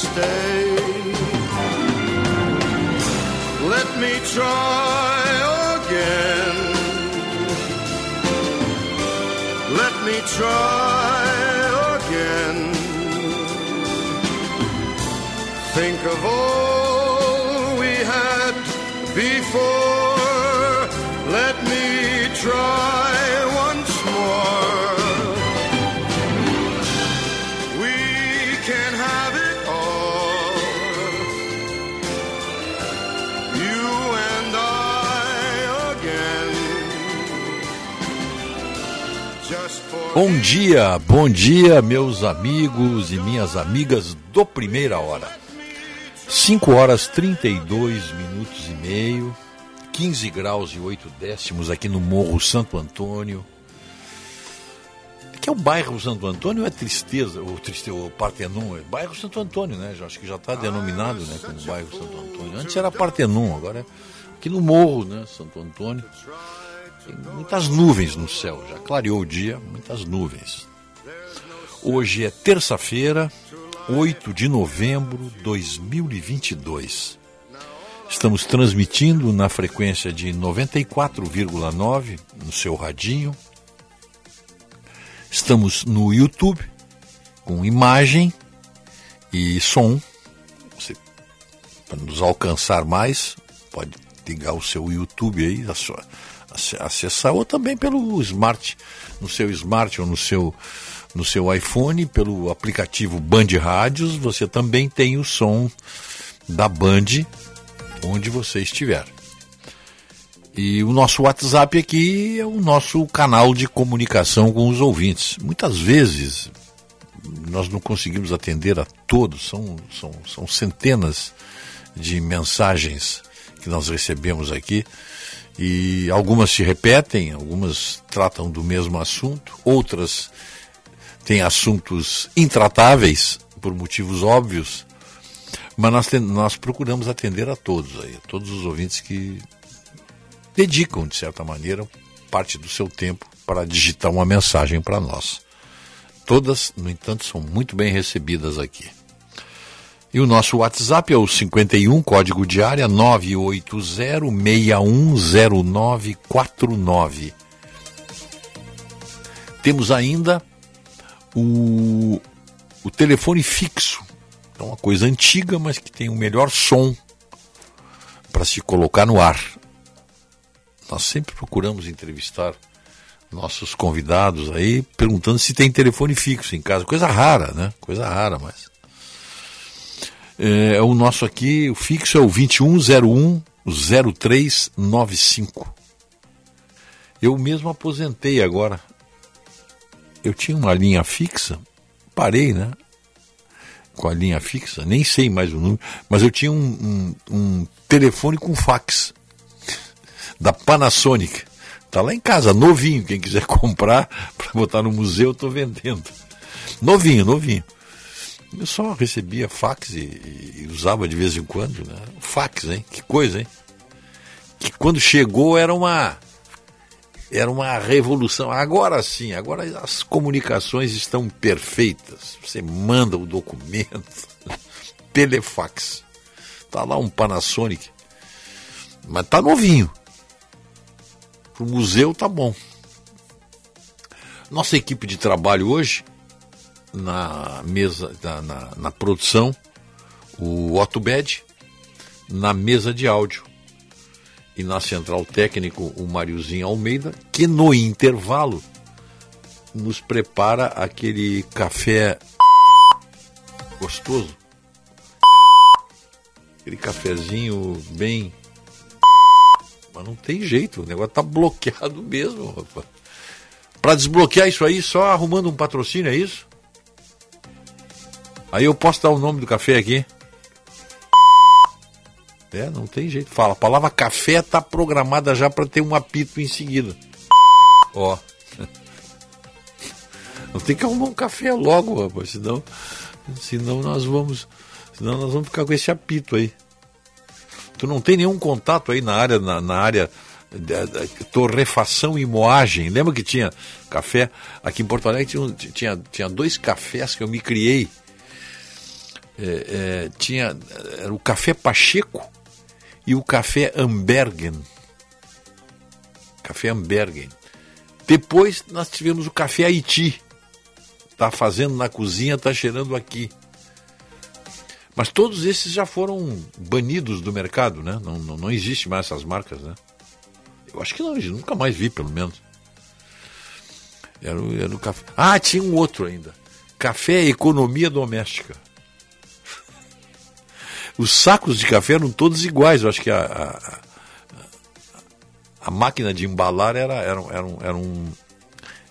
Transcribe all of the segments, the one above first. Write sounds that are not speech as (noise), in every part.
Stay. Bom dia, bom dia, meus amigos e minhas amigas do Primeira Hora. 5 horas 32 minutos e meio, 15 graus e 8 décimos aqui no Morro Santo Antônio. Que é o bairro Santo Antônio é Tristeza, ou Tristeza, o Partenon? É bairro Santo Antônio, né? Acho que já está denominado né, como bairro Santo Antônio. Antes era Partenon, agora é aqui no Morro, né? Santo Antônio. Tem muitas nuvens no céu, já clareou o dia, muitas nuvens. Hoje é terça-feira, 8 de novembro de 2022. Estamos transmitindo na frequência de 94,9 no seu radinho. Estamos no YouTube com imagem e som. Para nos alcançar mais, pode ligar o seu YouTube aí, a sua, acessar, ou também pelo smart, no seu smart ou no seu, no seu iPhone, pelo aplicativo Band Rádios, você também tem o som da Band onde você estiver. E o nosso WhatsApp aqui é o nosso canal de comunicação com os ouvintes. Muitas vezes nós não conseguimos atender a todos, são, são, são centenas de mensagens que nós recebemos aqui e algumas se repetem, algumas tratam do mesmo assunto, outras têm assuntos intratáveis por motivos óbvios, mas nós, nós procuramos atender a todos aí, a todos os ouvintes que dedicam, de certa maneira, parte do seu tempo para digitar uma mensagem para nós. Todas, no entanto, são muito bem recebidas aqui. E o nosso WhatsApp é o 51, código de área 980610949. Temos ainda o, o telefone fixo. É uma coisa antiga, mas que tem o melhor som para se colocar no ar. Nós sempre procuramos entrevistar nossos convidados aí, perguntando se tem telefone fixo em casa. Coisa rara, né? Coisa rara, mas. É, o nosso aqui, o fixo é o 2101 0395. Eu mesmo aposentei agora. Eu tinha uma linha fixa, parei, né? Com a linha fixa, nem sei mais o número, mas eu tinha um, um, um telefone com fax da Panasonic. Tá lá em casa, novinho. Quem quiser (laughs) comprar para botar no museu, eu tô vendendo. Novinho, novinho. Eu só recebia fax e, e, usava de vez em quando, né? Fax, hein? Que coisa, hein? Que quando chegou era uma era uma revolução. Agora sim, agora as comunicações estão perfeitas. Você manda o documento, (laughs) telefax. Tá lá um Panasonic, mas tá novinho. Pro museu tá bom. Nossa equipe de trabalho hoje na mesa, na, na, na produção, o Otto Bed, na mesa de áudio e na central técnico o Mariozinho Almeida, que no intervalo nos prepara aquele café gostoso. Aquele cafezinho bem. Mas não tem jeito, o negócio tá bloqueado mesmo. Para desbloquear isso aí, só arrumando um patrocínio, é isso? Aí eu posso dar o nome do café aqui? É, não tem jeito. Fala, a palavra café tá programada já para ter um apito em seguida. Ó. (laughs) Não tem que arrumar um café logo, rapaz, senão, senão nós vamos, senão nós vamos ficar com esse apito aí. Tu não tem nenhum contato aí na área, na, na área de, torrefação e moagem. Lembra que tinha café aqui em Porto Alegre tinha, tinha, tinha dois cafés que eu me criei é, é, tinha era o café Pacheco e o café Ambergen. Café Ambergen. Depois nós tivemos o café Haiti. Tá fazendo na cozinha, tá cheirando aqui. Mas todos esses já foram banidos do mercado, né? Não, não, não existe mais essas marcas, né? Eu acho que não, nunca mais vi, pelo menos. Era, era o café. Ah, tinha um outro ainda. Café Economia Doméstica. Os sacos de café eram todos iguais. Eu acho que a, a, a máquina de embalar era, era, era, um, era, um,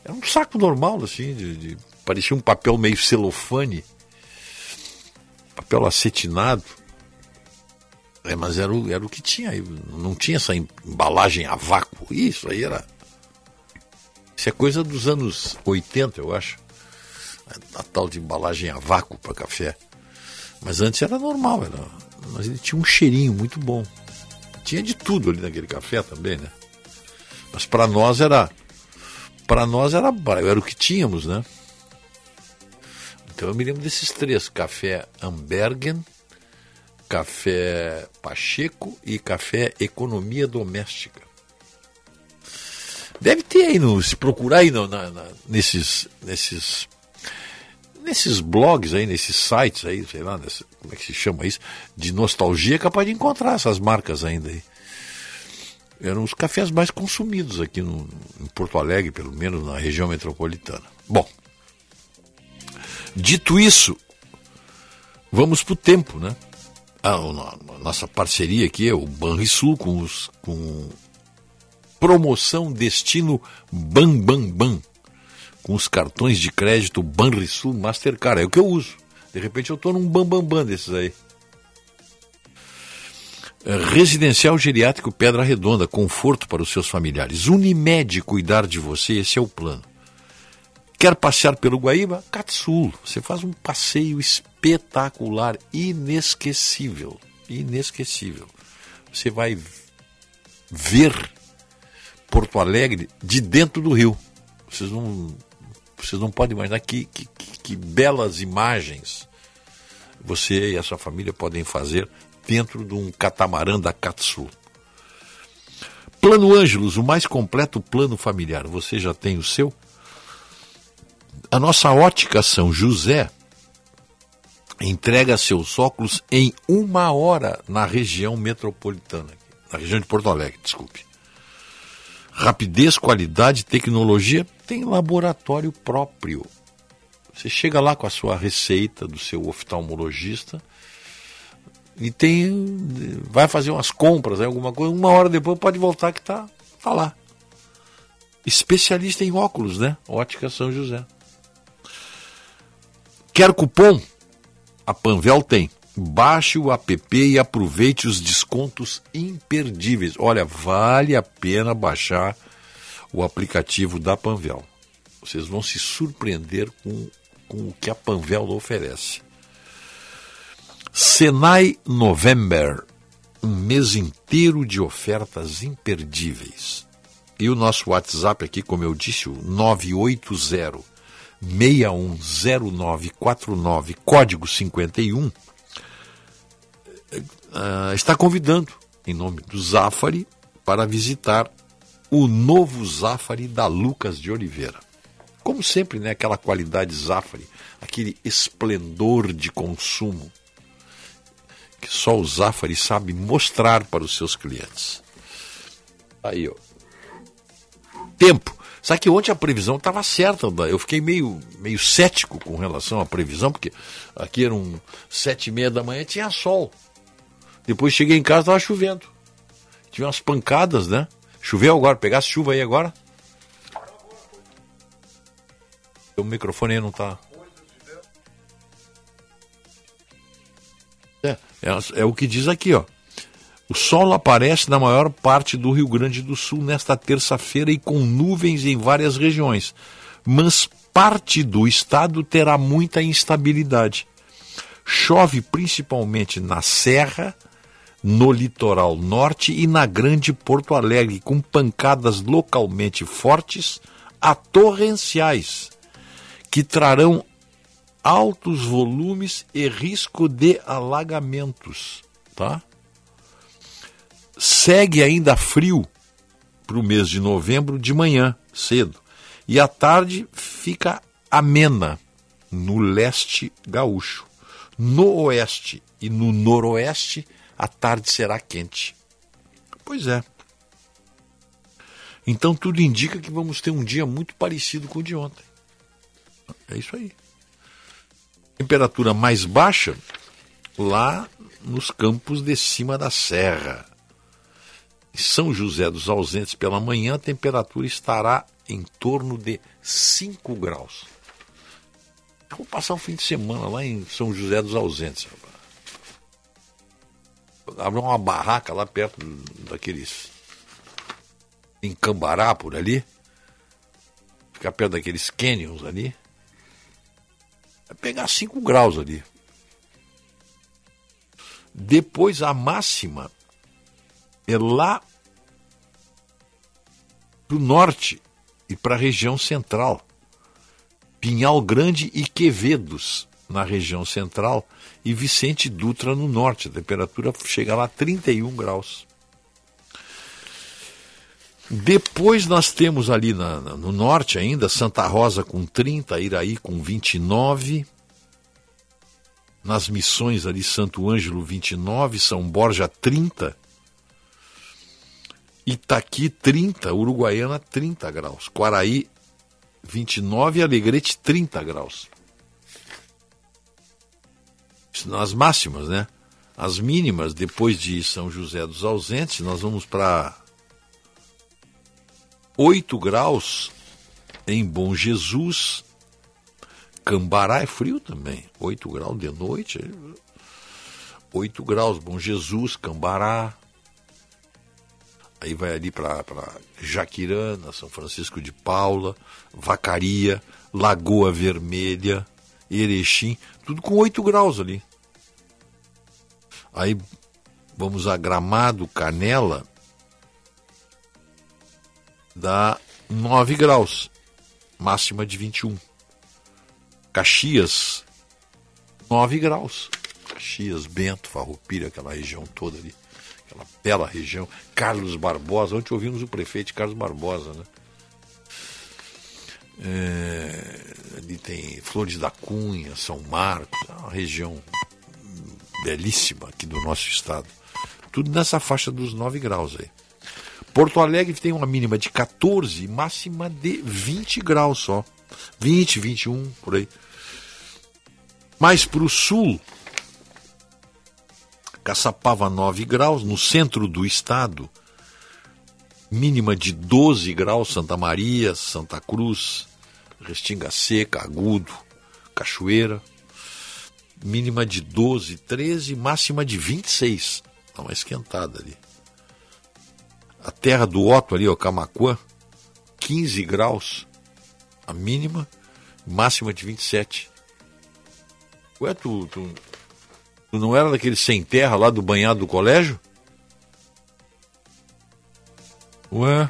era um saco normal, assim, de, de, parecia um papel meio celofane, papel acetinado. É, mas era o, era o que tinha, não tinha essa embalagem a vácuo. Isso aí era. Isso é coisa dos anos 80, eu acho. A tal de embalagem a vácuo para café. Mas antes era normal, era, mas ele tinha um cheirinho muito bom. Tinha de tudo ali naquele café também, né? Mas para nós era para nós era era o que tínhamos, né? Então eu me lembro desses três: café Ambergen, café Pacheco e café Economia Doméstica. Deve ter aí, no, se procurar aí no, na, na, nesses, nesses nesses blogs aí, nesses sites aí, sei lá, como é que se chama isso, de nostalgia, é capaz de encontrar essas marcas ainda aí. Eram os cafés mais consumidos aqui no, em Porto Alegre, pelo menos na região metropolitana. Bom, dito isso, vamos para o tempo, né? A, a, nossa parceria aqui é o Banrisul com, os, com promoção destino Bam Bam Bam com os cartões de crédito Banrisul Mastercard. É o que eu uso. De repente eu estou num bambambam bam, bam desses aí. É, residencial Geriátrico Pedra Redonda, conforto para os seus familiares. Unimed cuidar de você, esse é o plano. Quer passear pelo Guaíba? Catsul. Você faz um passeio espetacular, inesquecível. Inesquecível. Você vai ver Porto Alegre de dentro do rio. Vocês não vocês não podem imaginar que, que, que belas imagens você e a sua família podem fazer dentro de um catamarã da Katsu. Plano Ângelos, o mais completo plano familiar. Você já tem o seu? A nossa ótica São José entrega seus óculos em uma hora na região metropolitana, na região de Porto Alegre, desculpe. Rapidez, qualidade, tecnologia, tem laboratório próprio. Você chega lá com a sua receita do seu oftalmologista e tem vai fazer umas compras, alguma coisa, uma hora depois pode voltar que está tá lá. Especialista em óculos, né? Ótica São José. Quer cupom? A Panvel tem. Baixe o app e aproveite os descontos imperdíveis. Olha, vale a pena baixar o aplicativo da Panvel. Vocês vão se surpreender com, com o que a Panvel oferece. Senai November, um mês inteiro de ofertas imperdíveis. E o nosso WhatsApp aqui, como eu disse, o 980 610949, código 51, uh, está convidando, em nome do Zafari, para visitar o novo Zafari da Lucas de Oliveira. Como sempre, né, aquela qualidade Zafari, aquele esplendor de consumo que só o Zafari sabe mostrar para os seus clientes. Aí, ó. Tempo. Sabe que ontem a previsão estava certa, eu fiquei meio, meio cético com relação à previsão, porque aqui eram sete e meia da manhã tinha sol. Depois cheguei em casa estava chovendo. Tive umas pancadas, né? Choveu agora, pegasse chuva aí agora? O microfone aí não está. É, é, é o que diz aqui, ó. O sol aparece na maior parte do Rio Grande do Sul nesta terça-feira e com nuvens em várias regiões, mas parte do estado terá muita instabilidade. Chove principalmente na Serra, no litoral norte e na Grande Porto Alegre, com pancadas localmente fortes a torrenciais, que trarão altos volumes e risco de alagamentos, tá? Segue ainda frio para o mês de novembro de manhã, cedo, e à tarde fica amena no leste gaúcho. No oeste e no noroeste, a tarde será quente. Pois é. Então tudo indica que vamos ter um dia muito parecido com o de ontem. É isso aí temperatura mais baixa lá nos campos de cima da serra. Em São José dos Ausentes, pela manhã, a temperatura estará em torno de 5 graus. Vou passar um fim de semana lá em São José dos Ausentes. Abrir uma barraca lá perto daqueles. Em Cambará, por ali. Ficar perto daqueles canyons ali. Vai pegar 5 graus ali. Depois a máxima é lá para o norte e para a região central. Pinhal Grande e Quevedos na região central e Vicente Dutra no norte. A temperatura chega lá a 31 graus. Depois nós temos ali na, no norte ainda Santa Rosa com 30, Iraí com 29. Nas missões ali Santo Ângelo 29, São Borja 30. Itaqui 30, Uruguaiana 30 graus. Quaraí 29 e Alegrete 30 graus. Nas máximas, né? As mínimas, depois de São José dos Ausentes, nós vamos para 8 graus em Bom Jesus. Cambará é frio também, 8 graus de noite. 8 graus, Bom Jesus, Cambará. Aí vai ali para Jaquirana, São Francisco de Paula, Vacaria, Lagoa Vermelha, Erechim, tudo com 8 graus ali. Aí vamos a Gramado, Canela, dá 9 graus, máxima de 21. Caxias, 9 graus. Caxias, Bento, Farroupilha, aquela região toda ali, aquela bela região. Carlos Barbosa, ontem ouvimos o prefeito Carlos Barbosa, né? É, ali tem Flores da Cunha, São Marcos, é uma região belíssima aqui do nosso estado. Tudo nessa faixa dos 9 graus aí. Porto Alegre tem uma mínima de 14 e máxima de 20 graus só. 20, 21, por aí. Mais para o sul, Caçapava 9 graus, no centro do estado, mínima de 12 graus, Santa Maria, Santa Cruz, Restinga Seca, Agudo, Cachoeira, mínima de 12, 13, máxima de 26. Dá uma esquentada ali a terra do Otto ali, o Camacuã, 15 graus, a mínima, máxima de 27. Ué, tu, tu, Tu não era daquele sem terra lá do banhado do colégio? Ué?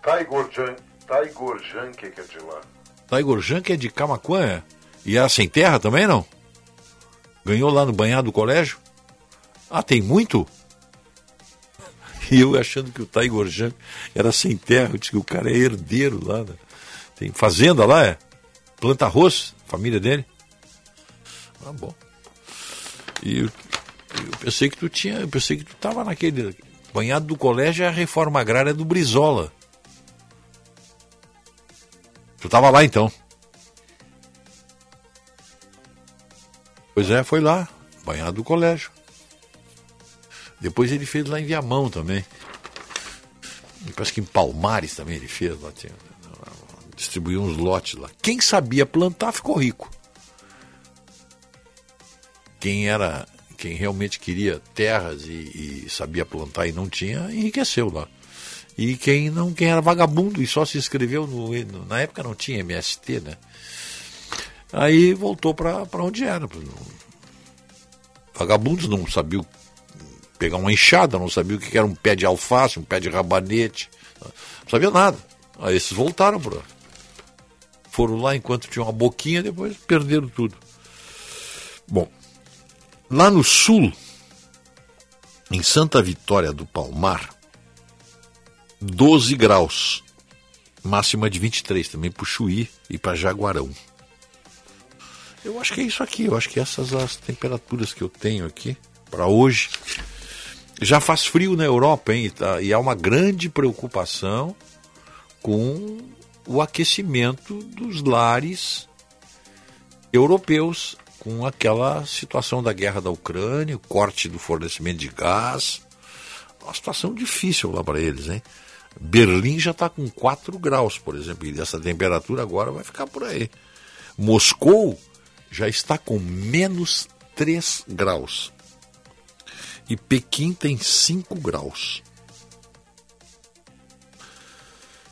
Taigor Jan, Taigor Jan que é de lá. Taigor Jan que é de Camacuã, é? E era sem terra também, não? Ganhou lá no banhado do colégio? Ah, tem muito? (laughs) E eu achando que o Jan era sem terra, eu disse que o cara é herdeiro lá. Né? Tem fazenda lá, é? Planta arroz, família dele. Ah, bom. E eu, eu, pensei que tu tinha, eu pensei que tu estava naquele banhado do colégio é a reforma agrária do Brizola. Tu estava lá então? Pois é, foi lá, banhado do colégio. Depois ele fez lá em Viamão também. E parece que em Palmares também ele fez lá. Tinha, distribuiu uns lotes lá. Quem sabia plantar ficou rico quem era quem realmente queria terras e, e, sabia plantar e não tinha, enriqueceu lá. E quem não, quem era vagabundo e só se inscreveu no, na época não tinha MST, né? Aí voltou para onde era. Vagabundos não sabiam pegar uma enxada, não sabiam o que era um pé de alface, um pé de rabanete, não sabia nada. Aí esses voltaram para foram lá enquanto tinham uma boquinha, depois perderam tudo. Bom, Lá no sul, em Santa Vitória do Palmar, 12 graus, máxima de 23 também para Chuí e para Jaguarão. Eu acho que é isso aqui, eu acho que essas as temperaturas que eu tenho aqui para hoje. Já faz frio na Europa, hein? Tá, e há uma grande preocupação com o aquecimento dos lares europeus com aquela situação da guerra da Ucrânia, o corte do fornecimento de gás. Uma situação difícil lá para eles, hein? Berlim já está com 4 graus, por exemplo, e essa temperatura agora vai ficar por aí. Moscou já está com menos 3 graus. E Pequim tem 5 graus.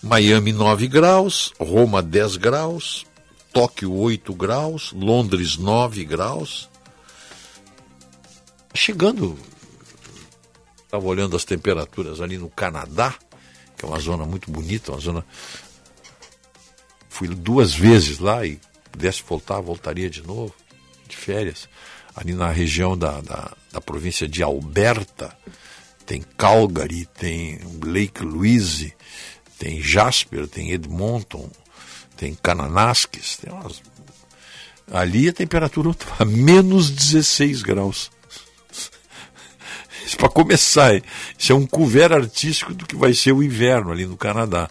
Miami 9 graus, Roma 10 graus, Tóquio 8 graus, Londres 9 graus. Chegando, estava olhando as temperaturas ali no Canadá, que é uma zona muito bonita, uma zona. Fui duas vezes lá e pudesse voltar, voltaria de novo, de férias. Ali na região da, da, da província de Alberta, tem Calgary, tem Lake Louise, tem Jasper, tem Edmonton, tem Cananasques, tem umas... ali a temperatura está (laughs) menos 16 graus. Isso para começar, hein? isso é um couvert artístico do que vai ser o inverno ali no Canadá.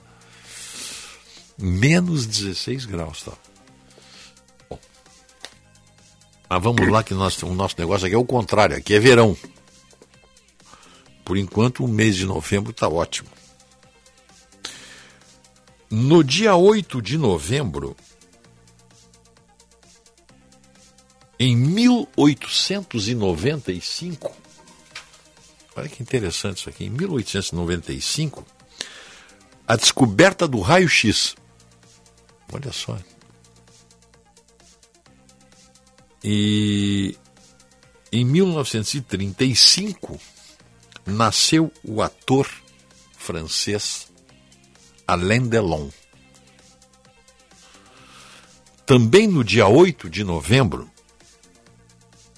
Menos 16 graus, tá? Mas vamos lá que nós, o nosso negócio aqui é o contrário, aqui é verão. Por enquanto o mês de novembro está ótimo. No dia 8 de novembro, em 1895, olha que interessante isso aqui, em 1895, a descoberta do raio-x. Olha só. E em 1935 nasceu o ator francês Alain Delon. Também no dia 8 de novembro,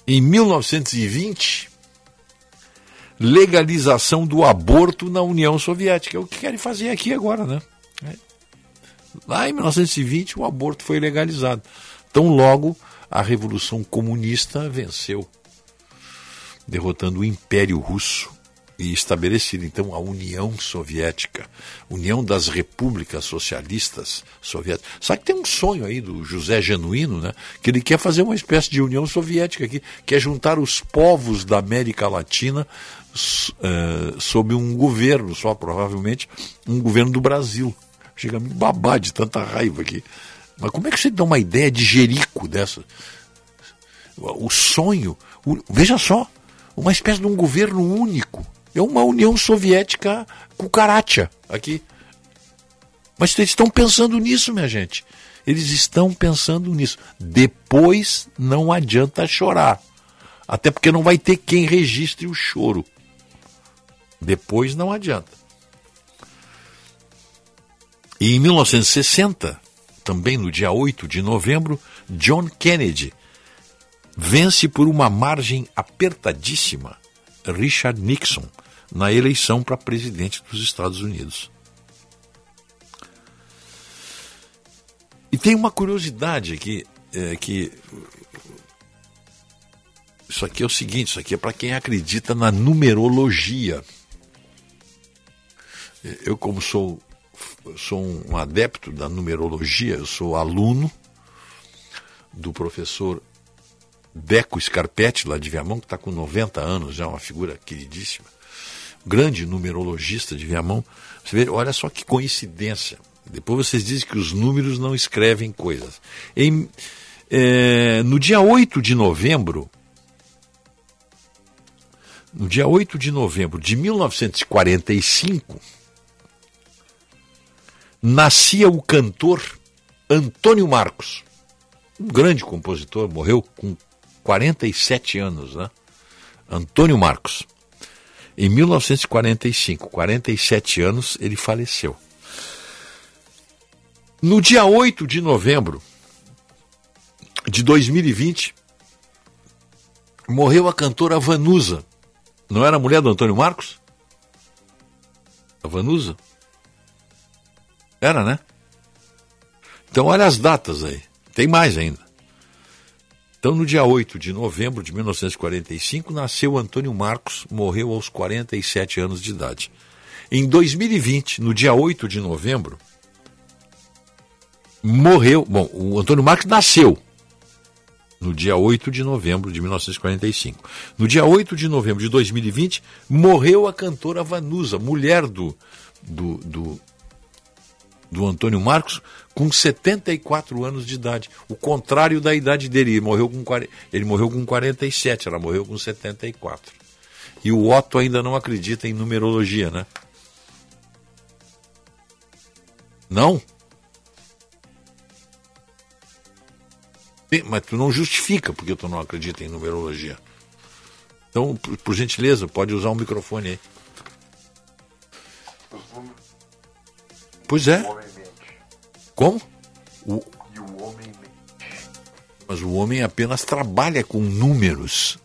em 1920, legalização do aborto na União Soviética. É o que querem fazer aqui agora, né? Lá em 1920 o aborto foi legalizado. Tão logo a Revolução Comunista venceu, derrotando o Império Russo e estabelecida então a União Soviética, União das Repúblicas Socialistas Soviéticas. Sabe que tem um sonho aí do José Genuíno, né? Que ele quer fazer uma espécie de União Soviética aqui, quer juntar os povos da América Latina uh, sob um governo, só provavelmente um governo do Brasil. Chega a me babar de tanta raiva aqui. Mas como é que você dá uma ideia de Jerico dessa? O sonho, o, veja só, uma espécie de um governo único é uma União Soviética cucaracha aqui. Mas eles estão pensando nisso, minha gente. Eles estão pensando nisso. Depois não adianta chorar. Até porque não vai ter quem registre o choro. Depois não adianta. E em 1960, também no dia 8 de novembro, John Kennedy vence por uma margem apertadíssima Richard Nixon na eleição para presidente dos Estados Unidos. E tem uma curiosidade aqui, é, que isso aqui é o seguinte, isso aqui é para quem acredita na numerologia. Eu, como sou, sou um adepto da numerologia, eu sou aluno do professor Deco Scarpetti, lá de Viamão, que está com 90 anos, já é uma figura queridíssima, grande numerologista de Viamão. Você vê, olha só que coincidência. Depois vocês dizem que os números não escrevem coisas. Em, é, no dia 8 de novembro, no dia 8 de novembro de 1945, nascia o cantor Antônio Marcos, um grande compositor, morreu com 47 anos, né? Antônio Marcos. Em 1945, 47 anos, ele faleceu. No dia 8 de novembro de 2020, morreu a cantora Vanusa. Não era a mulher do Antônio Marcos? A Vanusa? Era, né? Então olha as datas aí. Tem mais ainda. Então, no dia 8 de novembro de 1945, nasceu Antônio Marcos, morreu aos 47 anos de idade. Em 2020, no dia 8 de novembro, morreu. Bom, o Antônio Marcos nasceu no dia 8 de novembro de 1945. No dia 8 de novembro de 2020, morreu a cantora Vanusa, mulher do, do, do, do Antônio Marcos, com 74 anos de idade. O contrário da idade dele. Ele morreu com, ele morreu com 47, ela morreu com 74. E o Otto ainda não acredita em numerologia, né? Não? Mas tu não justifica porque tu não acredita em numerologia. Então, por, por gentileza, pode usar o um microfone aí. Pois é. Como? O... E o homem mente. Mas o homem apenas trabalha com números.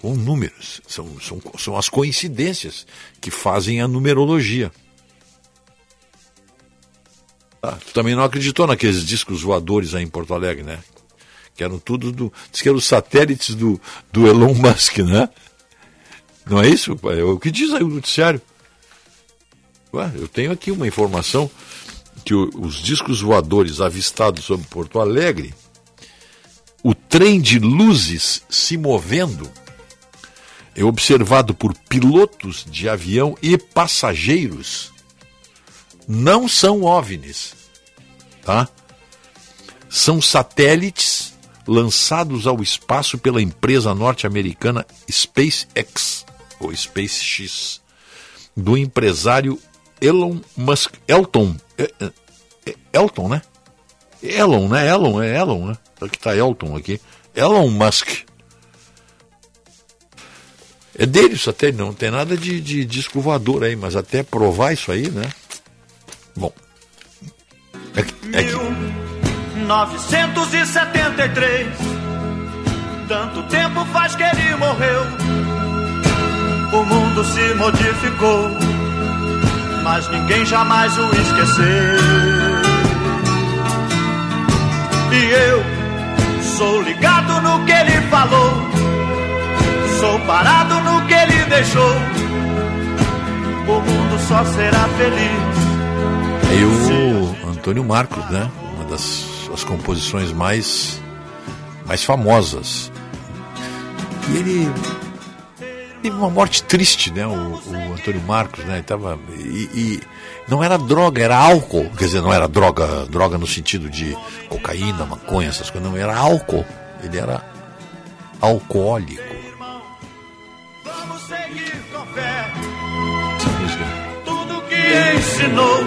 Com números. São, são, são as coincidências que fazem a numerologia. Ah, tu também não acreditou naqueles discos voadores aí em Porto Alegre, né? Que eram tudo do. Diz que eram os satélites do, do Elon (laughs) Musk, né? Não é isso? É o que diz aí o noticiário. Ué, eu tenho aqui uma informação que os discos voadores avistados sobre Porto Alegre, o trem de luzes se movendo é observado por pilotos de avião e passageiros. Não são OVNIs, tá? São satélites lançados ao espaço pela empresa norte-americana SpaceX, ou SpaceX, do empresário Elon Musk, Elton, é, é, é, Elton, né? Elon, né? Elon, é Elon, né? Aqui tá Elton aqui. Elon Musk. É dele isso até, não tem nada de, de disco voador aí, mas até provar isso aí, né? Bom. É, é que... 1973 Tanto tempo faz que ele morreu O mundo se modificou mas ninguém jamais o esqueceu. E eu sou ligado no que ele falou, sou parado no que ele deixou. O mundo só será feliz. E o Antônio Marcos, né? Uma das as composições mais, mais famosas. E ele teve uma morte triste, né? O, o Antônio Marcos, né? Ele tava, e, e, não era droga, era álcool. Quer dizer, não era droga, droga no sentido de cocaína, maconha, essas coisas, não, era álcool. Ele era alcoólico. Vamos seguir com fé. Tudo que ensinou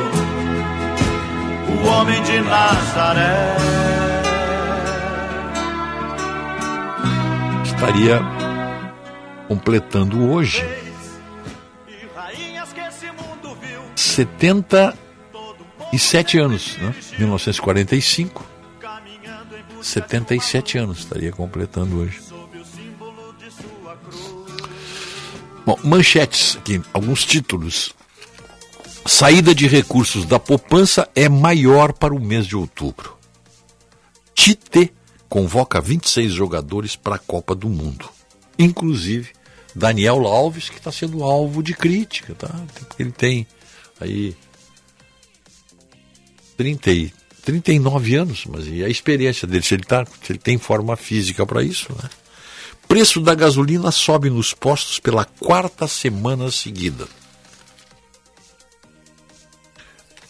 o homem de Nazaré. Estaria completando hoje E rainhas que esse mundo viu 77 anos, né? 1945, caminhando em busca 77 anos estaria completando hoje. Bom, manchetes aqui, alguns títulos. Saída de recursos da poupança é maior para o mês de outubro. Tite convoca 26 jogadores para a Copa do Mundo. Inclusive Daniel Alves, que está sendo alvo de crítica, tá? Ele tem aí 30 e, 39 anos, mas e a experiência dele, se ele, tá, se ele tem forma física para isso, né? Preço da gasolina sobe nos postos pela quarta semana seguida.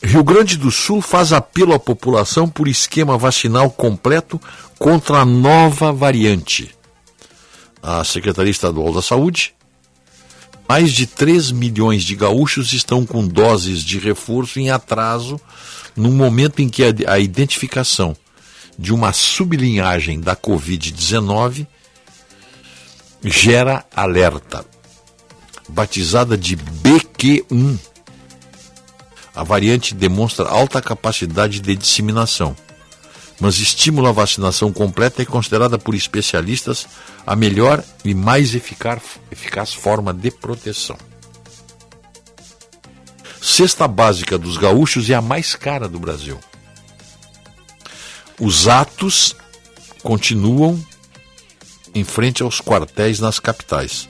Rio Grande do Sul faz apelo à população por esquema vacinal completo contra a nova variante. A Secretaria Estadual da Saúde, mais de 3 milhões de gaúchos estão com doses de reforço em atraso no momento em que a, identificação de uma sublinhagem da Covid-19 gera alerta. Batizada de BQ1, a variante demonstra alta capacidade de disseminação, mas estimula a vacinação completa e é considerada por especialistas a melhor e mais eficaz forma de proteção. Cesta básica dos gaúchos é a mais cara do Brasil. Os atos continuam em frente aos quartéis nas capitais.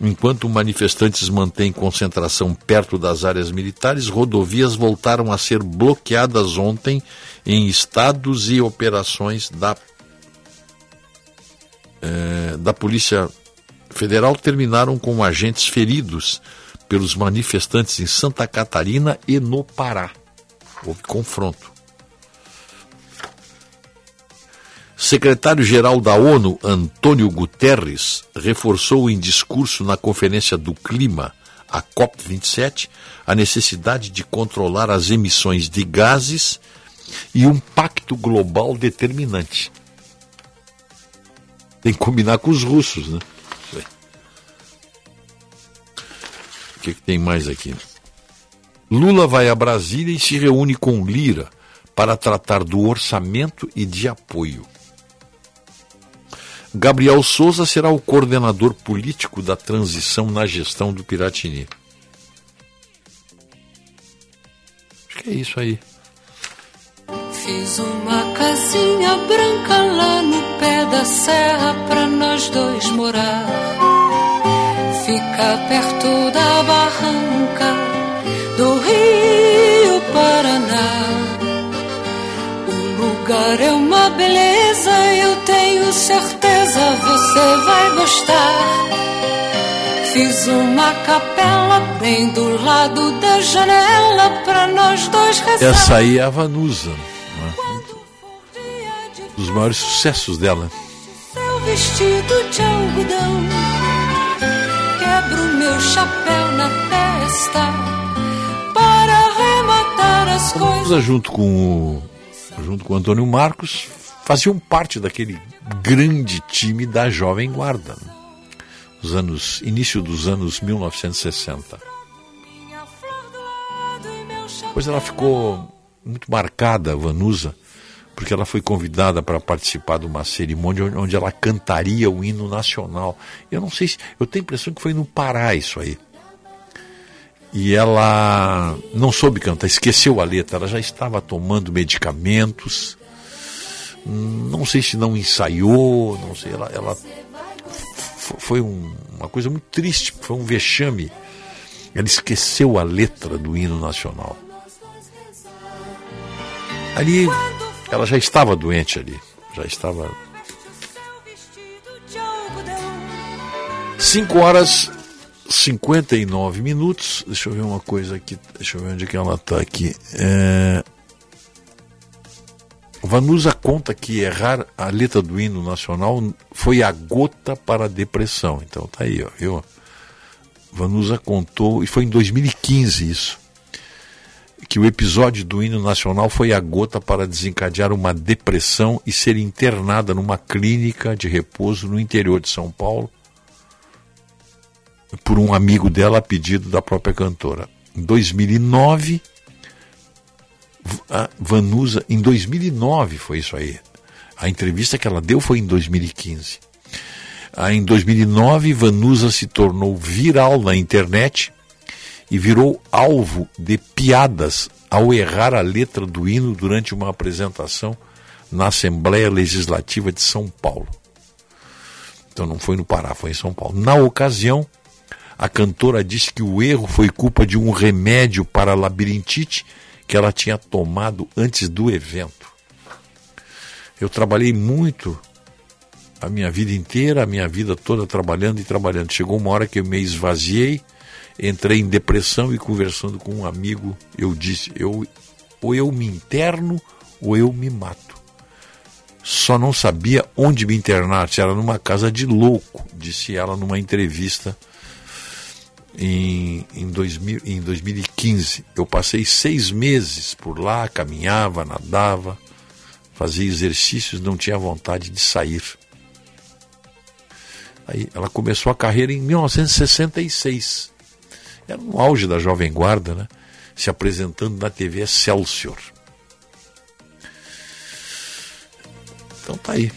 Enquanto manifestantes mantêm concentração perto das áreas militares, rodovias voltaram a ser bloqueadas ontem em estados e operações da, eh, da Polícia Federal terminaram com agentes feridos pelos manifestantes em Santa Catarina e no Pará. Houve confronto. Secretário-geral da ONU, Antônio Guterres, reforçou em discurso na Conferência do Clima, a COP27, a necessidade de controlar as emissões de gases e um pacto global determinante. Tem que combinar com os russos, né? O que, que tem mais aqui? Lula vai a Brasília e se reúne com Lira para tratar do orçamento e de apoio. Gabriel Souza será o coordenador político da transição na gestão do Piratini. Acho que é isso aí. Fiz uma casinha branca lá no pé da serra pra nós dois morar. Fica perto da barranca do Rio Paraná. O lugar é uma beleza, eu tenho certeza você vai gostar. Fiz uma capela bem do lado da janela pra nós dois rezar. Essa aí é a Vanusa, dos maiores sucessos dela. Seu vestido de algodão Quebro meu chapéu na testa Para as coisas junto com o, junto com o Antônio Marcos, faziam parte daquele grande time da Jovem Guarda, né? os anos, início dos anos 1960. Minha flor do lado e meu chapéu Depois ela ficou muito marcada, Vanusa, porque ela foi convidada para participar de uma cerimônia onde- ela cantaria o hino nacional. Eu não sei se. Eu tenho a impressão que foi no Pará isso aí. E ela não soube cantar, esqueceu a letra, ela já estava tomando medicamentos. Não sei se não ensaiou, não sei, ela, ela foi um- uma coisa muito triste, foi um vexame. Ela esqueceu a letra do hino nacional. Ali, ela já estava doente ali, já estava Seu vestido de algodão 5 horas 59 minutos. Deixa eu ver uma coisa aqui. Deixa eu ver onde é que ela está aqui. É... Vanusa conta que errar a letra do hino nacional foi a gota para a depressão. Então tá aí, ó. Viu? Vanusa contou, e foi em 2015 isso, que o episódio do hino nacional foi a gota para desencadear uma depressão e ser internada numa clínica de repouso no interior de São Paulo por um amigo dela a pedido da própria cantora. Em 2009, a Vanusa, em 2009 foi isso aí. A entrevista que ela deu foi em 2015. Ah, em 2009, Vanusa se tornou viral na internet e virou alvo de piadas ao errar a letra do hino durante uma apresentação na Assembleia Legislativa de São Paulo. Então não foi no Pará, foi em São Paulo. Na ocasião, a cantora disse que o erro foi culpa de um remédio para labirintite que ela tinha tomado antes do evento. Eu trabalhei muito a minha vida inteira, a minha vida toda trabalhando e trabalhando. Chegou uma hora que eu me esvaziei, entrei em depressão e conversando com um amigo, eu disse, eu ou eu me interno ou eu me mato. Só não sabia onde me internar, se era numa casa de louco, disse ela numa entrevista em, em, 2000, em 2015. Eu passei seis meses por lá, caminhava, nadava, fazia exercícios, não tinha vontade de sair. Aí ela começou a carreira em 1966. Era no auge da Jovem Guarda, né? Se apresentando na TV Excelsior. Então tá aí.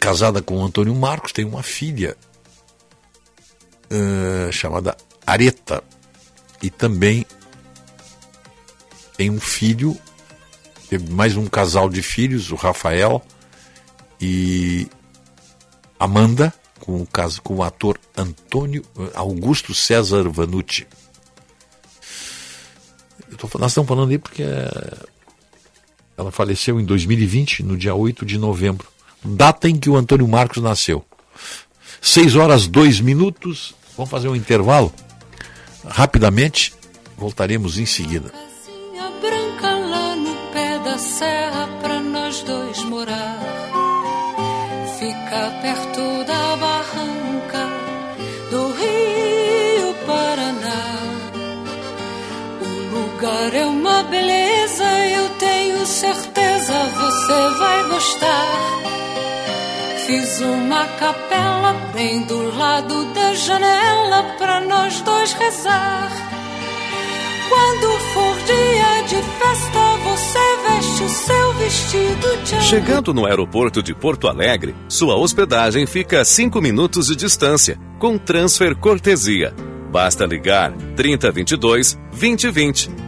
Casada com Antônio Marcos, tem uma filha uh, chamada Areta. E também tem um filho, teve mais um casal de filhos, o Rafael e Amanda, com o, caso, com o ator Antônio Augusto César Vanucci. Tô, nós estamos falando aí porque ela faleceu em 2020, no dia 8 de novembro, data em que o Antônio Marcos nasceu. 6 horas 2 minutos. Vamos fazer um intervalo? Rapidamente, voltaremos em seguida. Branca lá no pé da serra pra nós dois morar. Fica perto Lugar é uma beleza, eu tenho certeza você vai gostar. Fiz uma capela bem do lado da janela pra nós dois rezar. Quando for dia de festa, você veste o seu vestido de Chegando no aeroporto de Porto Alegre, sua hospedagem fica a 5 minutos de distância, com transfer cortesia. Basta ligar 3022 2020.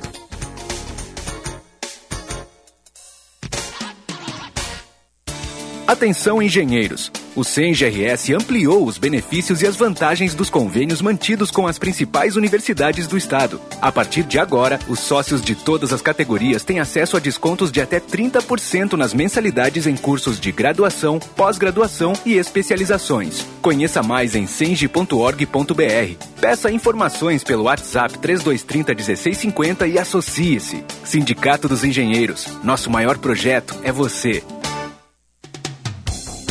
Atenção engenheiros! O CENGRS ampliou os benefícios e as vantagens dos convênios mantidos com as principais universidades do estado. A partir de agora, os sócios de todas as categorias têm acesso a descontos de até 30% nas mensalidades em cursos de graduação, pós-graduação e especializações. Conheça mais em senge.org.br. Peça informações pelo WhatsApp 3230 1650 e associe-se. Sindicato dos Engenheiros. Nosso maior projeto é você.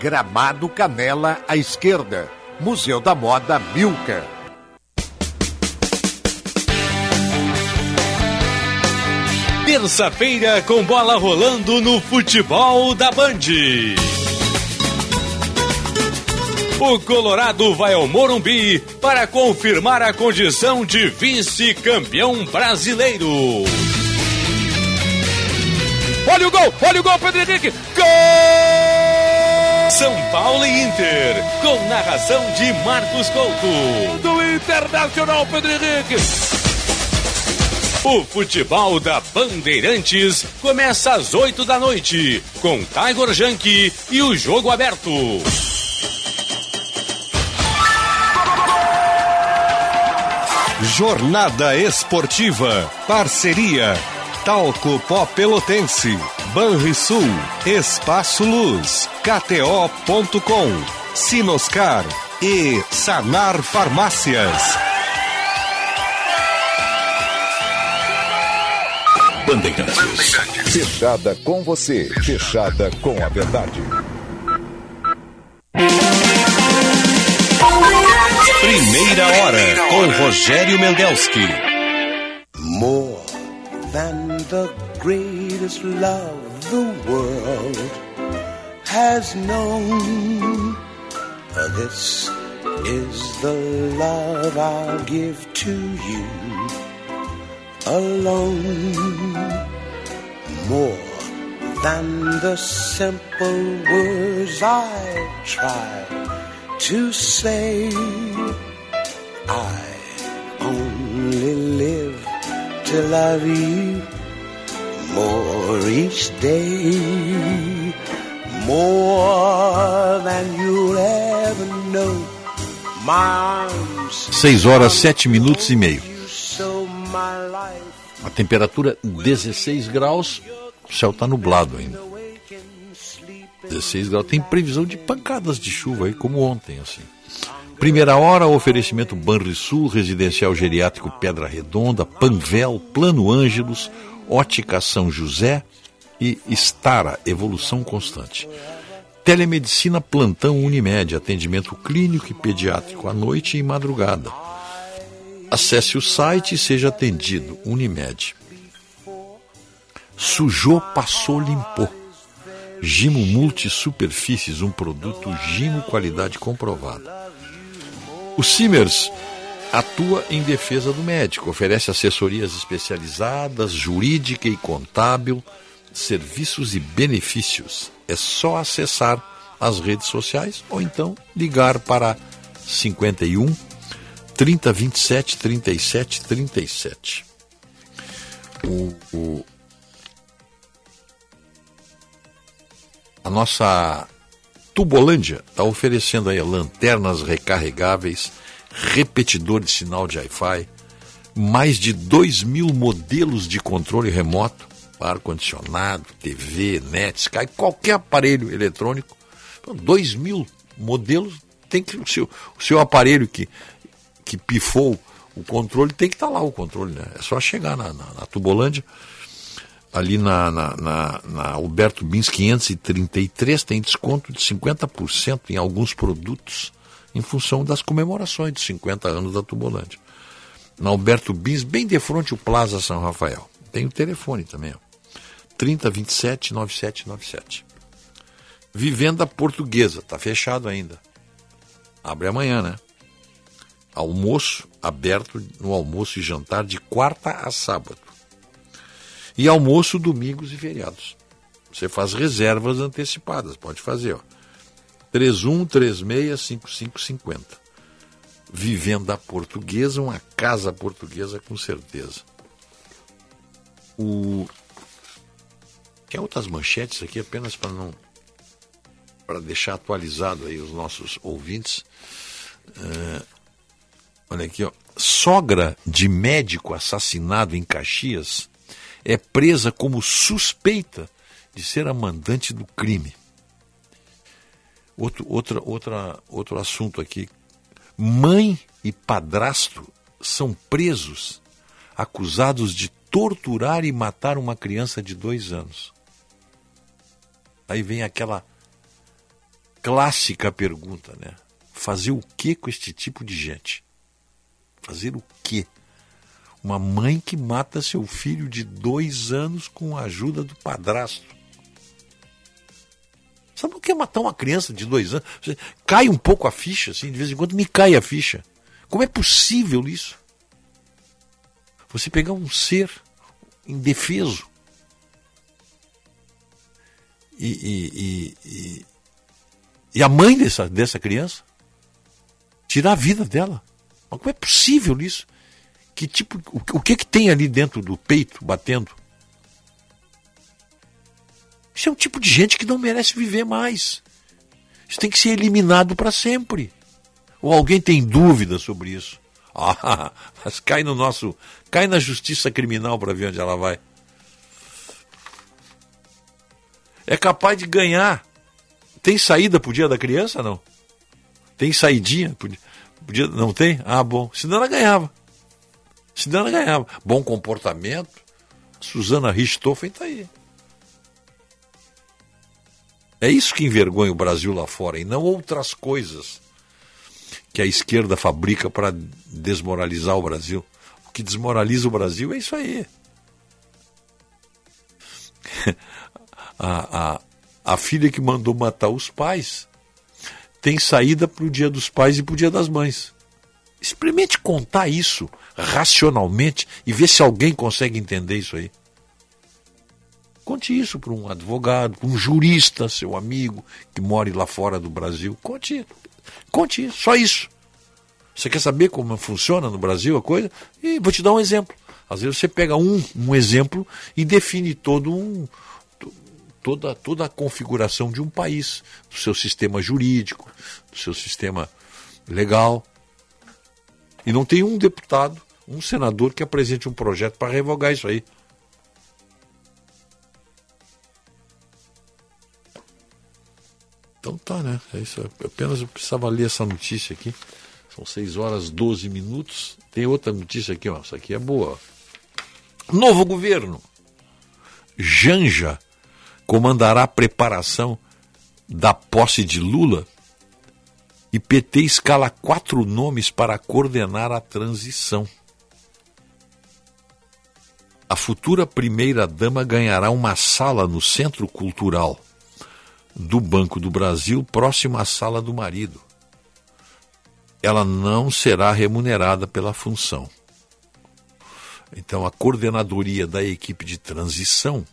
Gramado Canela à esquerda. Museu da Moda Milka. Terça-feira com bola rolando no futebol da Band. O Colorado vai ao Morumbi para confirmar a condição de vice-campeão brasileiro. Olha o gol, olha o gol, Pedro Henrique. Gol! São Paulo e Inter, com narração de Marcos Couto. Do Internacional, Pedro Henrique. O futebol da Bandeirantes começa às 8 da noite, com Tiger Junk e o jogo aberto. Jornada Esportiva. Parceria. Talco Pó Pelotense. Banrisul. Espaço Luz. KTO.com. Sinoscar. E Sanar Farmácias. Bandeirantes. Fechada com você. Fechada com a verdade. Primeira hora com Rogério Mendelski. More than the greatest love the world has known. Uh, this is the love I'll give to you alone. More than the simple words I try to say. I only live to love you more each day. More than you'll ever know. My arms. 6 horas 7 minutos e meio. A temperatura 16 graus, o céu está nublado ainda. 16 graus. Tem previsão de pancadas de chuva aí, como ontem, assim. Primeira hora, oferecimento Banrisul, Residencial Geriátrico Pedra Redonda, Panvel, Plano Ângelos, Ótica São José e Estara, Evolução Constante. Telemedicina Plantão Unimed, atendimento clínico e pediátrico à noite e madrugada. Acesse o site e seja atendido. Unimed. Sujou, passou, limpou. Gimo Multisuperfícies, um produto Gimo qualidade comprovada. O Simers atua em defesa do médico, oferece assessorias especializadas, jurídica e contábil, serviços e benefícios. É só acessar as redes sociais ou então ligar para 51 3027 37 37. O, o, a nossa Tubolândia está oferecendo aí lanternas recarregáveis, repetidor de sinal de Wi-Fi, mais de 2 mil modelos de controle remoto, ar-condicionado, TV, net, Sky, qualquer aparelho eletrônico. 2 então, mil modelos, tem que o seu, o seu aparelho que, que pifou o controle, tem que estar tá lá o controle, né? É só chegar na, na, na Tubolândia ali na, na, na, na Alberto Bins 533 tem desconto de 50% em alguns produtos em função das comemorações de 50 anos da Tubolândia. Na Alberto Bins, bem de frente o Plaza São Rafael. Tem o telefone também, ó. 3027 9797. Vivenda Portuguesa, tá fechado ainda. Abre amanhã, né? Almoço aberto no almoço e jantar de quarta a sábado. E almoço domingos e feriados. Você faz reservas antecipadas, pode fazer, ó. 31365550. Vivenda portuguesa, uma casa portuguesa com certeza. O Tem outras manchetes aqui apenas para não para deixar atualizado aí os nossos ouvintes. Uh, olha aqui, ó. Sogra de médico assassinado em Caxias é presa como suspeita de ser a mandante do crime. Outro, outra, outra, outro assunto aqui. Mãe e padrasto são presos, acusados de torturar e matar uma criança de dois anos. Aí vem aquela clássica pergunta, né? Fazer o que com este tipo de gente? Fazer o quê? Uma mãe que mata seu filho de dois anos com a ajuda do padrasto. Sabe o que é matar uma criança de dois anos? Cai um pouco a ficha, assim, de vez em quando me cai a ficha. Como é possível isso? Você pegar um ser indefeso e, e, e, e, a mãe dessa, dessa criança tirar a vida dela. Mas como é possível isso? Que tipo, o, o que que tem ali dentro do peito batendo? Isso é um tipo de gente que não merece viver mais. Isso tem que ser eliminado para sempre. Ou alguém tem dúvida sobre isso? (laughs) Ah, mas cai no nosso. cai na justiça criminal para ver onde ela vai. É capaz de ganhar. Tem saída pro dia da criança, não? Tem saidinha? Podia, não tem? Ah, bom. Senão ela ganhava. Senão ela ganhava. Bom comportamento. Suzana Richthofen está aí. É isso que envergonha o Brasil lá fora e não outras coisas que a esquerda fabrica para desmoralizar o Brasil. O que desmoraliza o Brasil é isso aí. (laughs) a, a, a filha que mandou matar os pais tem saída para o dia dos pais e para o dia das mães. Experimente contar isso racionalmente e ver se alguém consegue entender isso aí. Conte isso para um advogado, para um jurista, seu amigo, que mora lá fora do Brasil. Conte, conte isso, só isso. Você quer saber como funciona no Brasil a coisa? E vou te dar um exemplo. Às vezes você pega um, um exemplo e define todo um, toda, toda a configuração de um país, do seu sistema jurídico, do seu sistema legal. E não tem um deputado, um senador que apresente um projeto para revogar isso aí. Então tá, né? É isso. Apenas eu precisava ler essa notícia aqui. São 6 horas 12 minutos. Tem outra notícia aqui, ó. Essa aqui é boa. Novo governo. Janja comandará a preparação da posse de Lula. E PT escala quatro nomes para coordenar a transição. A futura primeira-dama ganhará uma sala no Centro Cultural do Banco do Brasil, próximo à sala do marido. Ela não será remunerada pela função. Então, a coordenadoria da equipe de transição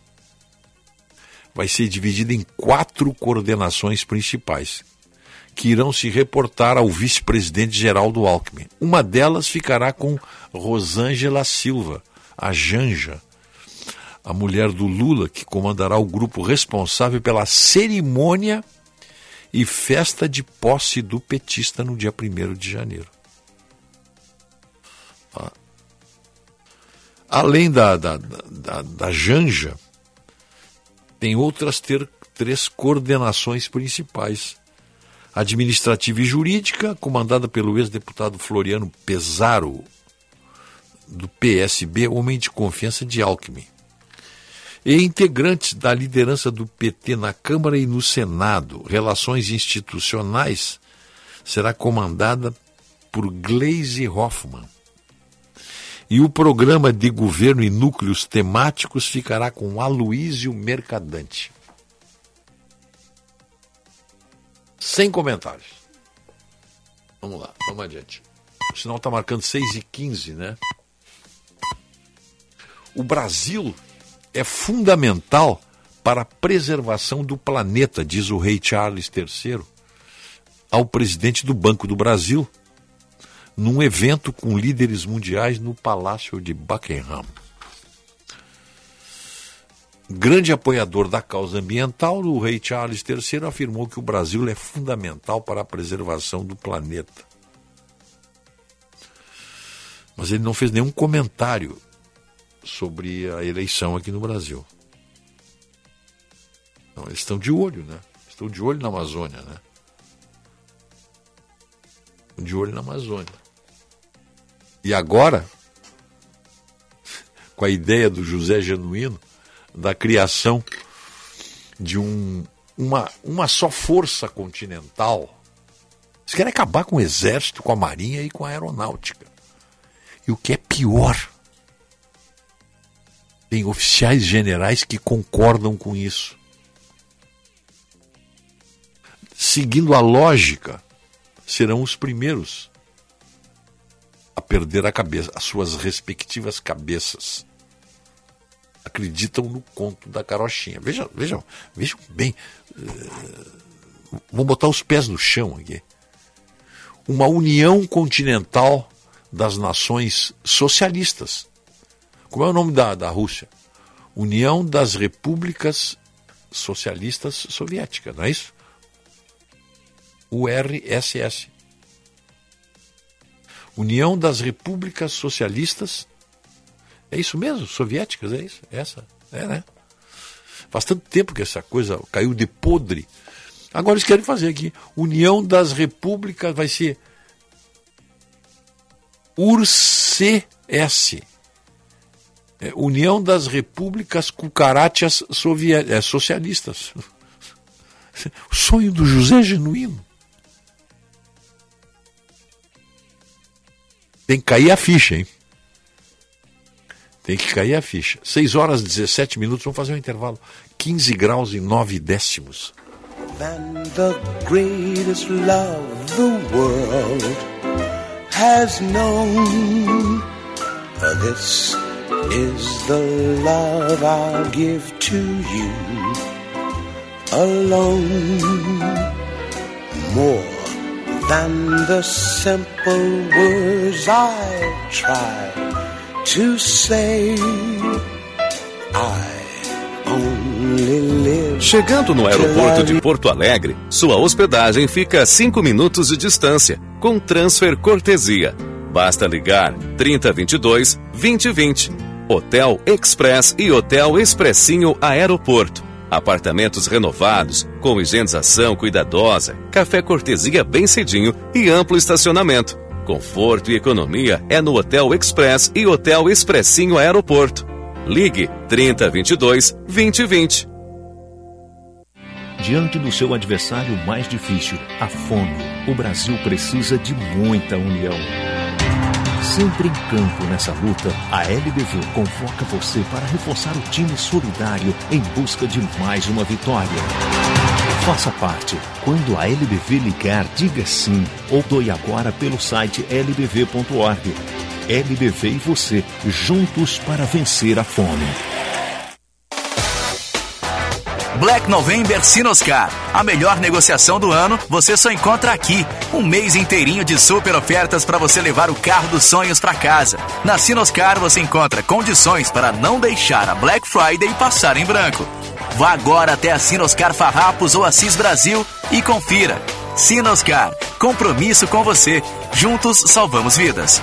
vai ser dividida em quatro coordenações principais, que irão se reportar ao vice-presidente Geraldo Alckmin. Uma delas ficará com Rosângela Silva, a Janja, a mulher do Lula, que comandará o grupo responsável pela cerimônia e festa de posse do petista no dia 1 de janeiro. Ah. Além da, da, da, da Janja, tem outras ter, três coordenações principais. Administrativa e jurídica, comandada pelo ex-deputado Floriano Pesaro, do PSB, homem de confiança de Alckmin e integrantes da liderança do PT na Câmara e no Senado. Relações institucionais será comandada por Gleisi Hoffmann. E o programa de governo e núcleos temáticos ficará com Aloísio Mercadante. Sem comentários. Vamos lá, vamos adiante. O sinal está marcando 6 e 15 né? O Brasil é fundamental para a preservação do planeta, diz o rei Charles III ao presidente do Banco do Brasil, num evento com líderes mundiais no Palácio de Buckingham. Grande apoiador da causa ambiental, o rei Charles III afirmou que o Brasil é fundamental para a preservação do planeta. Mas ele não fez nenhum comentário sobre a eleição aqui no Brasil. Então, eles estão de olho, né? Estão de olho na Amazônia, né? De olho na Amazônia. E agora, (laughs) com a ideia do José Genuíno, da criação de um, uma, uma só força continental. Eles querem acabar com o exército, com a marinha e com a aeronáutica. E o que é pior, tem oficiais generais que concordam com isso. Seguindo a lógica, serão os primeiros a perder a cabeça, as suas respectivas cabeças. Acreditam no conto da carochinha. Vejam, vejam, vejam bem. Uh, vamos botar os pés no chão aqui. Uma união continental das nações socialistas. Como é o nome da, da Rússia? União das Repúblicas Socialistas Soviéticas, não é isso? URSS. União das Repúblicas Socialistas. É isso mesmo? Soviéticas, é isso? Essa? É, né? Faz tanto tempo que essa coisa caiu de podre. Agora eles querem fazer aqui. União das Repúblicas vai ser URCS. É, União das Repúblicas Cucarachas é, Socialistas. (laughs) O sonho do José Genuíno. Tem que cair a ficha, hein? Tem que cair a ficha. 6 horas e 17 minutos, vamos fazer um intervalo. 15 graus e 9 décimos. Than the greatest love the world has known. This is the love I'll give to you alone. More than the simple words I try to say. I only live. Chegando no aeroporto de Porto Alegre, sua hospedagem fica a 5 minutos de distância, com transfer cortesia. Basta ligar 3022 2020. Hotel Express e Hotel Expressinho Aeroporto. Apartamentos renovados, com higienização cuidadosa, café cortesia bem cedinho e amplo estacionamento. Conforto e economia é no Hotel Express e Hotel Expressinho Aeroporto. Ligue 3022 2020. Diante do seu adversário mais difícil, a fome, o Brasil precisa de muita união. Sempre em campo nessa luta, a LBV convoca você para reforçar o time solidário em busca de mais uma vitória. Faça parte. Quando a LBV ligar, diga sim ou doe agora pelo site lbv.org. LBV e você, juntos para vencer a fome. Black November Sinoscar. A melhor negociação do ano você só encontra aqui. Um mês inteirinho de super ofertas para você levar o carro dos sonhos para casa. Na Sinoscar você encontra condições para não deixar a Black Friday passar em branco. Vá agora até a Sinoscar Farrapos ou Assis Brasil e confira. Sinoscar, compromisso com você. Juntos salvamos vidas.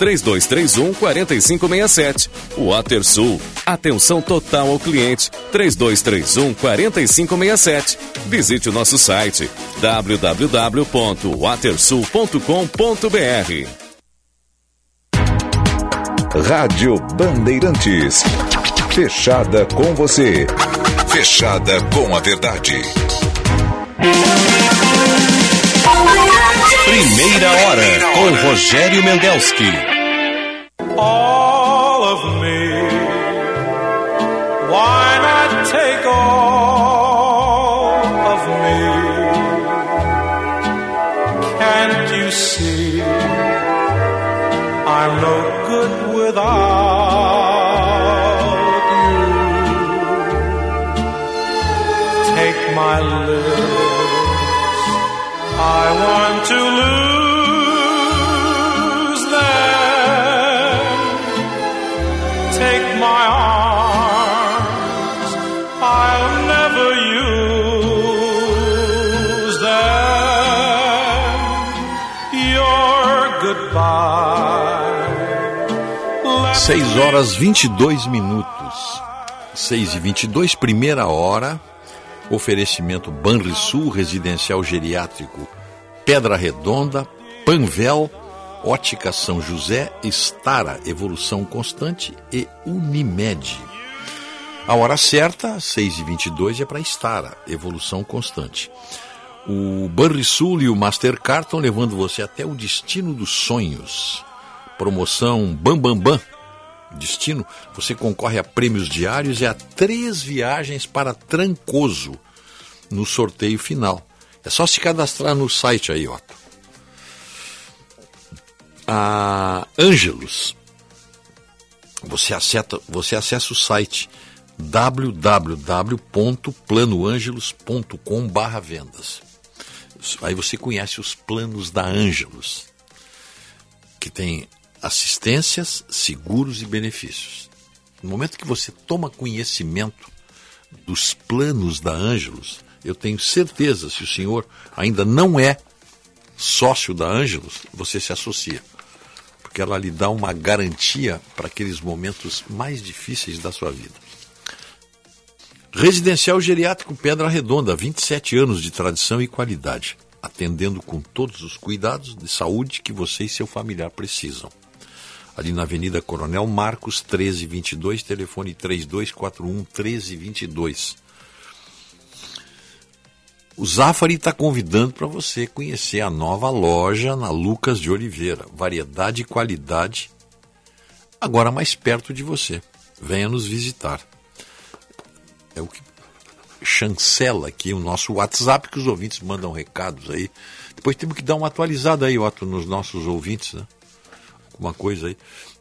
3231 4567. WaterSul. Atenção total ao cliente 3231 4567. Visite o nosso site www.watersul.com.br. Rádio Bandeirantes. Fechada com você. Fechada com a verdade. Primeira hora com Rogério Mendelski. All horas 22 minutos. 6 e 22, primeira hora. Oferecimento Banrisul Residencial Geriátrico Pedra Redonda, Panvel, Ótica São José, Estara Evolução Constante e Unimed. A hora certa, 6h22, é para Estara Evolução Constante. O Banrisul e o Mastercard estão levando você até o destino dos sonhos. Promoção Bam Bam Bam. Destino, você concorre a prêmios diários e a três viagens para Trancoso no sorteio final. É só se cadastrar no site aí, Otto. A Ângelos. Você acessa, você acessa o site www.planoangelos.com vendas. Aí você conhece os planos da Ângelos, que tem assistências, seguros e benefícios. No momento que você toma conhecimento dos planos da Ângelos, eu tenho certeza, se o senhor ainda não é sócio da Ângelos, você se associa. Porque ela lhe dá uma garantia para aqueles momentos mais difíceis da sua vida. Residencial Geriátrico Pedra Redonda, 27 anos de tradição e qualidade, atendendo com todos os cuidados de saúde que você e seu familiar precisam. Ali na Avenida Coronel Marcos, 1322, telefone 3241 1322. O Zafari está convidando para você conhecer a nova loja na Lucas de Oliveira. Variedade e qualidade, agora mais perto de você. Venha nos visitar. É o que chancela aqui o nosso WhatsApp, que os ouvintes mandam recados aí. Depois temos que dar uma atualizada aí, Otto, nos nossos ouvintes, né? Alguma coisa aí.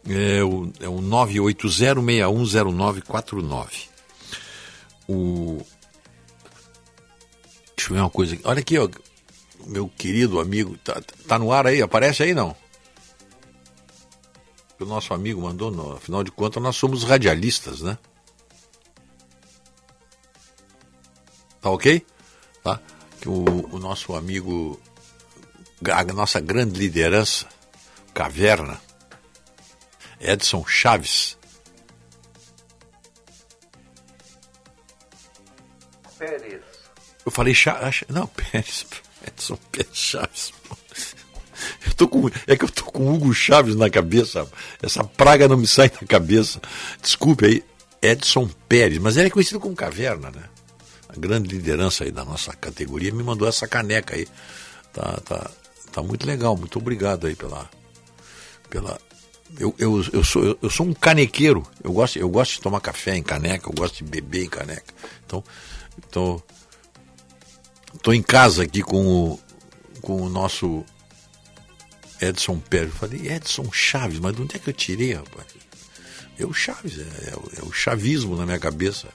É o, é o 980610949. O, Deixa eu ver uma coisa aqui. Olha aqui, ó. Meu querido amigo. Tá, tá no ar aí? Aparece aí não? O nosso amigo mandou, afinal de contas, nós somos radialistas, né? Tá ok? Tá? O, o nosso amigo, a nossa grande liderança, Caverna, Edson Chaves. Pérez. Eu falei Chaves. Não, (laughs) Pérez. Edson Pérez Chaves. Eu tô com, é que eu tô com Hugo Chaves na cabeça. Essa praga não me sai da cabeça. Desculpe aí, Edson Pérez. Mas ele é conhecido como Caverna, né? A grande liderança aí da nossa categoria me mandou essa caneca aí. Tá, tá, tá muito legal. Muito obrigado aí pela. pela eu, eu, eu, sou, eu, sou um canequeiro. Eu gosto, eu gosto de tomar café em caneca, eu gosto de beber em caneca. Então, então Estou em casa aqui com o, com o nosso Edson Pérez. Falei, Edson Chaves, mas de onde é que eu tirei, rapaz? É o Chaves, é, é, é o chavismo na minha cabeça.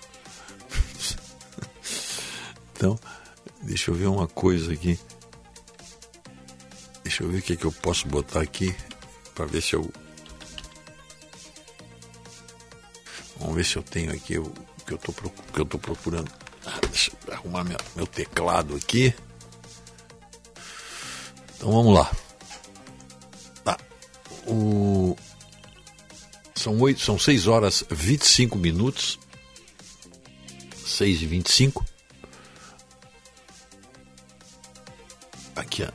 (laughs) então, deixa eu ver uma coisa aqui. Deixa eu ver o que, é que eu posso botar aqui para ver se eu. Vamos ver se eu tenho aqui o que eu estou que procurando. Ah, deixa eu arrumar meu, meu teclado aqui. Então vamos lá. Tá. O... São, 8, são 6 horas 25 minutos. 6 e 25. Aqui, ó.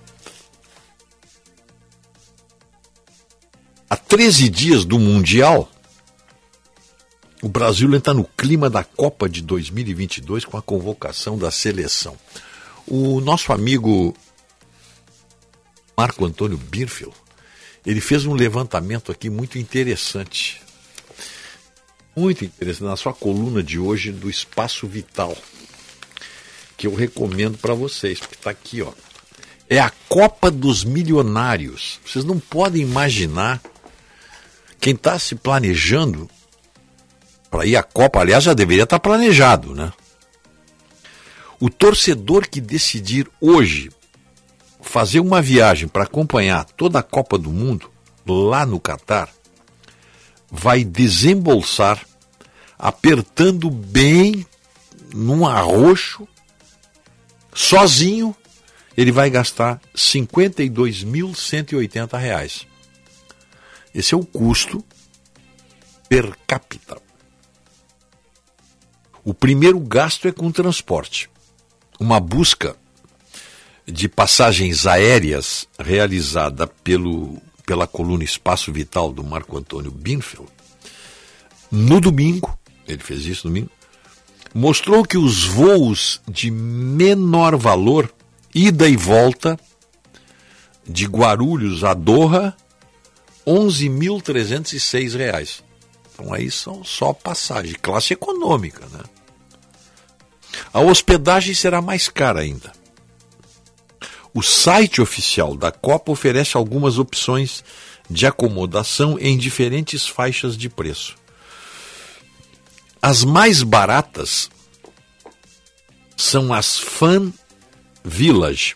Há 13 dias do Mundial, o Brasil está no clima da Copa de 2022 com a convocação da seleção. O nosso amigo Marco Antônio Birfel, ele fez um levantamento aqui muito interessante. Muito interessante, na sua coluna de hoje do Espaço Vital, que eu recomendo para vocês, porque está aqui, ó. É a Copa dos Milionários. Vocês não podem imaginar quem está se planejando para ir à Copa, aliás, já deveria estar tá planejado, né? O torcedor que decidir hoje fazer uma viagem para acompanhar toda a Copa do Mundo lá no Catar vai desembolsar apertando bem num arroxo sozinho ele vai gastar 52.180 reais. Esse é o custo per capita. O primeiro gasto é com transporte. Uma busca de passagens aéreas realizada pelo, pela coluna Espaço Vital do Marco Antônio Binfeld, no domingo, ele fez isso no domingo, mostrou que os voos de menor valor, ida e volta, de Guarulhos a Doha, 11.306 reais. Então aí são só passagem, classe econômica, né? A hospedagem será mais cara ainda. O site oficial da Copa oferece algumas opções de acomodação em diferentes faixas de preço. As mais baratas são as Fan Village,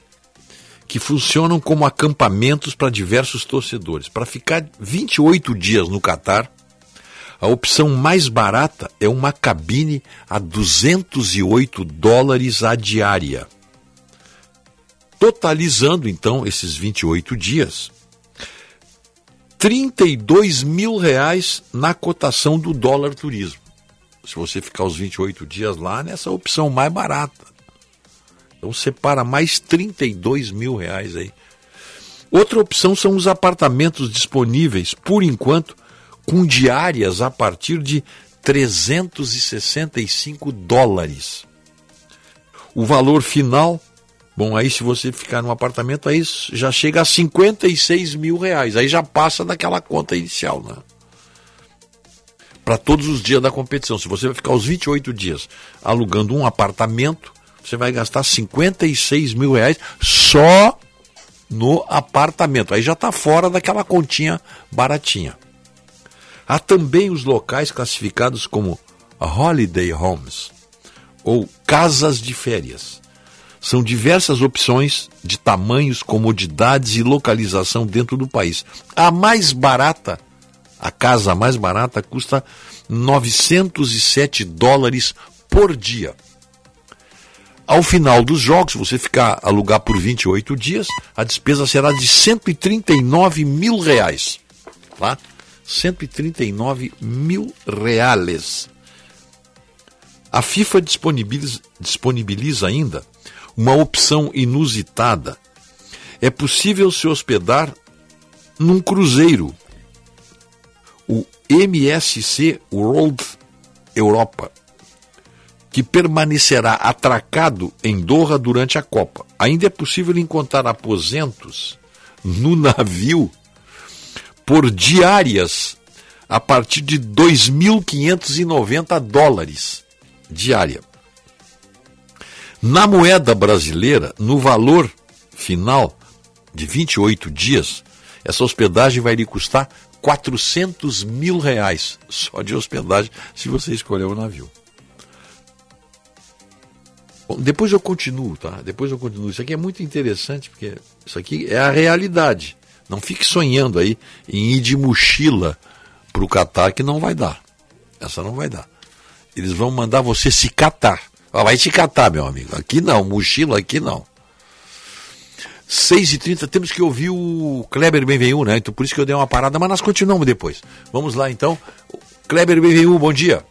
que funcionam como acampamentos para diversos torcedores. Para ficar 28 dias no Catar, a opção mais barata é uma cabine a 208 dólares a diária. Totalizando então esses 28 dias, 32 mil reais na cotação do dólar turismo. Se você ficar os 28 dias lá, nessa opção mais barata. Então separa mais 32 mil reais aí. Outra opção são os apartamentos disponíveis, por enquanto, com diárias a partir de 365 dólares. O valor final, bom, aí se você ficar num apartamento, aí já chega a 56 mil reais. Aí já passa daquela conta inicial, né? Para todos os dias da competição. Se você vai ficar os 28 dias alugando um apartamento, você vai gastar 56 mil reais só no apartamento. Aí já está fora daquela continha baratinha. Há também os locais classificados como holiday homes ou casas de férias. São diversas opções de tamanhos, comodidades e localização dentro do país. A mais barata, a casa mais barata, custa 907 dólares por dia. Ao final dos jogos, você ficar alugar por 28 dias, a despesa será de 139 mil reais. Tá? 139 mil reais. A FIFA disponibiliza, disponibiliza ainda uma opção inusitada. É possível se hospedar num cruzeiro, o MSC World Europa que permanecerá atracado em Doha durante a Copa. Ainda é possível encontrar aposentos no navio por diárias a partir de 2.590 dólares diária. Na moeda brasileira, no valor final de 28 dias, essa hospedagem vai lhe custar 400 mil reais só de hospedagem se você escolher o navio. Bom, depois eu continuo, tá? Depois eu continuo. Isso aqui é muito interessante porque isso aqui é a realidade. Não fique sonhando aí em ir de mochila para o Catar que não vai dar. Essa não vai dar. Eles vão mandar você se catar. Vai te catar, meu amigo. Aqui não, mochila aqui não. 6h30, temos que ouvir o Kleber Benvenu, né? Então por isso que eu dei uma parada, mas nós continuamos depois. Vamos lá então. Kleber Benvenu, bom dia.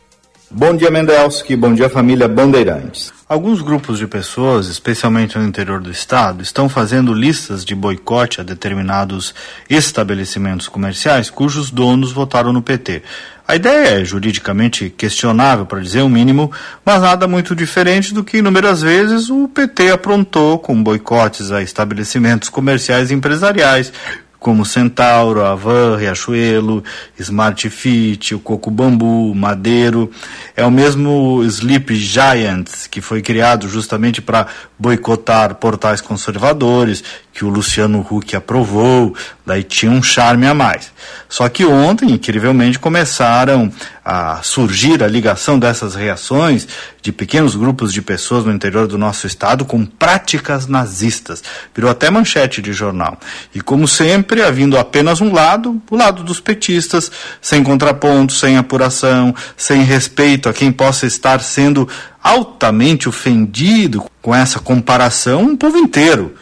Bom dia, Mendelski. Bom dia, família Bandeirantes. Alguns grupos de pessoas, especialmente no interior do estado, estão fazendo listas de boicote a determinados estabelecimentos comerciais cujos donos votaram no PT. A ideia é juridicamente questionável, para dizer o mínimo, mas nada muito diferente do que inúmeras vezes o PT aprontou com boicotes a estabelecimentos comerciais e empresariais, como Centauro, Avan, Riachuelo, Smart Fit, o Coco Bambu, Madeiro. É o mesmo Sleep Giants, que foi criado justamente para boicotar portais conservadores, que o Luciano Huck aprovou, daí tinha um charme a mais. Só que ontem, incrivelmente, começaram a surgir a ligação dessas reações de pequenos grupos de pessoas no interior do nosso estado com práticas nazistas. Virou até manchete de jornal. E como sempre, havendo apenas um lado, o lado dos petistas, sem contraponto, sem apuração, sem respeito a quem possa estar sendo altamente ofendido com essa comparação, um povo inteiro.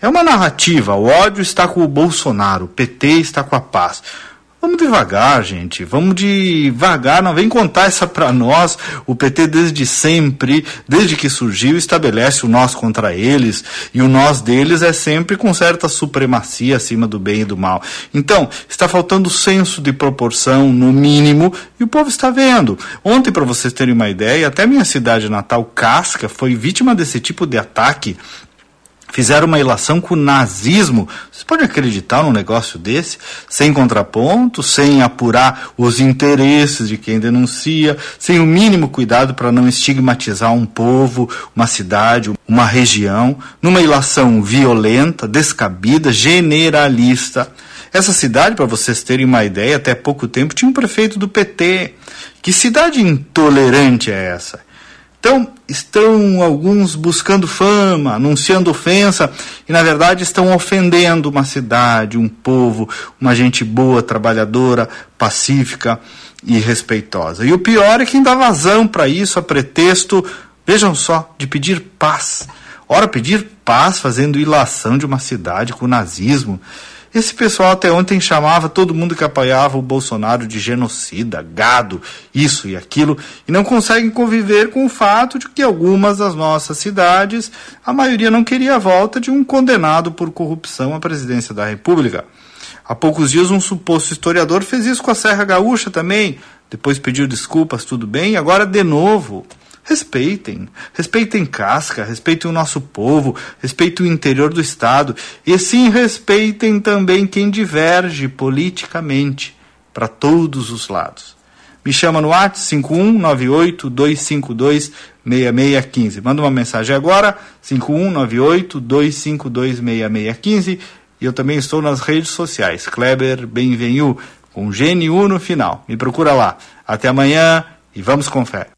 É uma narrativa. O ódio está com o Bolsonaro, o PT está com a paz. Vamos devagar, gente. Vamos devagar. Não vem contar essa para nós. O PT desde sempre, desde que surgiu, estabelece o nós contra eles e o nós deles é sempre com certa supremacia acima do bem e do mal. Então, está faltando senso de proporção no mínimo e o povo está vendo. Ontem, para vocês terem uma ideia, até minha cidade natal, Casca, foi vítima desse tipo de ataque fizeram uma ilação com o nazismo. Você pode acreditar num negócio desse? Sem contraponto, sem apurar os interesses de quem denuncia, sem o mínimo cuidado para não estigmatizar um povo, uma cidade, uma região, numa ilação violenta, descabida, generalista. Essa cidade, para vocês terem uma ideia, até pouco tempo tinha um prefeito do PT. Que cidade intolerante é essa? Então, estão alguns buscando fama, anunciando ofensa, e na verdade estão ofendendo uma cidade, um povo, uma gente boa, trabalhadora, pacífica e respeitosa. E o pior é quem dá vazão para isso a pretexto, vejam só, de pedir paz. Ora, pedir paz fazendo ilação de uma cidade com o nazismo. Esse pessoal até ontem chamava todo mundo que apoiava o Bolsonaro de genocida, gado, isso e aquilo, e não conseguem conviver com o fato de que algumas das nossas cidades, a maioria não queria a volta de um condenado por corrupção à presidência da República. Há poucos dias um suposto historiador fez isso com a Serra Gaúcha também, depois pediu desculpas, tudo bem, agora de novo. Respeitem. Respeitem Casca, respeitem o nosso povo, respeitem o interior do Estado. E sim, respeitem também quem diverge politicamente para todos os lados. Me chama no WhatsApp 5198-252-6615. Manda uma mensagem agora, 5198-252-6615. E eu também estou nas redes sociais, Kleber Benvenu, com GNU no final. Me procura lá. Até amanhã e vamos com fé.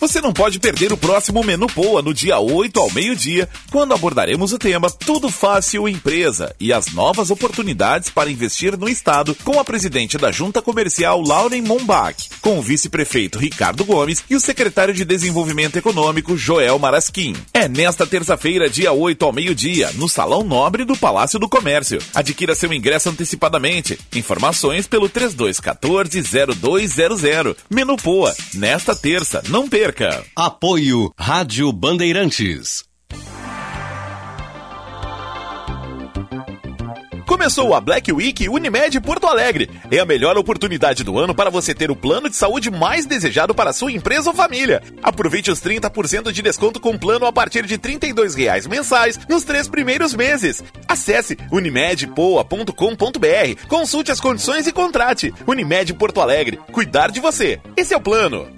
Você não pode perder o próximo Menu Poa no dia 8 ao meio-dia, quando abordaremos o tema Tudo Fácil Empresa e as novas oportunidades para investir no Estado com a presidente da Junta Comercial Lauren Mombach, com o vice-prefeito Ricardo Gomes e o secretário de Desenvolvimento Econômico Joel Marasquim. É nesta terça-feira, dia 8 ao meio-dia, no Salão Nobre do Palácio do Comércio. Adquira seu ingresso antecipadamente. Informações pelo 3214-0200. Menu Poa, nesta terça, não perca perca. Apoio Rádio Bandeirantes. Começou a Black Week Unimed Porto Alegre. É a melhor oportunidade do ano para você ter o plano de saúde mais desejado para sua empresa ou família. Aproveite os 30% de desconto com plano a partir de 32 reais mensais nos três primeiros meses. Acesse unimedpoa.com.br, consulte as condições e contrate. Unimed Porto Alegre. Cuidar de você. Esse é o plano.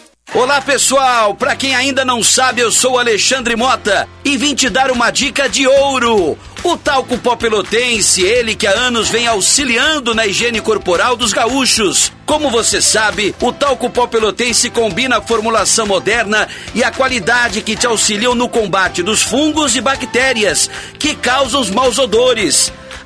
Olá pessoal, para quem ainda não sabe, eu sou Alexandre Mota e vim te dar uma dica de ouro. O talco pó pelotense, ele que há anos vem auxiliando na higiene corporal dos gaúchos. Como você sabe, o talco pó pelotense combina a formulação moderna e a qualidade que te auxiliam no combate dos fungos e bactérias que causam os maus odores.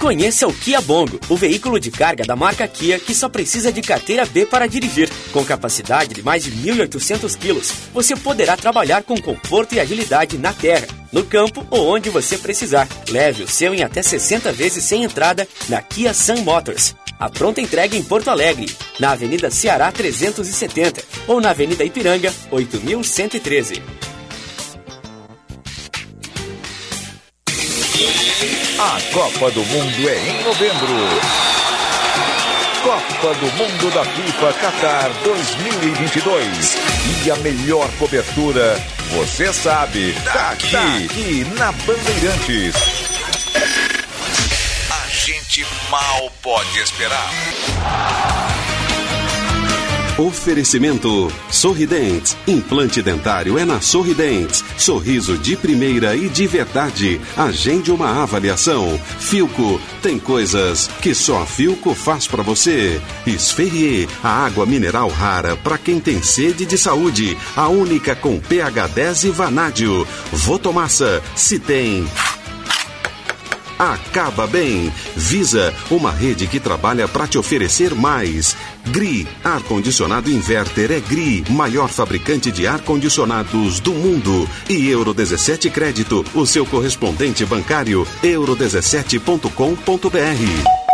Conheça o Kia Bongo, o veículo de carga da marca Kia que só precisa de carteira B para dirigir. Com capacidade de mais de 1.800 quilos, você poderá trabalhar com conforto e agilidade na terra, no campo ou onde você precisar. Leve o seu em até 60 vezes sem entrada na Kia Sun Motors. A pronta entrega em Porto Alegre, na Avenida Ceará 370 ou na Avenida Ipiranga 8113. A Copa do Mundo é em novembro. Copa do Mundo da FIFA Qatar 2022. E a melhor cobertura, você sabe, tá aqui, tá aqui na Bandeirantes. A gente mal pode esperar. Oferecimento Sorridentes. Implante dentário é na Sorridentes. Sorriso de primeira e de verdade. Agende uma avaliação. Filco. Tem coisas que só a Filco faz para você. Esferrier. A água mineral rara para quem tem sede de saúde. A única com pH 10 e vanádio. Votomassa. Se tem acaba bem. Visa, uma rede que trabalha para te oferecer mais. GRI, ar-condicionado inverter é GRI, maior fabricante de ar-condicionados do mundo. E Euro 17 Crédito, o seu correspondente bancário, euro17.com.br.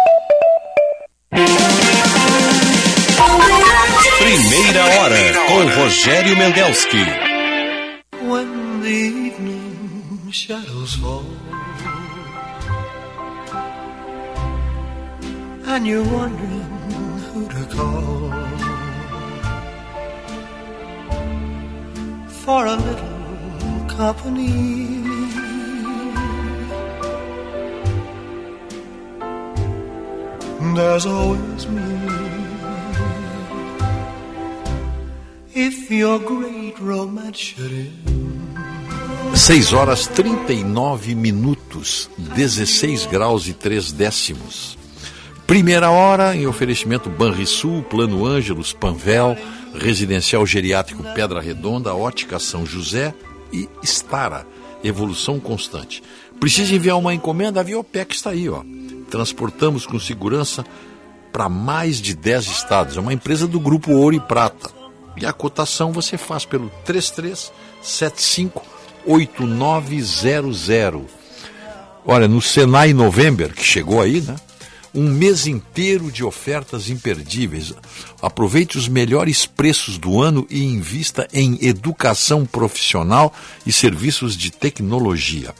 Primeira hora com Rogério Mendelski. When the evening shadows fall and you're wondering who to call for a little company. There's always me. If your great romance should end. 6 horas 39 minutos, 16 graus e 3 décimos. Primeira hora em oferecimento Banrisul, Plano Ângelos, Panvel, Residencial Geriátrico Pedra Redonda, Ótica São José e Stara, Evolução Constante. Precisa enviar uma encomenda? A Viopec está aí, ó. Transportamos com segurança para mais de 10 estados. É uma empresa do Grupo Ouro e Prata. E a cotação você faz pelo 3375 8900. Olha, no Senai November, que chegou aí, né? Um mês inteiro de ofertas imperdíveis. Aproveite os melhores preços do ano e invista em educação profissional e serviços de tecnologia.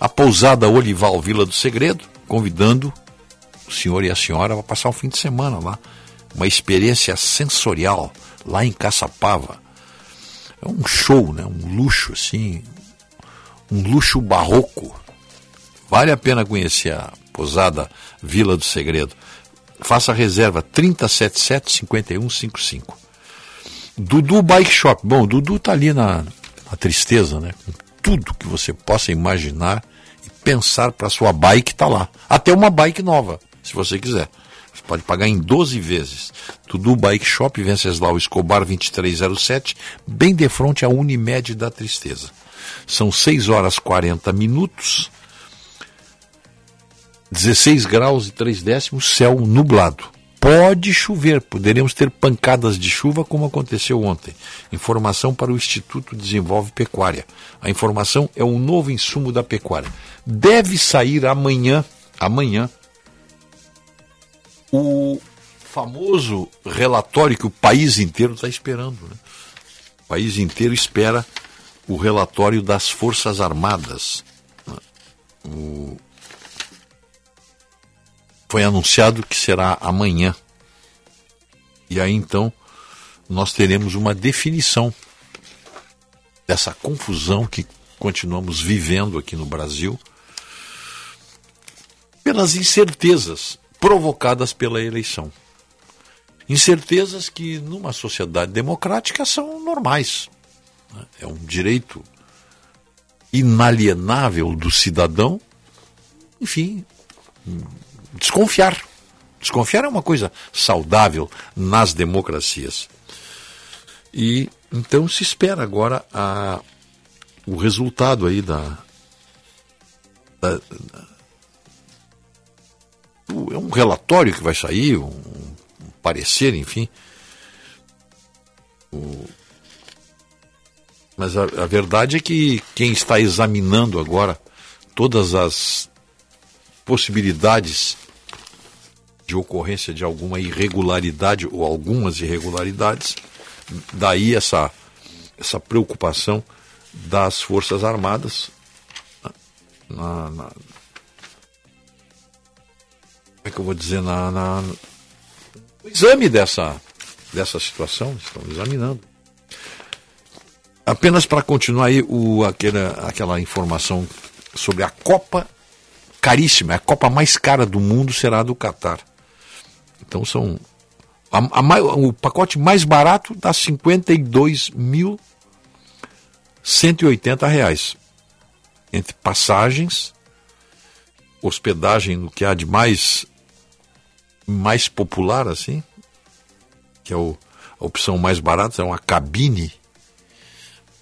A pousada Olival Vila do Segredo, convidando o senhor e a senhora vão passar o fim de semana lá. Uma experiência sensorial lá em Caçapava. É um show, né? Um luxo, assim. Um luxo barroco. Vale a pena conhecer a posada Vila do Segredo. Faça a reserva 3077-5155. Dudu Bike Shop. Bom, Dudu tá ali na, na tristeza, né? Com tudo que você possa imaginar e pensar para sua bike tá lá. Até uma bike nova, se você quiser. Você pode pagar em 12 vezes. Dudu Bike Shop, Venceslau Escobar 2307, bem de frente à Unimed da Tristeza. São 6 horas 40 minutos. 16 graus e 3 décimos, céu nublado. Pode chover, poderemos ter pancadas de chuva como aconteceu ontem. Informação para o Instituto Desenvolve Pecuária. A informação é um novo insumo da pecuária. Deve sair amanhã, amanhã, o famoso relatório que o país inteiro está esperando. Né? O país inteiro espera o relatório das Forças Armadas. O foi anunciado que será amanhã. E aí então nós teremos uma definição dessa confusão que continuamos vivendo aqui no Brasil pelas incertezas provocadas pela eleição. Incertezas que numa sociedade democrática são normais. Né? É um direito inalienável do cidadão, enfim, desconfiar. Desconfiar é uma coisa saudável nas democracias. E então se espera agora a, o resultado aí da, da, da é um relatório que vai sair, um, um parecer, enfim. O, mas a, a verdade é que quem está examinando agora todas as possibilidades de ocorrência de alguma irregularidade ou algumas irregularidades, daí essa, essa preocupação das Forças Armadas na, na, como é que eu vou dizer, na, na, no exame dessa, dessa situação, estão examinando. Apenas para continuar aí o, aquela, aquela informação sobre a Copa caríssima, a Copa mais cara do mundo será a do Catar. Então são. A, a, o pacote mais barato dá 52.180 reais. Entre passagens, hospedagem, no que há de mais, mais popular, assim, que é o, a opção mais barata, é uma cabine.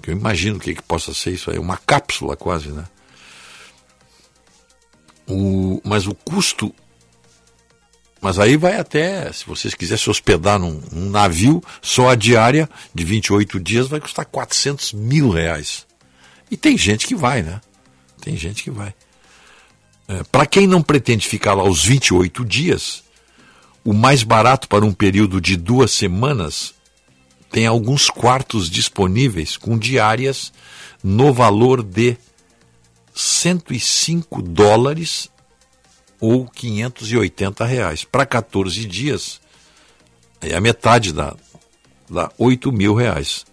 Que eu imagino o que, que possa ser isso aí, uma cápsula quase, né? O, mas o custo mas aí vai até, se vocês quiserem se hospedar num, num, navio, só a diária de 28 dias vai custar 400 mil reais. E tem gente que vai, né? Tem gente que vai. É, para quem não pretende ficar lá os 28 dias, o mais barato para um período de duas semanas tem alguns quartos disponíveis com diárias no valor de 105 dólares ou 580 reais. Para 14 dias, é a metade da, da 8 mil reais.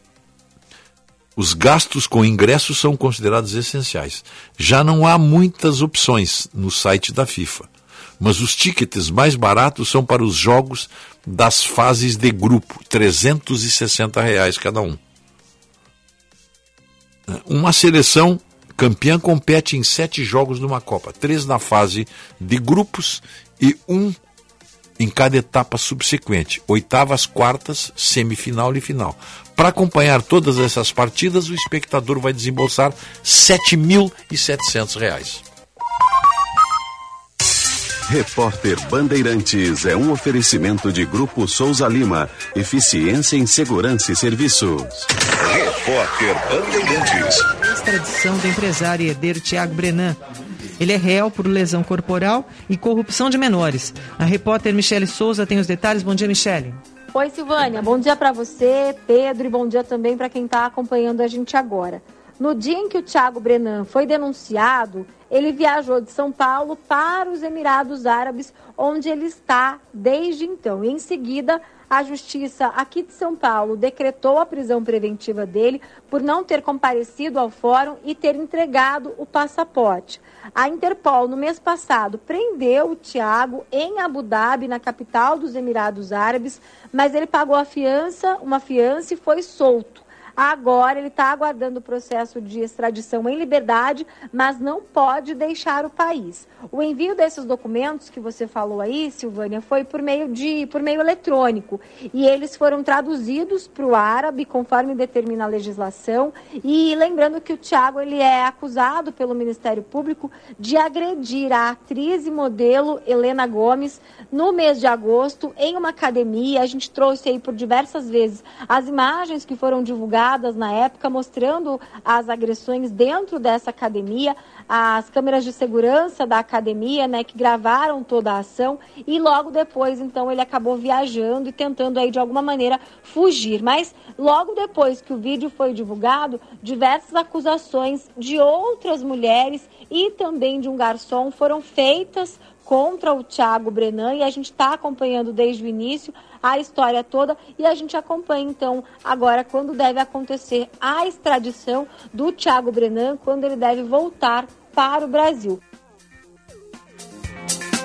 Os gastos com ingressos são considerados essenciais. Já não há muitas opções no site da FIFA, mas os tickets mais baratos são para os jogos das fases de grupo, 360 reais cada um. Uma seleção campeã compete em sete jogos numa Copa, três na fase de grupos e um em cada etapa subsequente, oitavas, quartas, semifinal e final. Para acompanhar todas essas partidas, o espectador vai desembolsar R$ 7.700. Repórter Bandeirantes é um oferecimento de Grupo Souza Lima. Eficiência em Segurança e Serviços. Repórter Bandeirantes. Extradição do empresário herdeiro Tiago Brenan. Ele é réu por lesão corporal e corrupção de menores. A repórter Michele Souza tem os detalhes. Bom dia, Michele. Oi, Silvânia. Bom dia para você, Pedro, e bom dia também para quem está acompanhando a gente agora. No dia em que o Thiago Brenan foi denunciado, ele viajou de São Paulo para os Emirados Árabes, onde ele está desde então. E em seguida, a justiça aqui de São Paulo decretou a prisão preventiva dele por não ter comparecido ao fórum e ter entregado o passaporte. A Interpol, no mês passado, prendeu o Tiago em Abu Dhabi, na capital dos Emirados Árabes, mas ele pagou a fiança, uma fiança e foi solto. Agora ele está aguardando o processo de extradição em liberdade, mas não pode deixar o país. O envio desses documentos que você falou aí, Silvânia, foi por meio de por meio eletrônico e eles foram traduzidos para o árabe conforme determina a legislação. E lembrando que o Tiago ele é acusado pelo Ministério Público de agredir a atriz e modelo Helena Gomes no mês de agosto em uma academia. A gente trouxe aí por diversas vezes as imagens que foram divulgadas divulgadas na época, mostrando as agressões dentro dessa academia, as câmeras de segurança da academia, né, que gravaram toda a ação, e logo depois, então, ele acabou viajando e tentando aí de alguma maneira fugir. Mas logo depois que o vídeo foi divulgado, diversas acusações de outras mulheres e também de um garçom foram feitas contra o Thiago Brenan e a gente está acompanhando desde o início a história toda e a gente acompanha então agora quando deve acontecer a extradição do Thiago Brenan, quando ele deve voltar para o Brasil.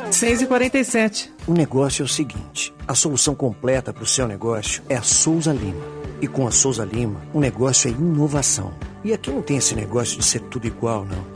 6h47. O negócio é o seguinte: a solução completa para o seu negócio é a Souza Lima. E com a Souza Lima, o negócio é inovação. E aqui não tem esse negócio de ser tudo igual, não.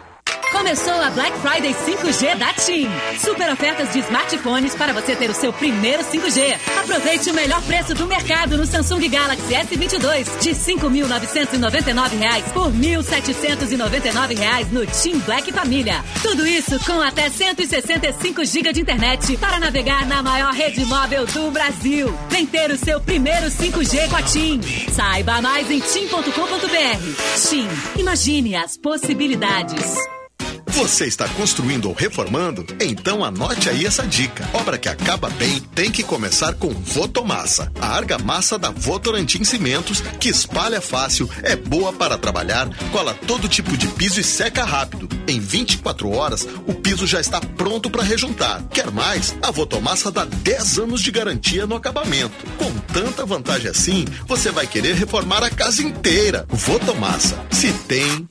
Começou a Black Friday 5G da TIM. Super ofertas de smartphones para você ter o seu primeiro 5G. Aproveite o melhor preço do mercado no Samsung Galaxy S22 de R$ 5.999 por R$ 1.799 no TIM Black Família. Tudo isso com até 165 GB de internet para navegar na maior rede móvel do Brasil. Vem ter o seu primeiro 5G com a TIM. Saiba mais em tim.com.br. TIM. Imagine as possibilidades. Você está construindo ou reformando? Então anote aí essa dica. Obra que acaba bem tem que começar com Votomassa. A argamassa da Votorantim Cimentos, que espalha fácil, é boa para trabalhar, cola todo tipo de piso e seca rápido. Em 24 horas, o piso já está pronto para rejuntar. Quer mais? A Votomassa dá 10 anos de garantia no acabamento. Com tanta vantagem assim, você vai querer reformar a casa inteira. Votomassa. Se tem,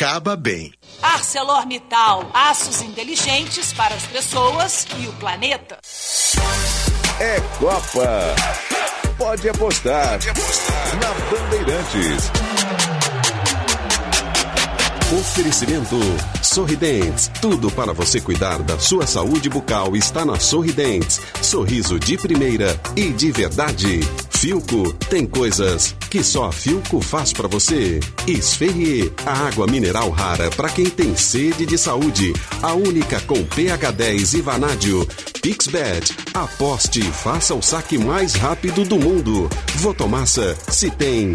acaba bem. ArcelorMittal, aços inteligentes para as pessoas e o planeta. É Copa. Pode apostar. Pode apostar. Na Bandeirantes. Oferecimento Sorridentes. Tudo para você cuidar da sua saúde bucal está na Sorridentes. Sorriso de primeira e de verdade. Filco tem coisas que só a Filco faz para você. Esferrier, a água mineral rara para quem tem sede de saúde. A única com pH 10 e vanádio. Pixbet, aposte e faça o saque mais rápido do mundo. Votomassa, se tem.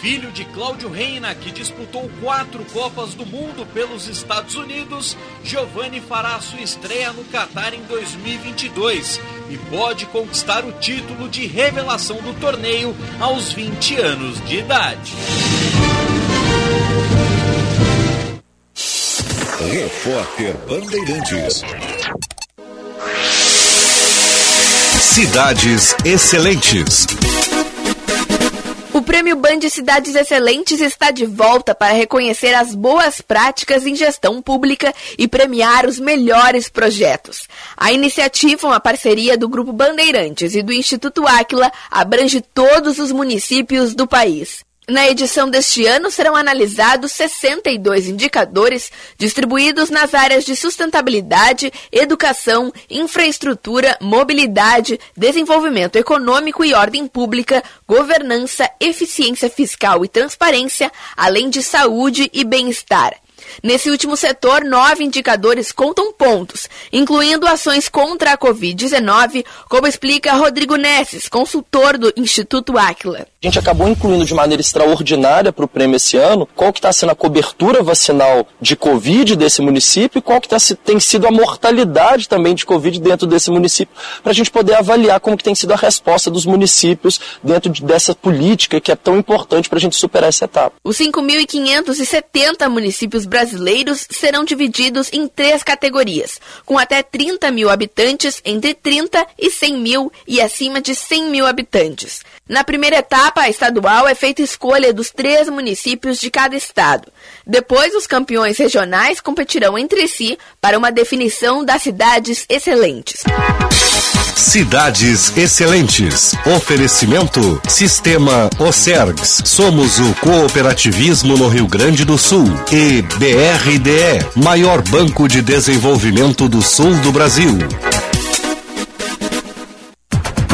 filho de Cláudio Reina, que disputou quatro Copas do Mundo pelos Estados Unidos, Giovanni fará sua estreia no Catar em 2022 e pode conquistar o título de revelação do torneio aos 20 anos de idade. Repórter Bandeirantes. Cidades Excelentes. Prêmio Band Cidades Excelentes está de volta para reconhecer as boas práticas em gestão pública e premiar os melhores projetos. A iniciativa, uma parceria do Grupo Bandeirantes e do Instituto Áquila, abrange todos os municípios do país. Na edição deste ano serão analisados 62 indicadores distribuídos nas áreas de sustentabilidade, educação, infraestrutura, mobilidade, desenvolvimento econômico e ordem pública, governança, eficiência fiscal e transparência, além de saúde e bem-estar. Nesse último setor, nove indicadores contam pontos, incluindo ações contra a Covid-19, como explica Rodrigo Nesses, consultor do Instituto Áquila. A gente acabou incluindo de maneira extraordinária para o prêmio esse ano qual que está sendo a cobertura vacinal de Covid desse município e qual que tá, tem sido a mortalidade também de Covid dentro desse município, para a gente poder avaliar como que tem sido a resposta dos municípios dentro de, dessa política que é tão importante para a gente superar essa etapa. Os 5.570 municípios brasileiros brasileiros serão divididos em três categorias, com até 30 mil habitantes, entre 30 e 100 mil e acima de 100 mil habitantes. Na primeira etapa estadual é feita escolha dos três municípios de cada estado. Depois, os campeões regionais competirão entre si para uma definição das cidades excelentes. Cidades Excelentes. Oferecimento Sistema Ocergs. Somos o cooperativismo no Rio Grande do Sul. E BRDE, maior banco de desenvolvimento do sul do Brasil.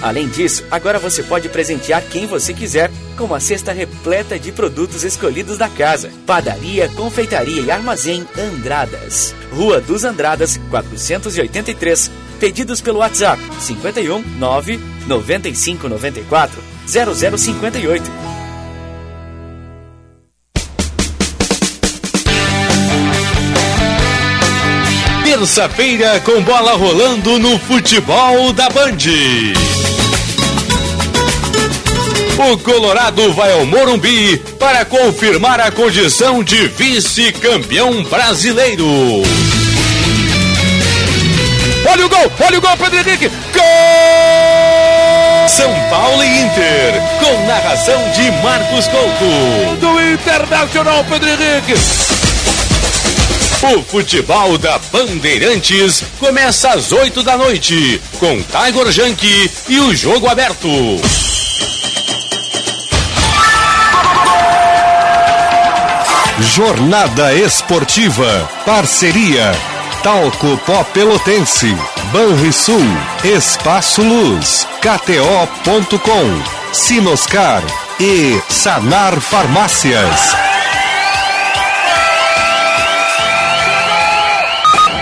Além disso, agora você pode presentear quem você quiser com uma cesta repleta de produtos escolhidos da casa. Padaria, Confeitaria e Armazém Andradas. Rua dos Andradas, 483. Pedidos pelo WhatsApp 51 9 95 94 0058. Terça-feira com bola rolando no futebol da Band. O Colorado vai ao Morumbi para confirmar a condição de vice-campeão brasileiro. Olha o gol, olha o gol, Pedro Henrique. Gol! São Paulo e Inter, com narração de Marcos Couto. Do Internacional, Pedro Henrique. O futebol da Bandeirantes começa às 8 da noite, com Tiger Junk e o jogo aberto. Jornada Esportiva. Parceria. Talco Pó Pelotense. Banrisul. Espaço Luz. KTO.com. Sinoscar e Sanar Farmácias.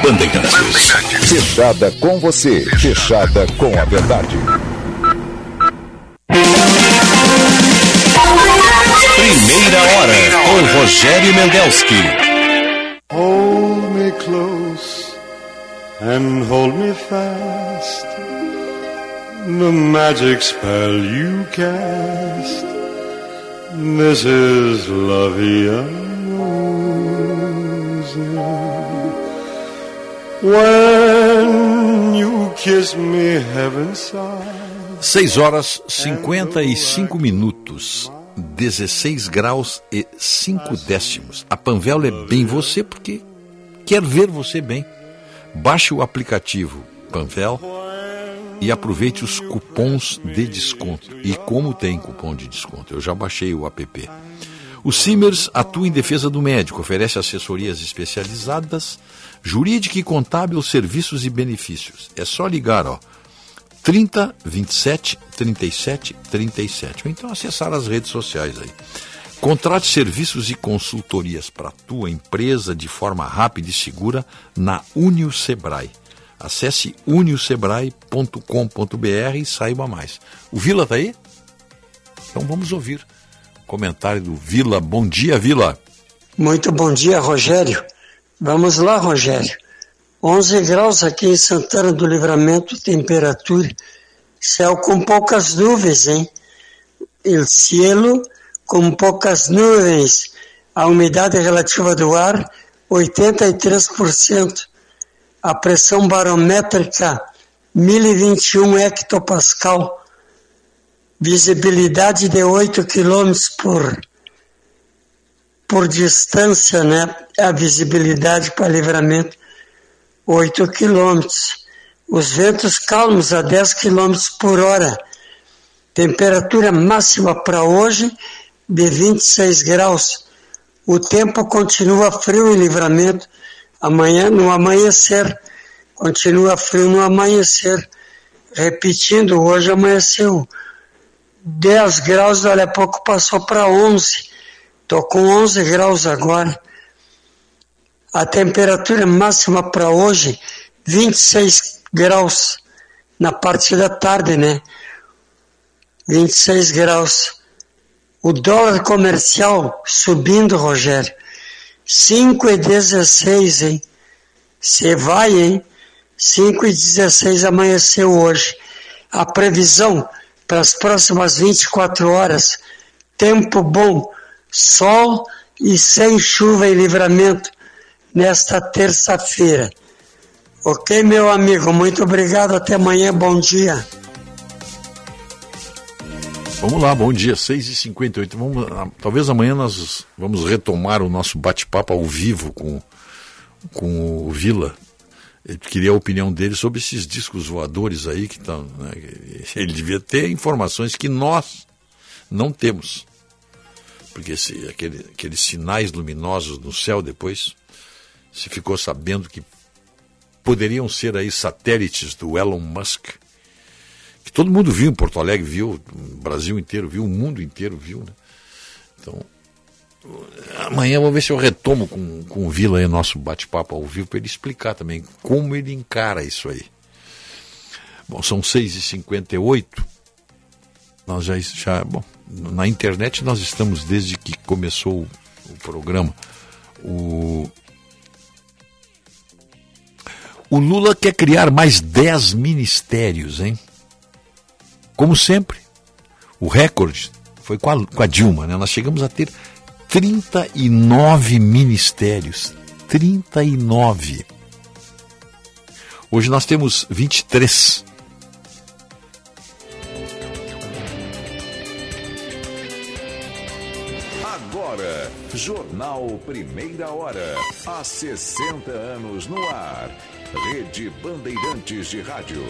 Bandeirantes. Fechada com você. Fechada com a verdade. Primeira hora com Rogério Mendelski. Hold me close and hold me fast. The magic spell you cast. This is La Via When you kiss me, heaven sighs. 6 horas 55 minutos. 16 graus e 5 décimos. A Panvel é bem você porque quer ver você bem. Baixe o aplicativo Panvel e aproveite os cupons de desconto. E como tem cupom de desconto? Eu já baixei o app. O Simers atua em defesa do médico, oferece assessorias especializadas, jurídica e contábil, serviços e benefícios. É só ligar, ó. 30 27 37 37. Ou então acessar as redes sociais aí. Contrate serviços e consultorias para a tua empresa de forma rápida e segura na Unio Sebrae. Acesse uniosebrae.com.br e saiba mais. O Vila está aí? Então vamos ouvir. Comentário do Vila. Bom dia, Vila. Muito bom dia, Rogério. Vamos lá, Rogério. 11 graus aqui em Santana do Livramento, temperatura. Céu com poucas nuvens, hein? O cielo com poucas nuvens. A umidade relativa do ar, 83%. A pressão barométrica, 1021 hectopascal. Visibilidade de 8 km por, por distância, né? A visibilidade para livramento 8 quilômetros. Os ventos calmos a 10 quilômetros por hora. Temperatura máxima para hoje de 26 graus. O tempo continua frio em livramento. Amanhã, no amanhecer, continua frio no amanhecer. Repetindo, hoje amanheceu 10 graus, dali a pouco passou para 11. Estou com 11 graus agora. A temperatura máxima para hoje, 26 graus na parte da tarde, né? 26 graus. O dólar comercial subindo, Rogério. 5,16, hein? Você vai, hein? 5,16 amanheceu hoje. A previsão para as próximas 24 horas: tempo bom, sol e sem chuva em livramento nesta terça-feira. Ok, meu amigo? Muito obrigado. Até amanhã. Bom dia. Vamos lá, bom dia, 6h58. Vamos, ah, talvez amanhã nós vamos retomar o nosso bate-papo ao vivo com, com o Vila. Eu queria a opinião dele sobre esses discos voadores aí que estão. Né? Ele devia ter informações que nós não temos. Porque esse, aquele, aqueles sinais luminosos no céu depois se ficou sabendo que poderiam ser aí satélites do Elon Musk, que todo mundo viu em Porto Alegre, viu, o Brasil inteiro viu, o mundo inteiro viu, né? Então, amanhã vou ver se eu retomo com, com o Vila aí nosso bate-papo ao vivo para ele explicar também como ele encara isso aí. Bom, são 6h58. Nós já, já bom, na internet nós estamos desde que começou o, o programa. O, o Lula quer criar mais 10 ministérios, hein? Como sempre, o recorde foi com a, com a Dilma, né? Nós chegamos a ter 39 ministérios. 39. Hoje nós temos 23. Agora, Jornal Primeira Hora. Há 60 anos no ar. Rede Bandeirantes de Rádio.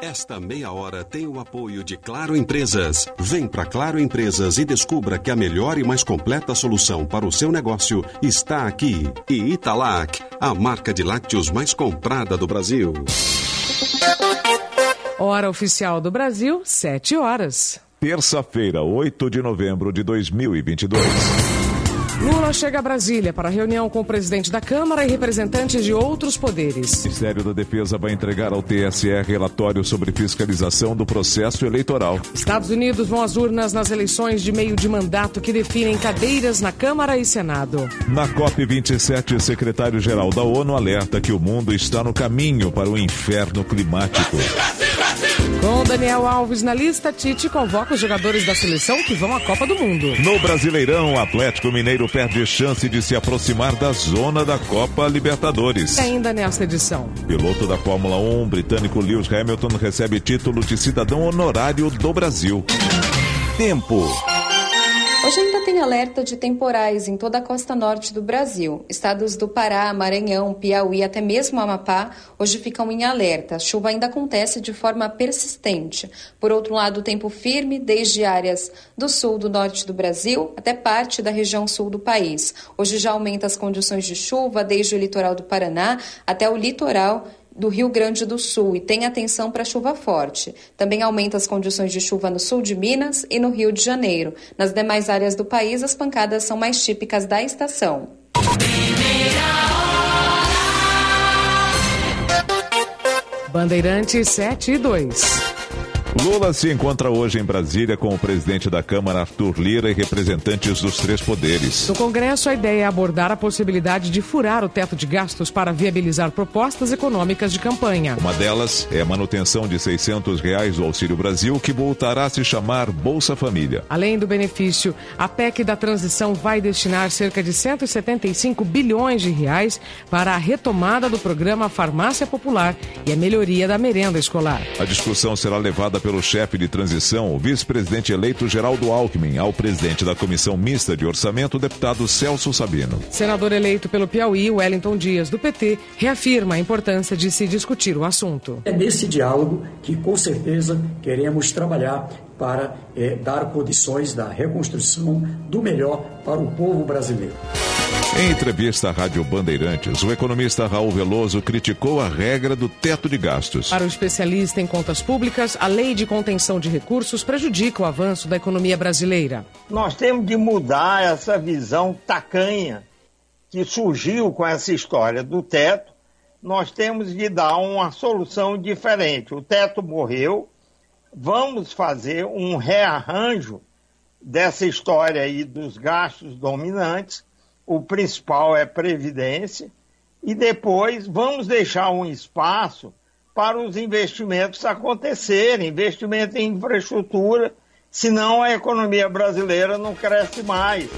Esta meia hora tem o apoio de Claro Empresas. Vem para Claro Empresas e descubra que a melhor e mais completa solução para o seu negócio está aqui. E Italac, a marca de lácteos mais comprada do Brasil. Hora oficial do Brasil, 7 horas. Terça-feira, 8 de novembro de 2022. Lula chega a Brasília para reunião com o presidente da Câmara e representantes de outros poderes. O Ministério da Defesa vai entregar ao TSE relatório sobre fiscalização do processo eleitoral. Estados Unidos vão às urnas nas eleições de meio de mandato que definem cadeiras na Câmara e Senado. Na COP27, secretário-geral da ONU alerta que o mundo está no caminho para o inferno climático. Com Daniel Alves na lista, Tite convoca os jogadores da seleção que vão à Copa do Mundo. No Brasileirão, o Atlético Mineiro perde chance de se aproximar da zona da Copa Libertadores. E ainda nesta edição. Piloto da Fórmula 1, o britânico Lewis Hamilton recebe título de cidadão honorário do Brasil. Tempo. Hoje ainda tem alerta de temporais em toda a costa norte do Brasil. Estados do Pará, Maranhão, Piauí, até mesmo Amapá, hoje ficam em alerta. A chuva ainda acontece de forma persistente. Por outro lado, o tempo firme desde áreas do sul do norte do Brasil até parte da região sul do país. Hoje já aumenta as condições de chuva desde o litoral do Paraná até o litoral do Rio Grande do Sul e tem atenção para chuva forte. Também aumenta as condições de chuva no sul de Minas e no Rio de Janeiro. Nas demais áreas do país, as pancadas são mais típicas da estação. Bandeirantes 7 e 2. Lula se encontra hoje em Brasília com o presidente da Câmara, Arthur Lira, e representantes dos três poderes. No Congresso, a ideia é abordar a possibilidade de furar o teto de gastos para viabilizar propostas econômicas de campanha. Uma delas é a manutenção de 600 reais do Auxílio Brasil, que voltará a se chamar Bolsa Família. Além do benefício, a PEC da transição vai destinar cerca de 175 bilhões de reais para a retomada do programa Farmácia Popular e a melhoria da merenda escolar. A discussão será levada pelo chefe de transição, o vice-presidente eleito Geraldo Alckmin, ao presidente da Comissão Mista de Orçamento, deputado Celso Sabino. Senador eleito pelo Piauí, Wellington Dias, do PT, reafirma a importância de se discutir o assunto. É nesse diálogo que, com certeza, queremos trabalhar para é, dar condições da reconstrução do melhor para o povo brasileiro. Em entrevista à Rádio Bandeirantes, o economista Raul Veloso criticou a regra do teto de gastos. Para o especialista em contas públicas, a lei de contenção de recursos prejudica o avanço da economia brasileira. Nós temos de mudar essa visão tacanha que surgiu com essa história do teto. Nós temos de dar uma solução diferente. O teto morreu, vamos fazer um rearranjo dessa história aí dos gastos dominantes. O principal é previdência, e depois vamos deixar um espaço para os investimentos acontecerem, investimento em infraestrutura, senão a economia brasileira não cresce mais.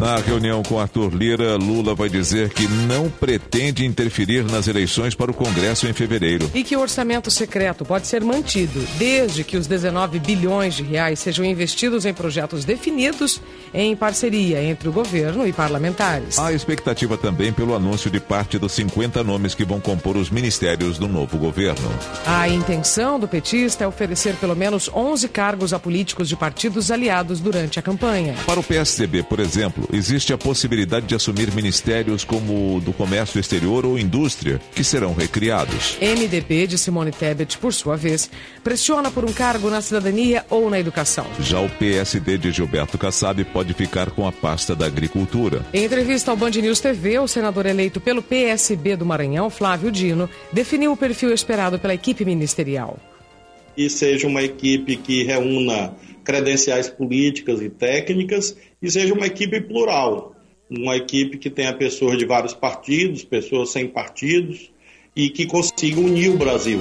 Na reunião com Arthur Lira, Lula vai dizer que não pretende interferir nas eleições para o Congresso em fevereiro. E que o orçamento secreto pode ser mantido, desde que os 19 bilhões de reais sejam investidos em projetos definidos em parceria entre o governo e parlamentares. Há expectativa também pelo anúncio de parte dos 50 nomes que vão compor os ministérios do novo governo. A intenção do petista é oferecer pelo menos 11 cargos a políticos de partidos aliados durante a campanha. Para o PSDB, por exemplo, existe a possibilidade de assumir ministérios como o do comércio exterior ou indústria, que serão recriados. MDB de Simone Tebet, por sua vez, pressiona por um cargo na cidadania ou na educação. Já o PSD de Gilberto Kassab pode ficar com a pasta da agricultura. Em entrevista ao Band News TV, o senador eleito pelo PSB do Maranhão, Flávio Dino, definiu o perfil esperado pela equipe ministerial. E seja uma equipe que reúna credenciais políticas e técnicas e seja uma equipe plural, uma equipe que tenha pessoas de vários partidos, pessoas sem partidos e que consiga unir o Brasil.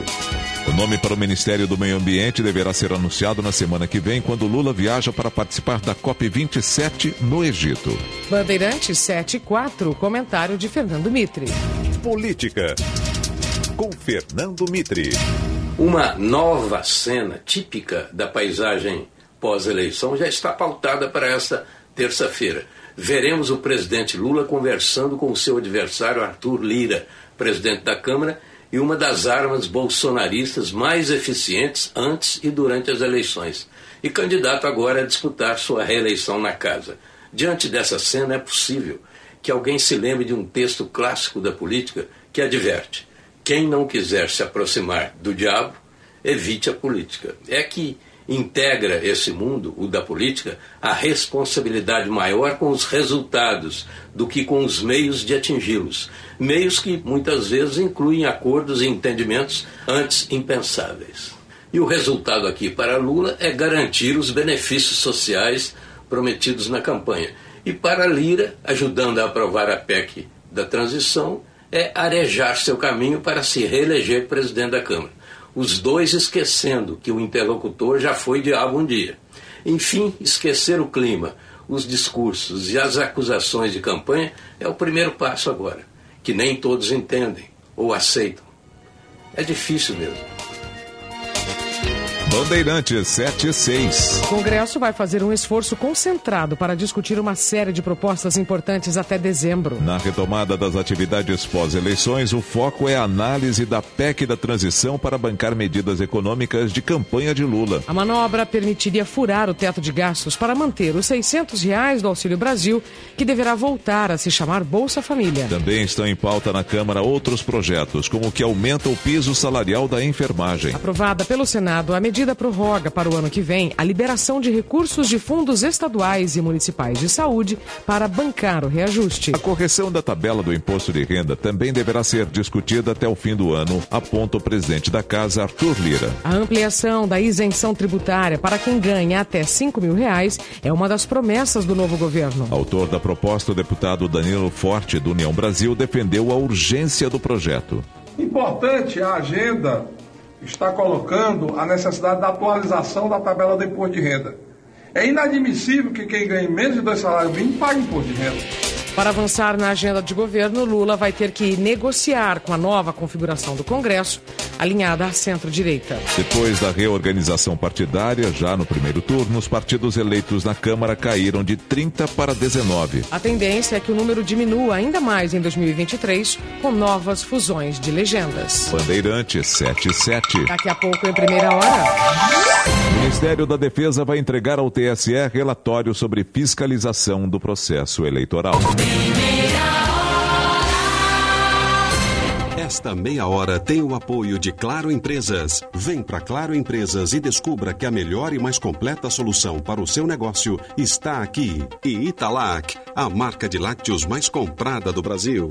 O nome para o Ministério do Meio Ambiente deverá ser anunciado na semana que vem, quando Lula viaja para participar da COP27 no Egito. Bandeirantes 74, comentário de Fernando Mitre. Política, com Fernando Mitre. Uma nova cena típica da paisagem pós-eleição já está pautada para esta terça-feira. Veremos o presidente Lula conversando com o seu adversário Arthur Lira, presidente da Câmara e uma das armas bolsonaristas mais eficientes antes e durante as eleições, e candidato agora a disputar sua reeleição na casa. Diante dessa cena, é possível que alguém se lembre de um texto clássico da política que adverte: quem não quiser se aproximar do diabo, evite a política. É que integra esse mundo, o da política, a responsabilidade maior com os resultados do que com os meios de atingi-los. Meios que muitas vezes incluem acordos e entendimentos antes impensáveis. E o resultado aqui para Lula é garantir os benefícios sociais prometidos na campanha. E para Lira, ajudando a aprovar a PEC da transição, é arejar seu caminho para se reeleger presidente da Câmara. Os dois esquecendo que o interlocutor já foi diabo um dia. Enfim, esquecer o clima, os discursos e as acusações de campanha é o primeiro passo agora, que nem todos entendem ou aceitam. É difícil mesmo. Bandeirantes 76. O Congresso vai fazer um esforço concentrado para discutir uma série de propostas importantes até dezembro. Na retomada das atividades pós-eleições, o foco é a análise da PEC da transição para bancar medidas econômicas de campanha de Lula. A manobra permitiria furar o teto de gastos para manter os 600 reais do Auxílio Brasil, que deverá voltar a se chamar Bolsa Família. Também estão em pauta na Câmara outros projetos, como o que aumenta o piso salarial da enfermagem. Aprovada pelo Senado, a medida medida prorroga para o ano que vem a liberação de recursos de fundos estaduais e municipais de saúde para bancar o reajuste. A correção da tabela do imposto de renda também deverá ser discutida até o fim do ano, aponta o presidente da casa, Arthur Lira. A ampliação da isenção tributária para quem ganha até 5 mil reais é uma das promessas do novo governo. Autor da proposta, o deputado Danilo Forte, do União Brasil, defendeu a urgência do projeto. Importante a agenda está colocando a necessidade da atualização da tabela do imposto de renda. É inadmissível que quem ganhe menos de dois salários mínimos pague imposto de renda. Para avançar na agenda de governo, Lula vai ter que negociar com a nova configuração do Congresso, alinhada à centro-direita. Depois da reorganização partidária, já no primeiro turno, os partidos eleitos na Câmara caíram de 30 para 19. A tendência é que o número diminua ainda mais em 2023, com novas fusões de legendas. Bandeirante 77. Daqui a pouco, em primeira hora. O Ministério da Defesa vai entregar ao TSE relatório sobre fiscalização do processo eleitoral. Esta meia hora tem o apoio de Claro Empresas. Vem para Claro Empresas e descubra que a melhor e mais completa solução para o seu negócio está aqui. E Italac, a marca de lácteos mais comprada do Brasil.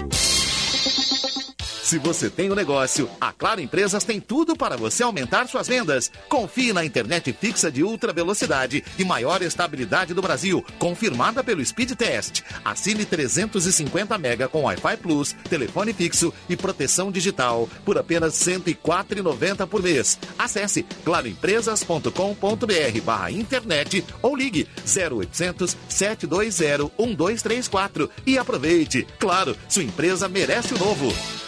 Se você tem um negócio, a Claro Empresas tem tudo para você aumentar suas vendas. Confie na internet fixa de ultra velocidade e maior estabilidade do Brasil, confirmada pelo Speed Test. Assine 350 mega com Wi-Fi Plus, telefone fixo e proteção digital por apenas R$ 104,90 por mês. Acesse claroempresas.com.br barra internet ou ligue 0800 720 1234 e aproveite. Claro, sua empresa merece o novo.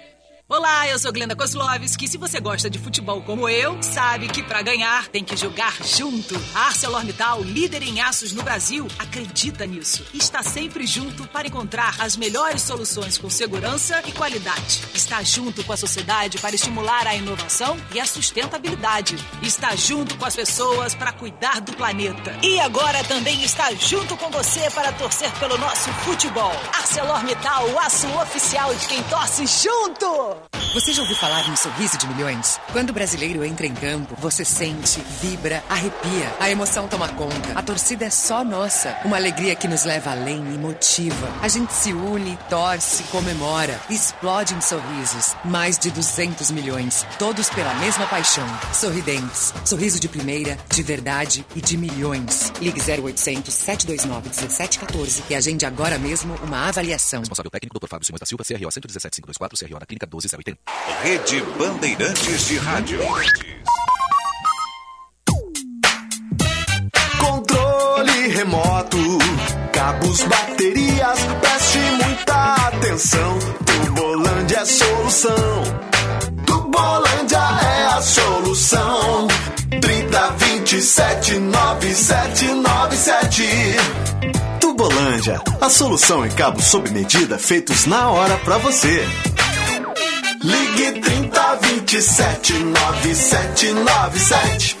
Olá, eu sou Glenda Kozlovski. Se você gosta de futebol como eu, sabe que para ganhar tem que jogar junto. A ArcelorMittal, líder em aços no Brasil, acredita nisso. E está sempre junto para encontrar as melhores soluções com segurança e qualidade. Está junto com a sociedade para estimular a inovação e a sustentabilidade. Está junto com as pessoas para cuidar do planeta. E agora também está junto com você para torcer pelo nosso futebol. ArcelorMittal, o aço oficial de quem torce junto! Você já ouviu falar em sorriso de milhões? Quando o brasileiro entra em campo, você sente, vibra, arrepia. A emoção toma conta. A torcida é só nossa. Uma alegria que nos leva além e motiva. A gente se une, torce, comemora, explode em sorrisos. Mais de 200 milhões, todos pela mesma paixão. Sorridentes. Sorriso de primeira, de verdade e de milhões. Ligue 0800 729 1714 e agende agora mesmo uma avaliação. Responsável técnico Dr. Fábio Simões da Silva, CRO 117524, CRO na Clínica 12080. Rede Bandeirantes de Rádio. Controle remoto, cabos, baterias, preste muita atenção. Tubolândia é solução. Tubolândia é a solução. 3027 9797. Tubolândia, a solução em cabos sob medida feitos na hora pra você. Ligue 3027 9797.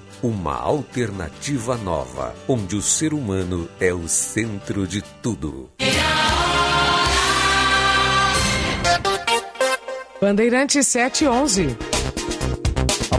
Uma alternativa nova, onde o ser humano é o centro de tudo. Bandeirante 711.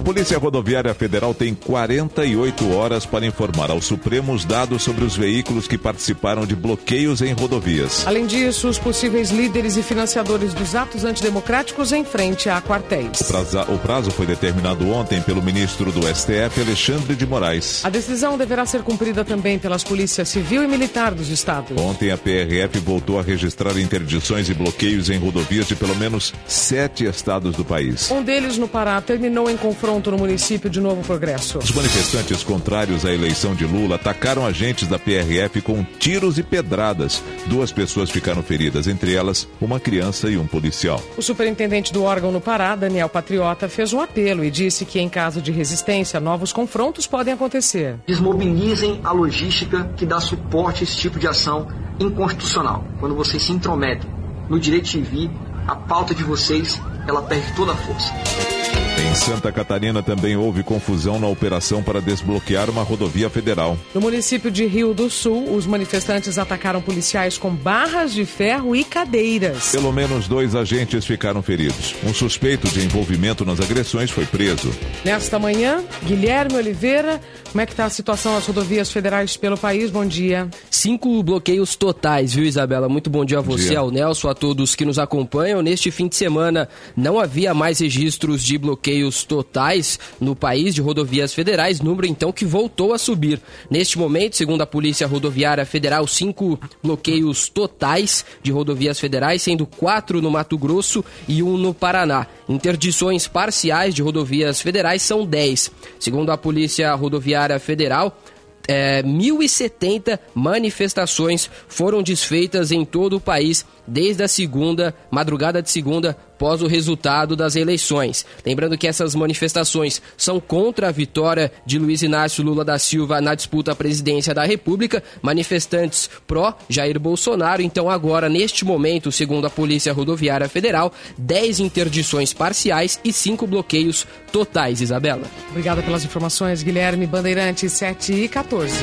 A Polícia Rodoviária Federal tem 48 horas para informar ao Supremo os dados sobre os veículos que participaram de bloqueios em rodovias. Além disso, os possíveis líderes e financiadores dos atos antidemocráticos em frente a quartéis. O prazo, o prazo foi determinado ontem pelo ministro do STF, Alexandre de Moraes. A decisão deverá ser cumprida também pelas polícias civil e militar dos estados. Ontem a PRF voltou a registrar interdições e bloqueios em rodovias de pelo menos sete estados do país. Um deles, no Pará, terminou em confronto no município de Novo Progresso. Os manifestantes contrários à eleição de Lula atacaram agentes da PRF com tiros e pedradas. Duas pessoas ficaram feridas, entre elas uma criança e um policial. O superintendente do órgão no Pará, Daniel Patriota, fez um apelo e disse que, em caso de resistência, novos confrontos podem acontecer. Desmobilizem a logística que dá suporte a esse tipo de ação inconstitucional. Quando vocês se intrometem no direito de vir, a pauta de vocês ela perde toda a força. Em Santa Catarina também houve confusão na operação para desbloquear uma rodovia federal. No município de Rio do Sul, os manifestantes atacaram policiais com barras de ferro e cadeiras. Pelo menos dois agentes ficaram feridos. Um suspeito de envolvimento nas agressões foi preso. Nesta manhã, Guilherme Oliveira, como é que está a situação das rodovias federais pelo país? Bom dia. Cinco bloqueios totais, viu, Isabela? Muito bom dia a você, dia. ao Nelson, a todos que nos acompanham. Neste fim de semana, não havia mais registros de bloqueios totais no país de rodovias federais, número então que voltou a subir. Neste momento, segundo a Polícia Rodoviária Federal, cinco bloqueios totais de rodovias federais, sendo quatro no Mato Grosso e um no Paraná. Interdições parciais de rodovias federais são 10. Segundo a Polícia Rodoviária Federal, é, 1.070 manifestações foram desfeitas em todo o país desde a segunda, madrugada de segunda, após o resultado das eleições. Lembrando que essas manifestações são contra a vitória de Luiz Inácio Lula da Silva na disputa à presidência da República, manifestantes pró Jair Bolsonaro. Então, agora, neste momento, segundo a Polícia Rodoviária Federal, 10 interdições parciais e 5 bloqueios totais, Isabela. Obrigada pelas informações, Guilherme Bandeirante, 7 e 14.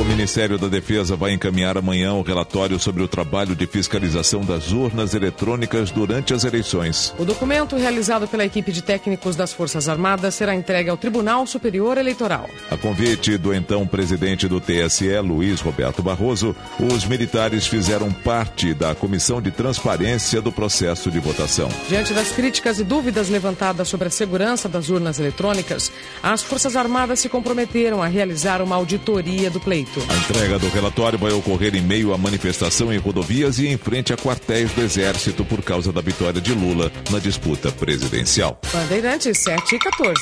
O Ministério da Defesa vai encaminhar amanhã o relatório sobre o trabalho de fiscalização das urnas eletrônicas durante as eleições. O documento realizado pela equipe de técnicos das Forças Armadas será entregue ao Tribunal Superior Eleitoral. A convite do então presidente do TSE, Luiz Roberto Barroso, os militares fizeram parte da Comissão de Transparência do processo de votação. Diante das críticas e dúvidas levantadas sobre a segurança das urnas eletrônicas, as Forças Armadas se comprometeram a realizar uma auditoria do pleito. A entrega do relatório vai ocorrer em meio à manifestação em rodovias e em frente a quartéis do Exército por causa da vitória de Lula na disputa presidencial. Bandeirantes 7 e 14.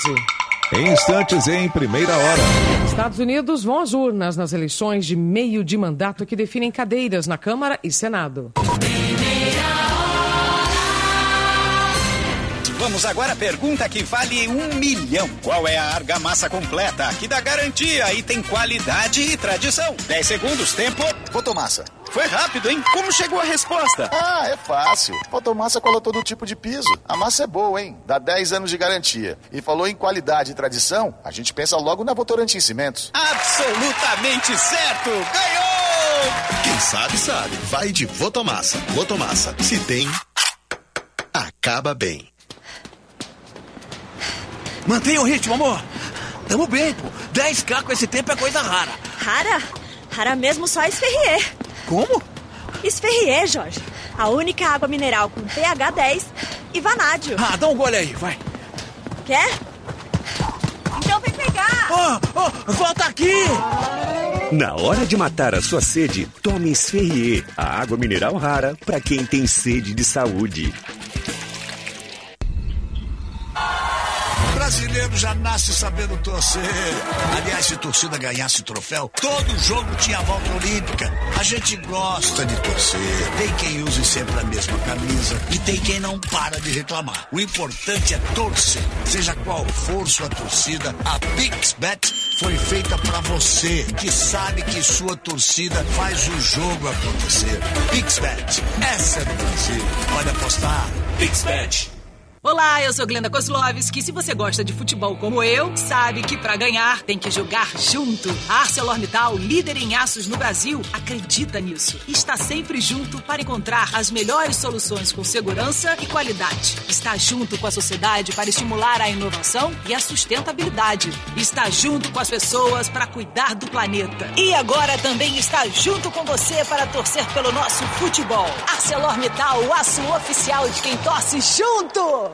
Em instantes, em primeira hora. Estados Unidos vão às urnas nas eleições de meio de mandato que definem cadeiras na Câmara e Senado. Vamos agora à pergunta que vale um milhão. Qual é a argamassa completa que dá garantia e tem qualidade e tradição? 10 segundos, tempo. Fotomassa. Foi rápido, hein? Como chegou a resposta? Ah, é fácil. Fotomassa cola todo tipo de piso. A massa é boa, hein? Dá 10 anos de garantia. E falou em qualidade e tradição, a gente pensa logo na Votorantim Cimentos. Absolutamente certo! Ganhou! Quem sabe, sabe. Vai de Votomassa. Votomassa. Se tem, acaba bem. Mantenha o ritmo, amor. Tamo bem, pô. 10k com esse tempo é coisa rara. Rara? Rara mesmo só Esferrier. Como? Esferrier, Jorge. A única água mineral com pH 10 e vanádio. Ah, dá um gole aí, vai. Quer? Então vem pegar! Oh, oh, volta aqui! Na hora de matar a sua sede, tome Esferrier, a água mineral rara para quem tem sede de saúde. Brasileiro já nasce sabendo torcer. Aliás, se torcida ganhasse troféu, todo jogo tinha volta olímpica. A gente gosta de torcer. Tem quem use sempre a mesma camisa e tem quem não para de reclamar. O importante é torcer. Seja qual for sua torcida, a PixBet foi feita para você, que sabe que sua torcida faz o jogo acontecer. PixBet, essa é do Brasil. Pode apostar. PixBet. Olá, eu sou Glenda Kozlovski. Se você gosta de futebol como eu, sabe que para ganhar tem que jogar junto. A ArcelorMittal, líder em aços no Brasil, acredita nisso. Está sempre junto para encontrar as melhores soluções com segurança e qualidade. Está junto com a sociedade para estimular a inovação e a sustentabilidade. Está junto com as pessoas para cuidar do planeta. E agora também está junto com você para torcer pelo nosso futebol. ArcelorMittal, o aço oficial de quem torce junto.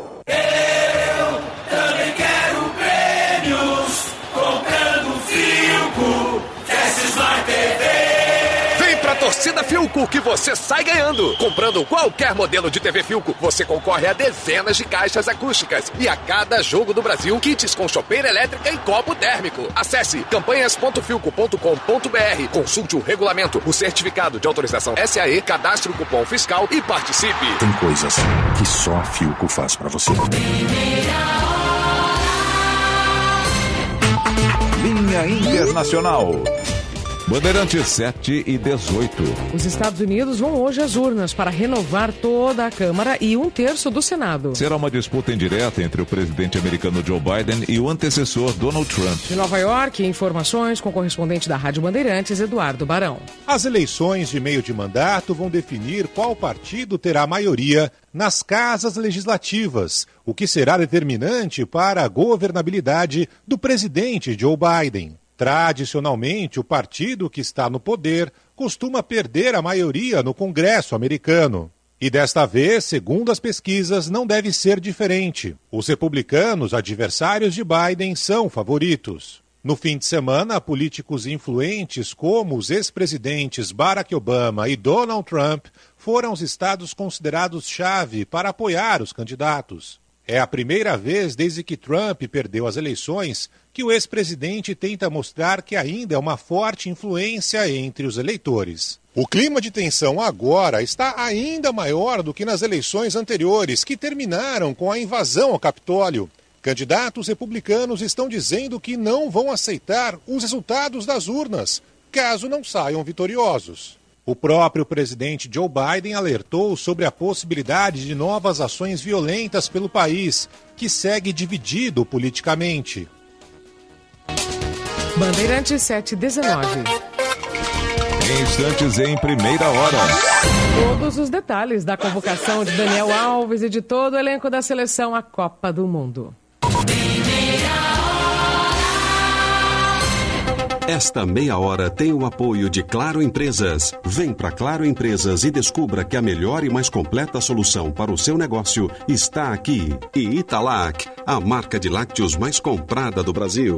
Eu torcida Filco que você sai ganhando. Comprando qualquer modelo de TV Filco, você concorre a dezenas de caixas acústicas e a cada jogo do Brasil, kits com chopeira elétrica e copo térmico. Acesse campanhas.filco.com.br, consulte o regulamento, o certificado de autorização SAE, cadastre o cupom fiscal e participe. Tem coisas que só a Filco faz pra você. Linha Internacional. Bandeirantes 7 e 18. Os Estados Unidos vão hoje às urnas para renovar toda a Câmara e um terço do Senado. Será uma disputa indireta entre o presidente americano Joe Biden e o antecessor Donald Trump. De Nova York, informações com o correspondente da Rádio Bandeirantes, Eduardo Barão. As eleições de meio de mandato vão definir qual partido terá maioria nas casas legislativas, o que será determinante para a governabilidade do presidente Joe Biden. Tradicionalmente, o partido que está no poder costuma perder a maioria no Congresso americano. E desta vez, segundo as pesquisas, não deve ser diferente. Os republicanos, adversários de Biden, são favoritos. No fim de semana, políticos influentes como os ex-presidentes Barack Obama e Donald Trump foram os estados considerados chave para apoiar os candidatos. É a primeira vez desde que Trump perdeu as eleições que o ex-presidente tenta mostrar que ainda é uma forte influência entre os eleitores. O clima de tensão agora está ainda maior do que nas eleições anteriores, que terminaram com a invasão ao Capitólio. Candidatos republicanos estão dizendo que não vão aceitar os resultados das urnas, caso não saiam vitoriosos. O próprio presidente Joe Biden alertou sobre a possibilidade de novas ações violentas pelo país, que segue dividido politicamente. Bandeirantes 719. Em instantes, em primeira hora. Todos os detalhes da convocação de Daniel Alves e de todo o elenco da seleção à Copa do Mundo. Esta meia hora tem o apoio de Claro Empresas. Vem para Claro Empresas e descubra que a melhor e mais completa solução para o seu negócio está aqui. E Italac, a marca de lácteos mais comprada do Brasil.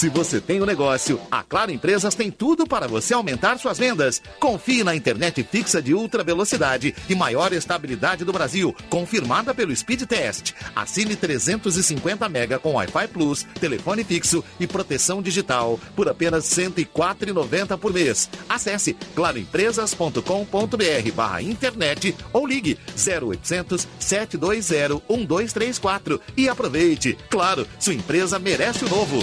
Se você tem um negócio, a Claro Empresas tem tudo para você aumentar suas vendas. Confie na internet fixa de ultra velocidade e maior estabilidade do Brasil, confirmada pelo Speed Test. Assine 350 mega com Wi-Fi Plus, telefone fixo e proteção digital por apenas R$ 104,90 por mês. Acesse claroempresas.com.br barra internet ou ligue 0800 720 1234 e aproveite. Claro, sua empresa merece o novo.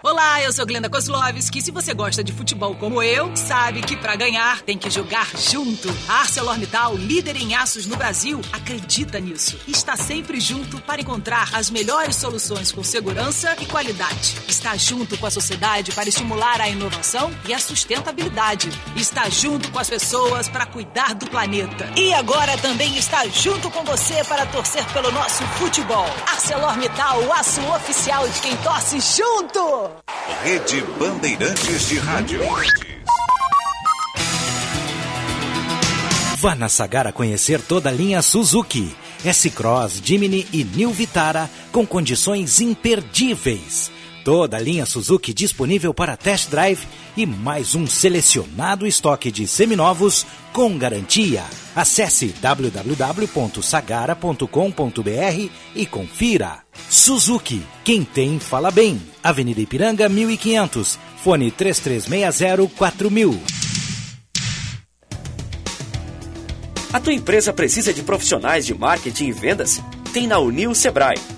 Olá, eu sou Glenda Kozlovski. Se você gosta de futebol como eu, sabe que para ganhar tem que jogar junto. A ArcelorMittal, líder em aços no Brasil, acredita nisso. Está sempre junto para encontrar as melhores soluções com segurança e qualidade. Está junto com a sociedade para estimular a inovação e a sustentabilidade. Está junto com as pessoas para cuidar do planeta. E agora também está junto com você para torcer pelo nosso futebol. ArcelorMittal, o aço oficial de quem torce junto. Rede Bandeirantes de Rádio. Vá na Sagara conhecer toda a linha Suzuki, S-Cross, Jimny e New Vitara com condições imperdíveis. Toda a linha Suzuki disponível para test drive e mais um selecionado estoque de seminovos com garantia. Acesse www.sagara.com.br e confira. Suzuki, quem tem fala bem. Avenida Ipiranga 1500, fone 3360 4000. A tua empresa precisa de profissionais de marketing e vendas? Tem na Unil Sebrae.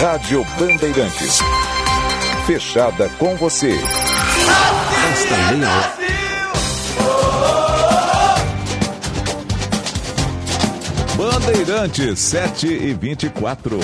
Rádio Bandeirantes. Fechada com você. Esta meia hora. Bandeirantes 7 e 24.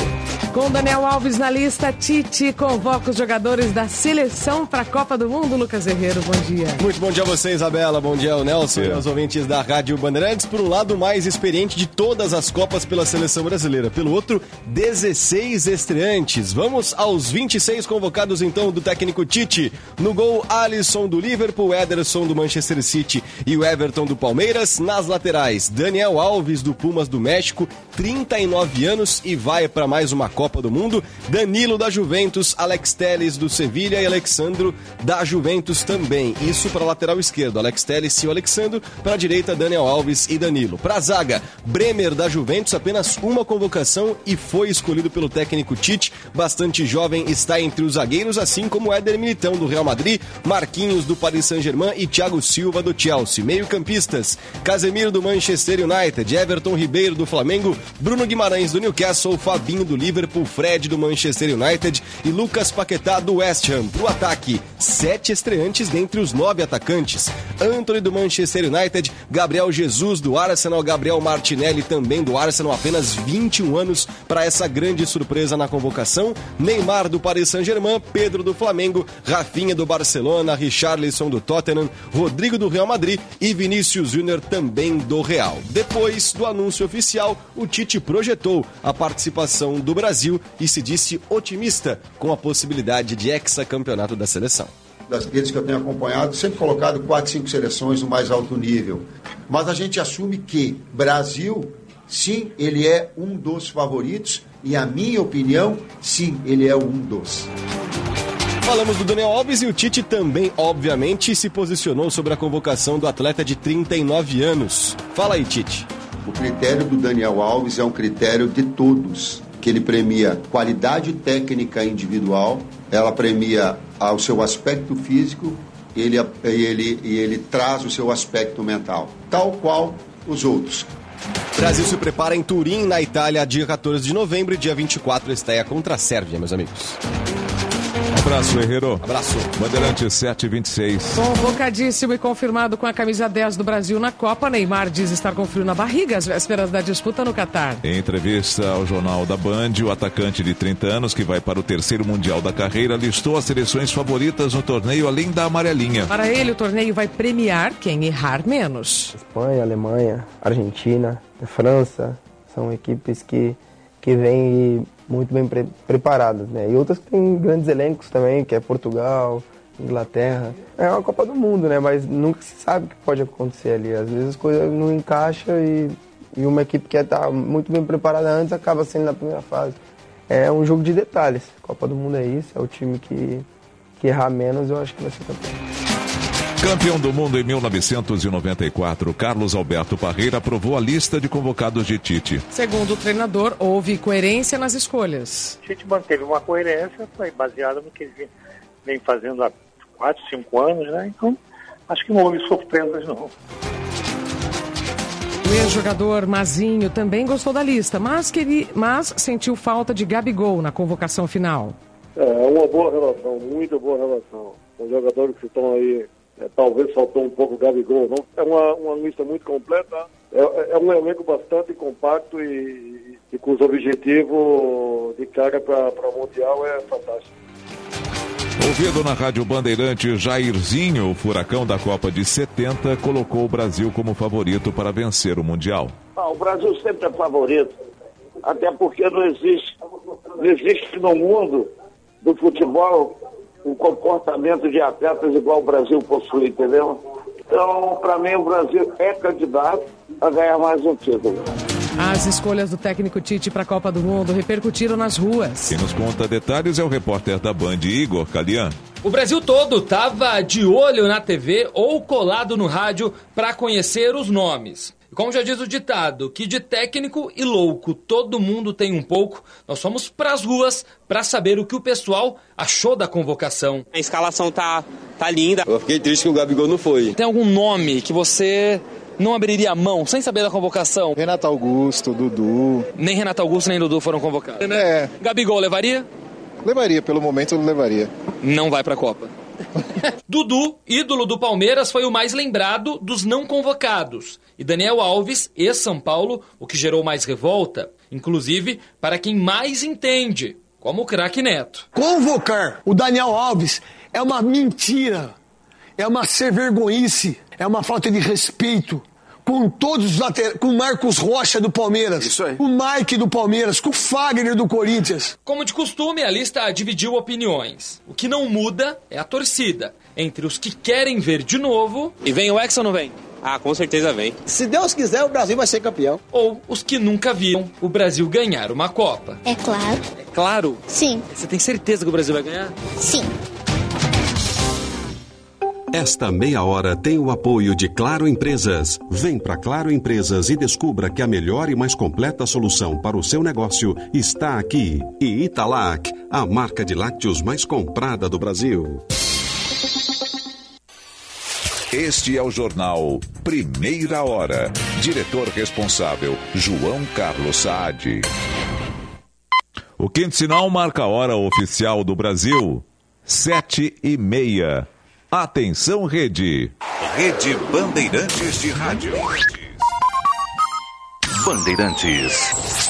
Com Daniel Alves na lista, Tite convoca os jogadores da seleção para a Copa do Mundo. Lucas Herreiro, bom dia. Muito bom dia a você, Isabela. Bom dia ao Nelson aos ouvintes da Rádio Bandeirantes. Por um lado, mais experiente de todas as Copas pela seleção brasileira. Pelo outro, 16 estreantes. Vamos aos 26 convocados então do técnico Tite. No gol, Alisson do Liverpool, Ederson do Manchester City e o Everton do Palmeiras. Nas laterais, Daniel Alves do Pumas do México, 39 anos e vai para mais uma Copa do Mundo. Danilo da Juventus, Alex Telles do Sevilha e Alexandro da Juventus também. Isso para lateral esquerdo, Alex Telles e o Alexandro. Para a direita, Daniel Alves e Danilo. Para a zaga, Bremer da Juventus, apenas uma convocação e foi escolhido pelo técnico Tite. Bastante jovem, está entre os zagueiros, assim como Éder Militão do Real Madrid, Marquinhos do Paris Saint-Germain e Thiago Silva do Chelsea. Meio-campistas, Casemiro do Manchester United, Everton Ribeiro do Flamengo, Bruno Guimarães do Newcastle, Fabinho do Liverpool, Fred do Manchester United e Lucas Paquetá do West Ham. Pro ataque, sete estreantes dentre os nove atacantes. Anthony do Manchester United, Gabriel Jesus do Arsenal, Gabriel Martinelli também do Arsenal, apenas 21 anos para essa grande surpresa na convocação. Neymar do Paris Saint-Germain, Pedro do Flamengo, Rafinha do Barcelona, Richarlison do Tottenham, Rodrigo do Real Madrid e Vinícius Júnior também do Real. Depois do anúncio oficial, o Tite projetou a participação do Brasil e se disse otimista com a possibilidade de hexacampeonato da seleção das redes que eu tenho acompanhado, sempre colocado quatro, cinco seleções no mais alto nível. Mas a gente assume que Brasil, sim, ele é um dos favoritos e, a minha opinião, sim, ele é um dos. Falamos do Daniel Alves e o Tite também, obviamente, se posicionou sobre a convocação do atleta de 39 anos. Fala aí, Tite. O critério do Daniel Alves é um critério de todos, que ele premia qualidade técnica individual, ela premia ao seu aspecto físico e ele, ele, ele traz o seu aspecto mental, tal qual os outros. Brasil se prepara em Turim, na Itália, dia 14 de novembro e dia 24 estreia contra a Sérvia, meus amigos. Abraço, Herreiro. Abraço. Bandeirante 726. Convocadíssimo e confirmado com a camisa 10 do Brasil na Copa, Neymar diz estar com frio na barriga às vésperas da disputa no Catar. Em entrevista ao Jornal da Band, o atacante de 30 anos, que vai para o terceiro Mundial da carreira, listou as seleções favoritas no torneio, além da amarelinha. Para ele, o torneio vai premiar quem errar menos. Espanha, Alemanha, Argentina, França, são equipes que, que vêm muito bem pre preparadas, né? E outras que têm grandes elencos também, que é Portugal, Inglaterra. É uma Copa do Mundo, né? Mas nunca se sabe o que pode acontecer ali. Às vezes as coisas não encaixam e, e uma equipe que está muito bem preparada antes acaba sendo na primeira fase. É um jogo de detalhes. Copa do Mundo é isso, é o time que, que errar menos, eu acho que vai ser campeão. Campeão do mundo em 1994, Carlos Alberto Parreira aprovou a lista de convocados de Tite. Segundo o treinador, houve coerência nas escolhas. Tite manteve uma coerência, foi baseada no que ele vem fazendo há 4, 5 anos, né? Então, acho que não houve surpresas, não. O ex-jogador Mazinho também gostou da lista, mas, queria, mas sentiu falta de Gabigol na convocação final. É, uma boa relação, muito boa relação. Os jogadores que estão aí é, talvez faltou um pouco o Gabigol. Não? É uma, uma lista muito completa. É, é um elenco bastante compacto e, e cujo objetivo de carga para o Mundial é fantástico. Ouvido na Rádio Bandeirante, Jairzinho, o furacão da Copa de 70, colocou o Brasil como favorito para vencer o Mundial. Ah, o Brasil sempre é favorito, até porque não existe, não existe no mundo do futebol um comportamento de atletas igual o Brasil possui, entendeu? Então, para mim, o Brasil é candidato a ganhar mais um título. As escolhas do técnico Tite para a Copa do Mundo repercutiram nas ruas. Quem nos conta detalhes é o repórter da Band, Igor Calian. O Brasil todo estava de olho na TV ou colado no rádio para conhecer os nomes. Como já diz o ditado, que de técnico e louco todo mundo tem um pouco, nós fomos pras ruas para saber o que o pessoal achou da convocação. A escalação tá, tá linda. Eu fiquei triste que o Gabigol não foi. Tem algum nome que você não abriria a mão sem saber da convocação? Renato Augusto, Dudu. Nem Renato Augusto nem Dudu foram convocados. É. Gabigol levaria? Levaria, pelo momento eu levaria. Não vai pra Copa. (laughs) Dudu, ídolo do Palmeiras, foi o mais lembrado dos não convocados. E Daniel Alves, ex-São Paulo, o que gerou mais revolta, inclusive para quem mais entende, como o craque Neto. Convocar o Daniel Alves é uma mentira, é uma ser vergonhice, é uma falta de respeito com todos os laterais, com o Marcos Rocha do Palmeiras, Isso aí. o Mike do Palmeiras, com o Fagner do Corinthians. Como de costume, a lista dividiu opiniões. O que não muda é a torcida, entre os que querem ver de novo. E vem o Ex ou não vem? Ah, com certeza vem. Se Deus quiser, o Brasil vai ser campeão. Ou os que nunca viram o Brasil ganhar uma Copa. É claro. É claro? Sim. Você tem certeza que o Brasil vai ganhar? Sim. Esta meia hora tem o apoio de Claro Empresas. Vem para Claro Empresas e descubra que a melhor e mais completa solução para o seu negócio está aqui. E Italac, a marca de lácteos mais comprada do Brasil. Este é o jornal Primeira Hora. Diretor responsável, João Carlos Saad. O quinto sinal marca a hora oficial do Brasil. Sete e meia. Atenção, rede. Rede Bandeirantes de Rádio. Bandeirantes.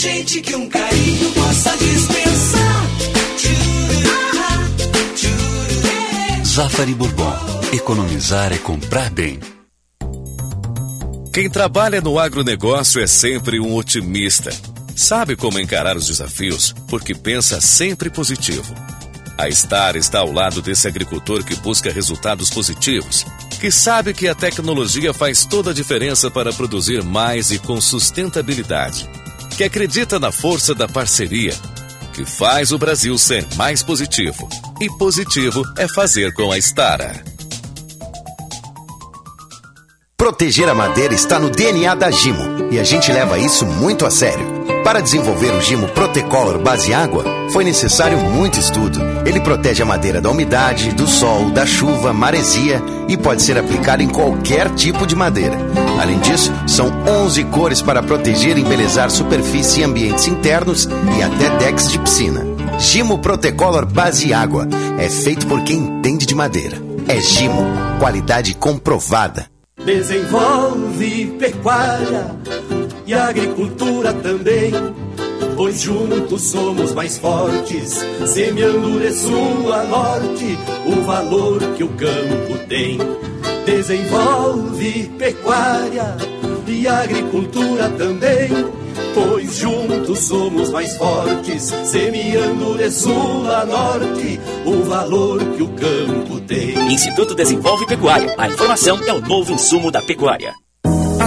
Urgente que um carinho possa dispensar. Zafari Bourbon. Economizar é comprar bem. Quem trabalha no agronegócio é sempre um otimista. Sabe como encarar os desafios, porque pensa sempre positivo. A Star está ao lado desse agricultor que busca resultados positivos, que sabe que a tecnologia faz toda a diferença para produzir mais e com sustentabilidade, que acredita na força da parceria, que faz o Brasil ser mais positivo. E positivo é fazer com a Stara. Proteger a madeira está no DNA da Gimo e a gente leva isso muito a sério. Para desenvolver o Gimo Protecolor base água, foi necessário muito estudo. Ele protege a madeira da umidade, do sol, da chuva, maresia e pode ser aplicado em qualquer tipo de madeira. Além disso, são 11 cores para proteger e embelezar superfície e ambientes internos e até decks de piscina. Gimo Protecolor base água é feito por quem entende de madeira. É Gimo, qualidade comprovada. Desenvolve pecuária e agricultura também, pois juntos somos mais fortes, semeando de sul a norte o valor que o campo tem. Desenvolve pecuária e agricultura também, pois juntos somos mais fortes, semeando de sul a norte o valor que o campo tem. Instituto Desenvolve Pecuária. A informação é o novo insumo da pecuária.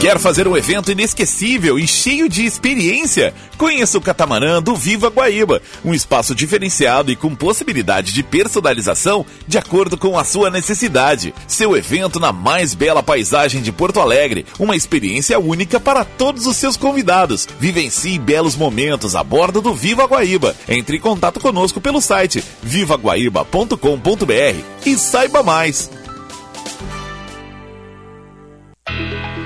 Quer fazer um evento inesquecível e cheio de experiência? Conheça o catamarã do Viva Guaíba, um espaço diferenciado e com possibilidade de personalização de acordo com a sua necessidade. Seu evento na mais bela paisagem de Porto Alegre, uma experiência única para todos os seus convidados. Vivencie belos momentos a bordo do Viva Guaíba. Entre em contato conosco pelo site vivaguaíba.com.br e saiba mais.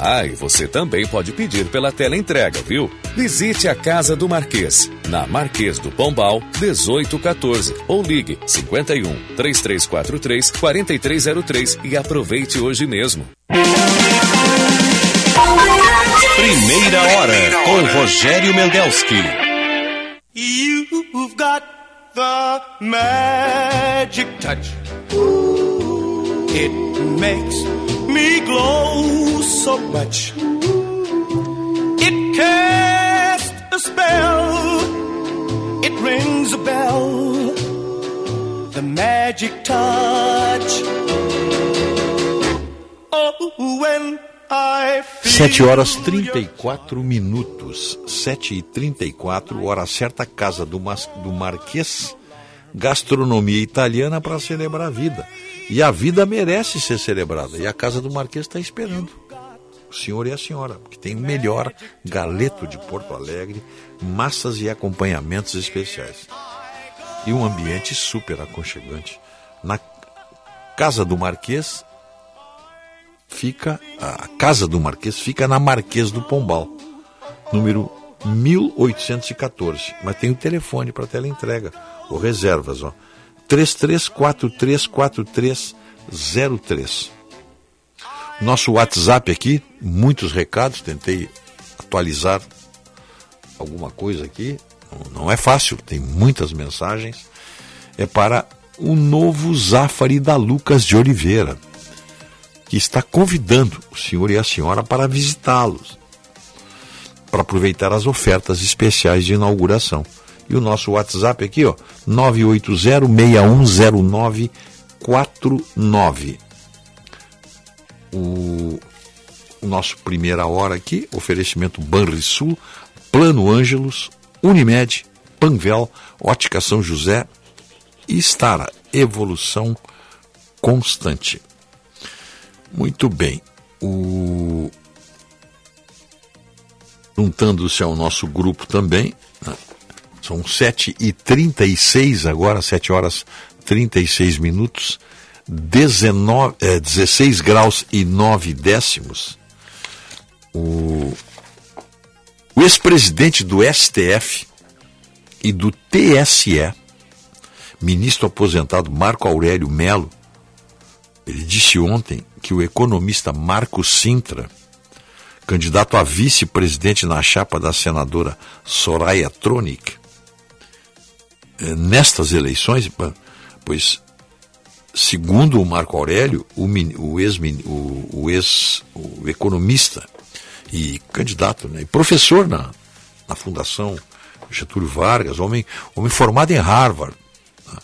Ah, e você também pode pedir pela tela entrega, viu? Visite a Casa do Marquês, na Marquês do Pombal, 1814, ou ligue 51 3343 4303 e aproveite hoje mesmo. Primeira hora com Rogério Mendelski. You've got the magic touch. It makes me glow so much. It casts a spell. It rings a bell. The magic touch. Oh, when 7 horas 34 minutos. 7 e 34, hora certa, casa do, Mas, do Marquês. Gastronomia italiana para celebrar a vida. E a vida merece ser celebrada. E a casa do Marquês está esperando. O senhor e a senhora, que tem o melhor galeto de Porto Alegre, massas e acompanhamentos especiais. E um ambiente super aconchegante. Na casa do Marquês, fica a casa do Marquês fica na Marquês do Pombal, número 1814, mas tem o telefone para tela entrega ou reservas, ó. 33434303. Nosso WhatsApp aqui, muitos recados, tentei atualizar alguma coisa aqui, não é fácil, tem muitas mensagens. É para o novo Zafari da Lucas de Oliveira que está convidando o senhor e a senhora para visitá-los, para aproveitar as ofertas especiais de inauguração. E o nosso WhatsApp aqui, ó, 980610949. O, o nosso primeira hora aqui, oferecimento Banrisul, Plano Ângelos, Unimed, Panvel, Ótica São José e Stara, evolução constante. Muito bem. O... Juntando-se ao nosso grupo também, né? são 7h36 agora, 7 horas 36 minutos, 19, é, 16 graus e 9 décimos. O, o ex-presidente do STF e do TSE, ministro aposentado Marco Aurélio Melo, ele disse ontem que o economista Marco Sintra, candidato a vice-presidente na chapa da senadora Soraya Tronic, eh, nestas eleições, pois, segundo o Marco Aurélio, o, o ex, o, o, ex o economista e candidato, né, e professor na, na Fundação Getúlio Vargas, homem, homem formado em Harvard, né,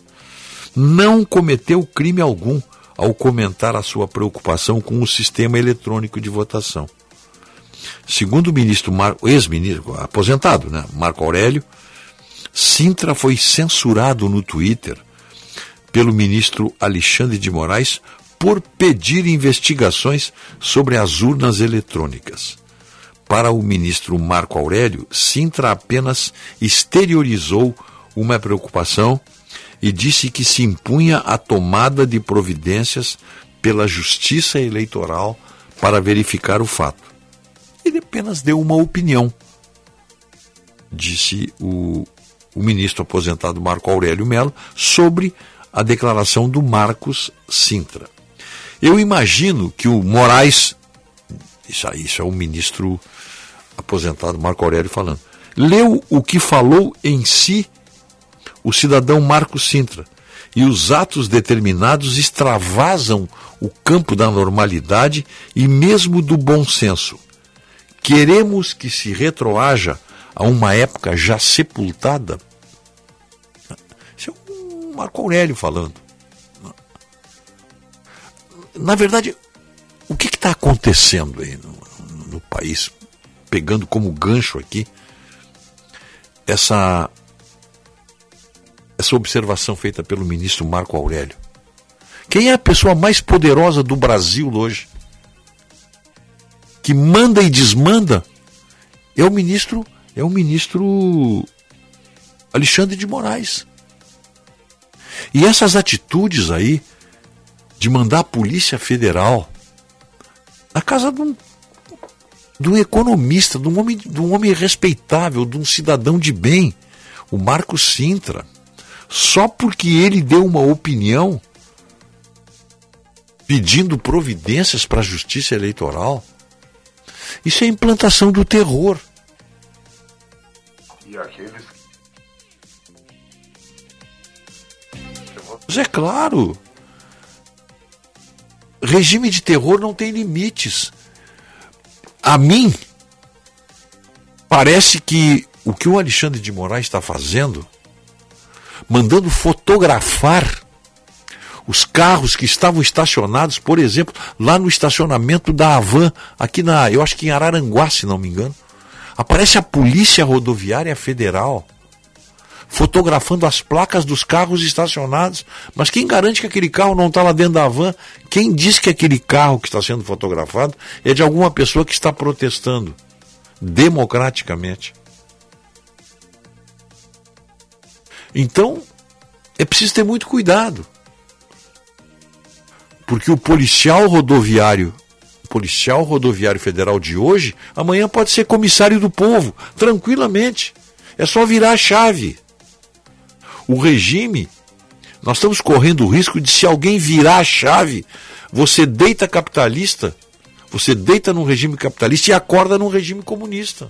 não cometeu crime algum ao comentar a sua preocupação com o sistema eletrônico de votação. Segundo o ministro ex-ministro aposentado, né, Marco Aurélio, Sintra foi censurado no Twitter pelo ministro Alexandre de Moraes por pedir investigações sobre as urnas eletrônicas. Para o ministro Marco Aurélio, Sintra apenas exteriorizou uma preocupação e disse que se impunha a tomada de providências pela Justiça Eleitoral para verificar o fato. Ele apenas deu uma opinião, disse o, o ministro aposentado Marco Aurélio Melo, sobre a declaração do Marcos Sintra. Eu imagino que o Moraes, isso, isso é o ministro aposentado Marco Aurélio falando, leu o que falou em si o cidadão Marco Sintra. E os atos determinados extravasam o campo da normalidade e mesmo do bom senso. Queremos que se retroaja a uma época já sepultada? Marco Aurélio falando. Na verdade, o que está acontecendo aí no, no país, pegando como gancho aqui essa essa observação feita pelo ministro Marco Aurélio. Quem é a pessoa mais poderosa do Brasil hoje? Que manda e desmanda? É o ministro, é o ministro Alexandre de Moraes. E essas atitudes aí de mandar a Polícia Federal na casa de um, de um economista, de um, homem, de um homem respeitável, de um cidadão de bem, o Marco Sintra só porque ele deu uma opinião pedindo providências para a justiça eleitoral. Isso é implantação do terror. E aqueles. É claro. Regime de terror não tem limites. A mim, parece que o que o Alexandre de Moraes está fazendo mandando fotografar Os carros que estavam estacionados, por exemplo, lá no estacionamento da Avan, aqui na, eu acho que em Araranguá, se não me engano. Aparece a Polícia Rodoviária Federal fotografando as placas dos carros estacionados. Mas quem garante que aquele carro não está lá dentro da van? Quem diz que aquele carro que está sendo fotografado é de alguma pessoa que está protestando democraticamente? Então, é preciso ter muito cuidado. Porque o policial rodoviário, o policial rodoviário federal de hoje, amanhã pode ser comissário do povo, tranquilamente. É só virar a chave. O regime, nós estamos correndo o risco de se alguém virar a chave, você deita capitalista, você deita num regime capitalista e acorda num regime comunista.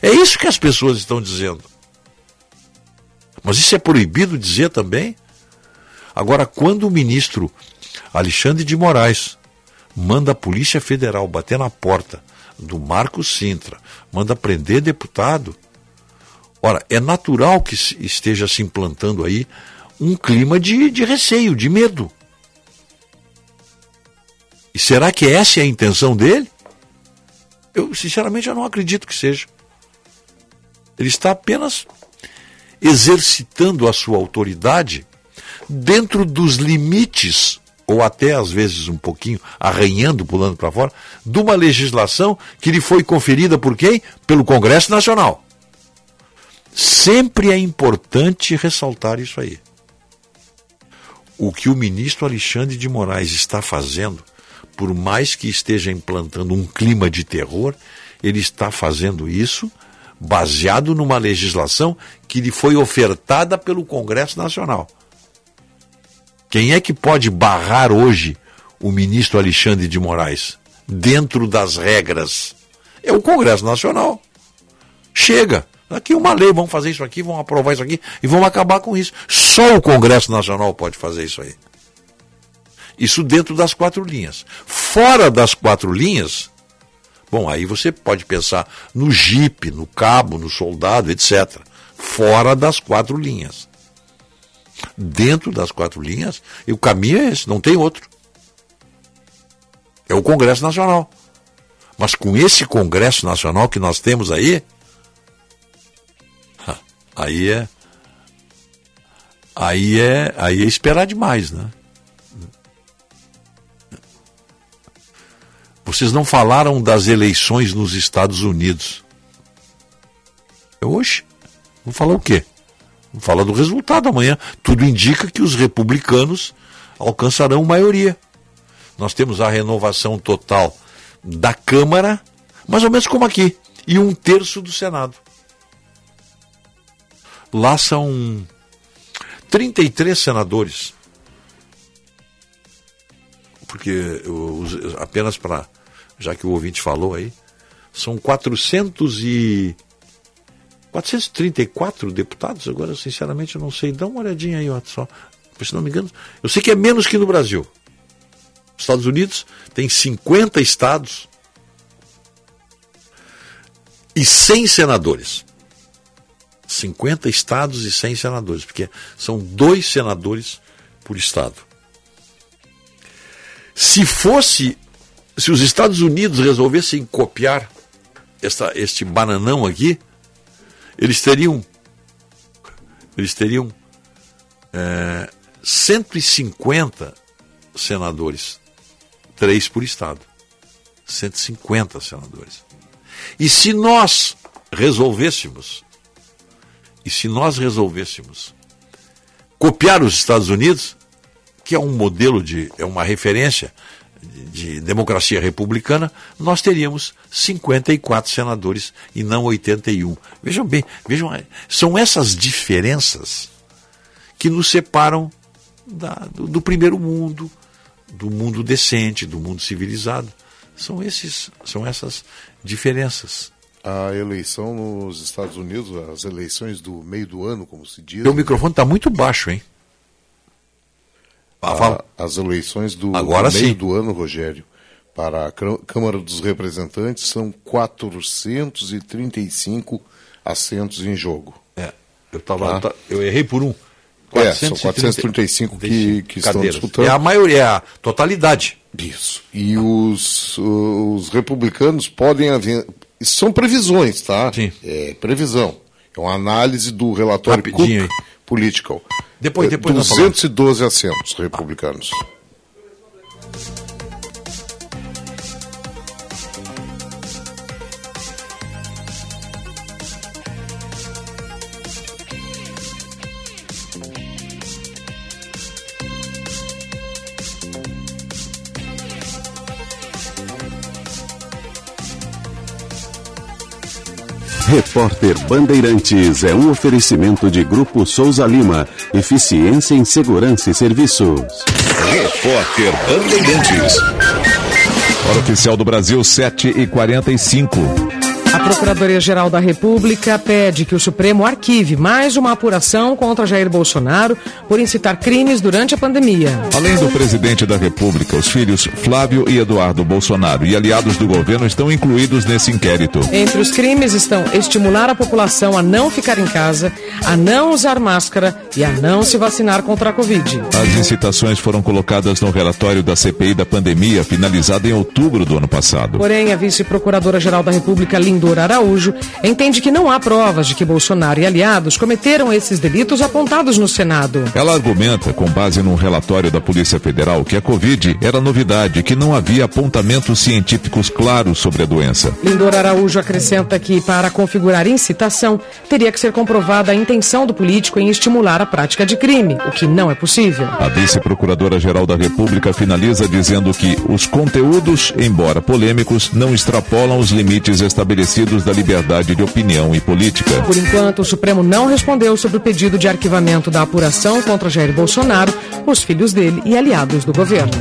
É isso que as pessoas estão dizendo. Mas isso é proibido dizer também? Agora, quando o ministro Alexandre de Moraes manda a Polícia Federal bater na porta do Marco Sintra, manda prender deputado, ora, é natural que esteja se implantando aí um clima de, de receio, de medo. E será que essa é a intenção dele? Eu, sinceramente, eu não acredito que seja. Ele está apenas exercitando a sua autoridade dentro dos limites, ou até às vezes um pouquinho arranhando, pulando para fora, de uma legislação que lhe foi conferida por quem? Pelo Congresso Nacional. Sempre é importante ressaltar isso aí. O que o ministro Alexandre de Moraes está fazendo, por mais que esteja implantando um clima de terror, ele está fazendo isso baseado numa legislação que lhe foi ofertada pelo Congresso Nacional. Quem é que pode barrar hoje o ministro Alexandre de Moraes dentro das regras? É o Congresso Nacional. Chega. Aqui uma lei, vamos fazer isso aqui, vamos aprovar isso aqui e vamos acabar com isso. Só o Congresso Nacional pode fazer isso aí. Isso dentro das quatro linhas. Fora das quatro linhas, bom, aí você pode pensar no jipe, no cabo, no soldado, etc. Fora das quatro linhas. Dentro das quatro linhas, e o caminho é esse, não tem outro. É o Congresso Nacional. Mas com esse Congresso Nacional que nós temos aí, aí é aí é aí é esperar demais, né? Vocês não falaram das eleições nos Estados Unidos. Hoje, vou falar o quê? Vou falar do resultado amanhã. Tudo indica que os republicanos alcançarão maioria. Nós temos a renovação total da Câmara, mais ou menos como aqui, e um terço do Senado. Lá são 33 senadores. Porque apenas para, já que o ouvinte falou aí, são 400 e 434 deputados, agora sinceramente eu não sei, dá uma olhadinha aí, só, se não me engano, eu sei que é menos que no Brasil. Os Estados Unidos tem 50 estados e 100 senadores. 50 estados e 100 senadores, porque são dois senadores por estado. Se fosse, se os Estados Unidos resolvessem copiar esta, este bananão aqui, eles teriam, eles teriam é, 150 senadores, três por estado, 150 senadores. E se nós resolvêssemos, e se nós resolvêssemos copiar os Estados Unidos, que é um modelo de, é uma referência de, de democracia republicana, nós teríamos 54 senadores e não 81. Vejam bem, vejam, são essas diferenças que nos separam da- do, do primeiro mundo, do mundo decente, do mundo civilizado. São esses, são essas diferenças. A eleição nos Estados Unidos, as eleições do meio do ano, como se diz. Meu microfone está muito baixo, hein? Ah. A- as eleições do, Agora do meio sim. do ano, Rogério, para a Câmara dos Representantes são 435 assentos em jogo. É, eu, tava, Tá. tá- eu errei por um. É, são 435 que, que estão disputando. É a maioria, é a totalidade. Isso. E os, os republicanos podem haver. Isso são previsões, tá? Sim. É previsão. É uma análise do relatório Cook Rapidinho aí. Political. Depois- É, depois nós falamos. 212 assentos republicanos. Repórter Bandeirantes é um oferecimento de Grupo Souza Lima. Eficiência em Segurança e Serviços. Repórter Bandeirantes. Hora oficial do Brasil, 7 e 45 A Procuradoria-Geral da República pede que o Supremo arquive mais uma apuração contra Jair Bolsonaro por incitar crimes durante a pandemia. Além do presidente da República, os filhos Flávio e Eduardo Bolsonaro e aliados do governo estão incluídos nesse inquérito. Entre os crimes estão estimular a população a não ficar em casa, a não usar máscara e a não se vacinar contra a Covid. As incitações foram colocadas no relatório da CPI da pandemia, finalizado em outubro do ano passado. Porém, a vice-procuradora-geral da República, Lindor Araújo, entende que não há provas de que Bolsonaro e aliados cometeram esses delitos apontados no Senado. Ela argumenta, com base num relatório da Polícia Federal, que a Covid era novidade que não havia apontamentos científicos claros sobre a doença. Lindor Araújo acrescenta que, para configurar incitação, teria que ser comprovada a intenção do político em estimular a prática de crime, o que não é possível. A vice-procuradora-geral da República finaliza dizendo que os conteúdos, embora polêmicos, não extrapolam os limites estabelecidos da liberdade de opinião e política. Por enquanto, o Supremo não respondeu sobre o pedido de arquivamento da apuração contra Jair Bolsonaro, os filhos dele e aliados do governo.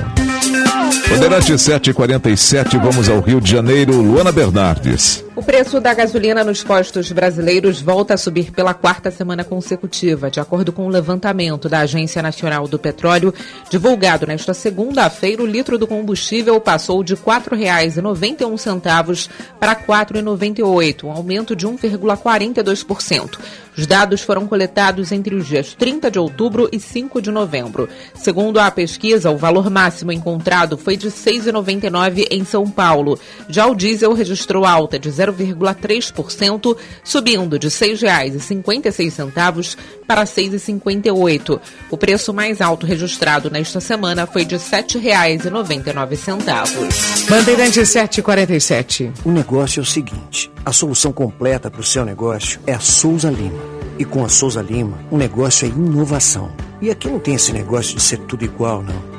Bandeirante 747, vamos ao Rio de Janeiro. Luana Bernardes. O preço da gasolina nos postos brasileiros volta a subir pela quarta semana consecutiva, de acordo com o levantamento da Agência Nacional do Petróleo, divulgado nesta segunda-feira, o litro do combustível passou de R$ 4,91 para R$ 4,98, um aumento de 1,42%. Os dados foram coletados entre os dias 30 de outubro e 5 de novembro. Segundo a pesquisa, o valor máximo encontrado foi de R$ 6,99 em São Paulo. Já o diesel registrou alta de 0,3%, subindo de R$ 6,56 para R$ 6,58. O preço mais alto registrado nesta semana foi de R$ 7,99. Bandeirante 747. O negócio é o seguinte: a solução completa para o seu negócio é a Souza Lima. E com a Souza Lima, o negócio é inovação. E aqui não tem esse negócio de ser tudo igual, não.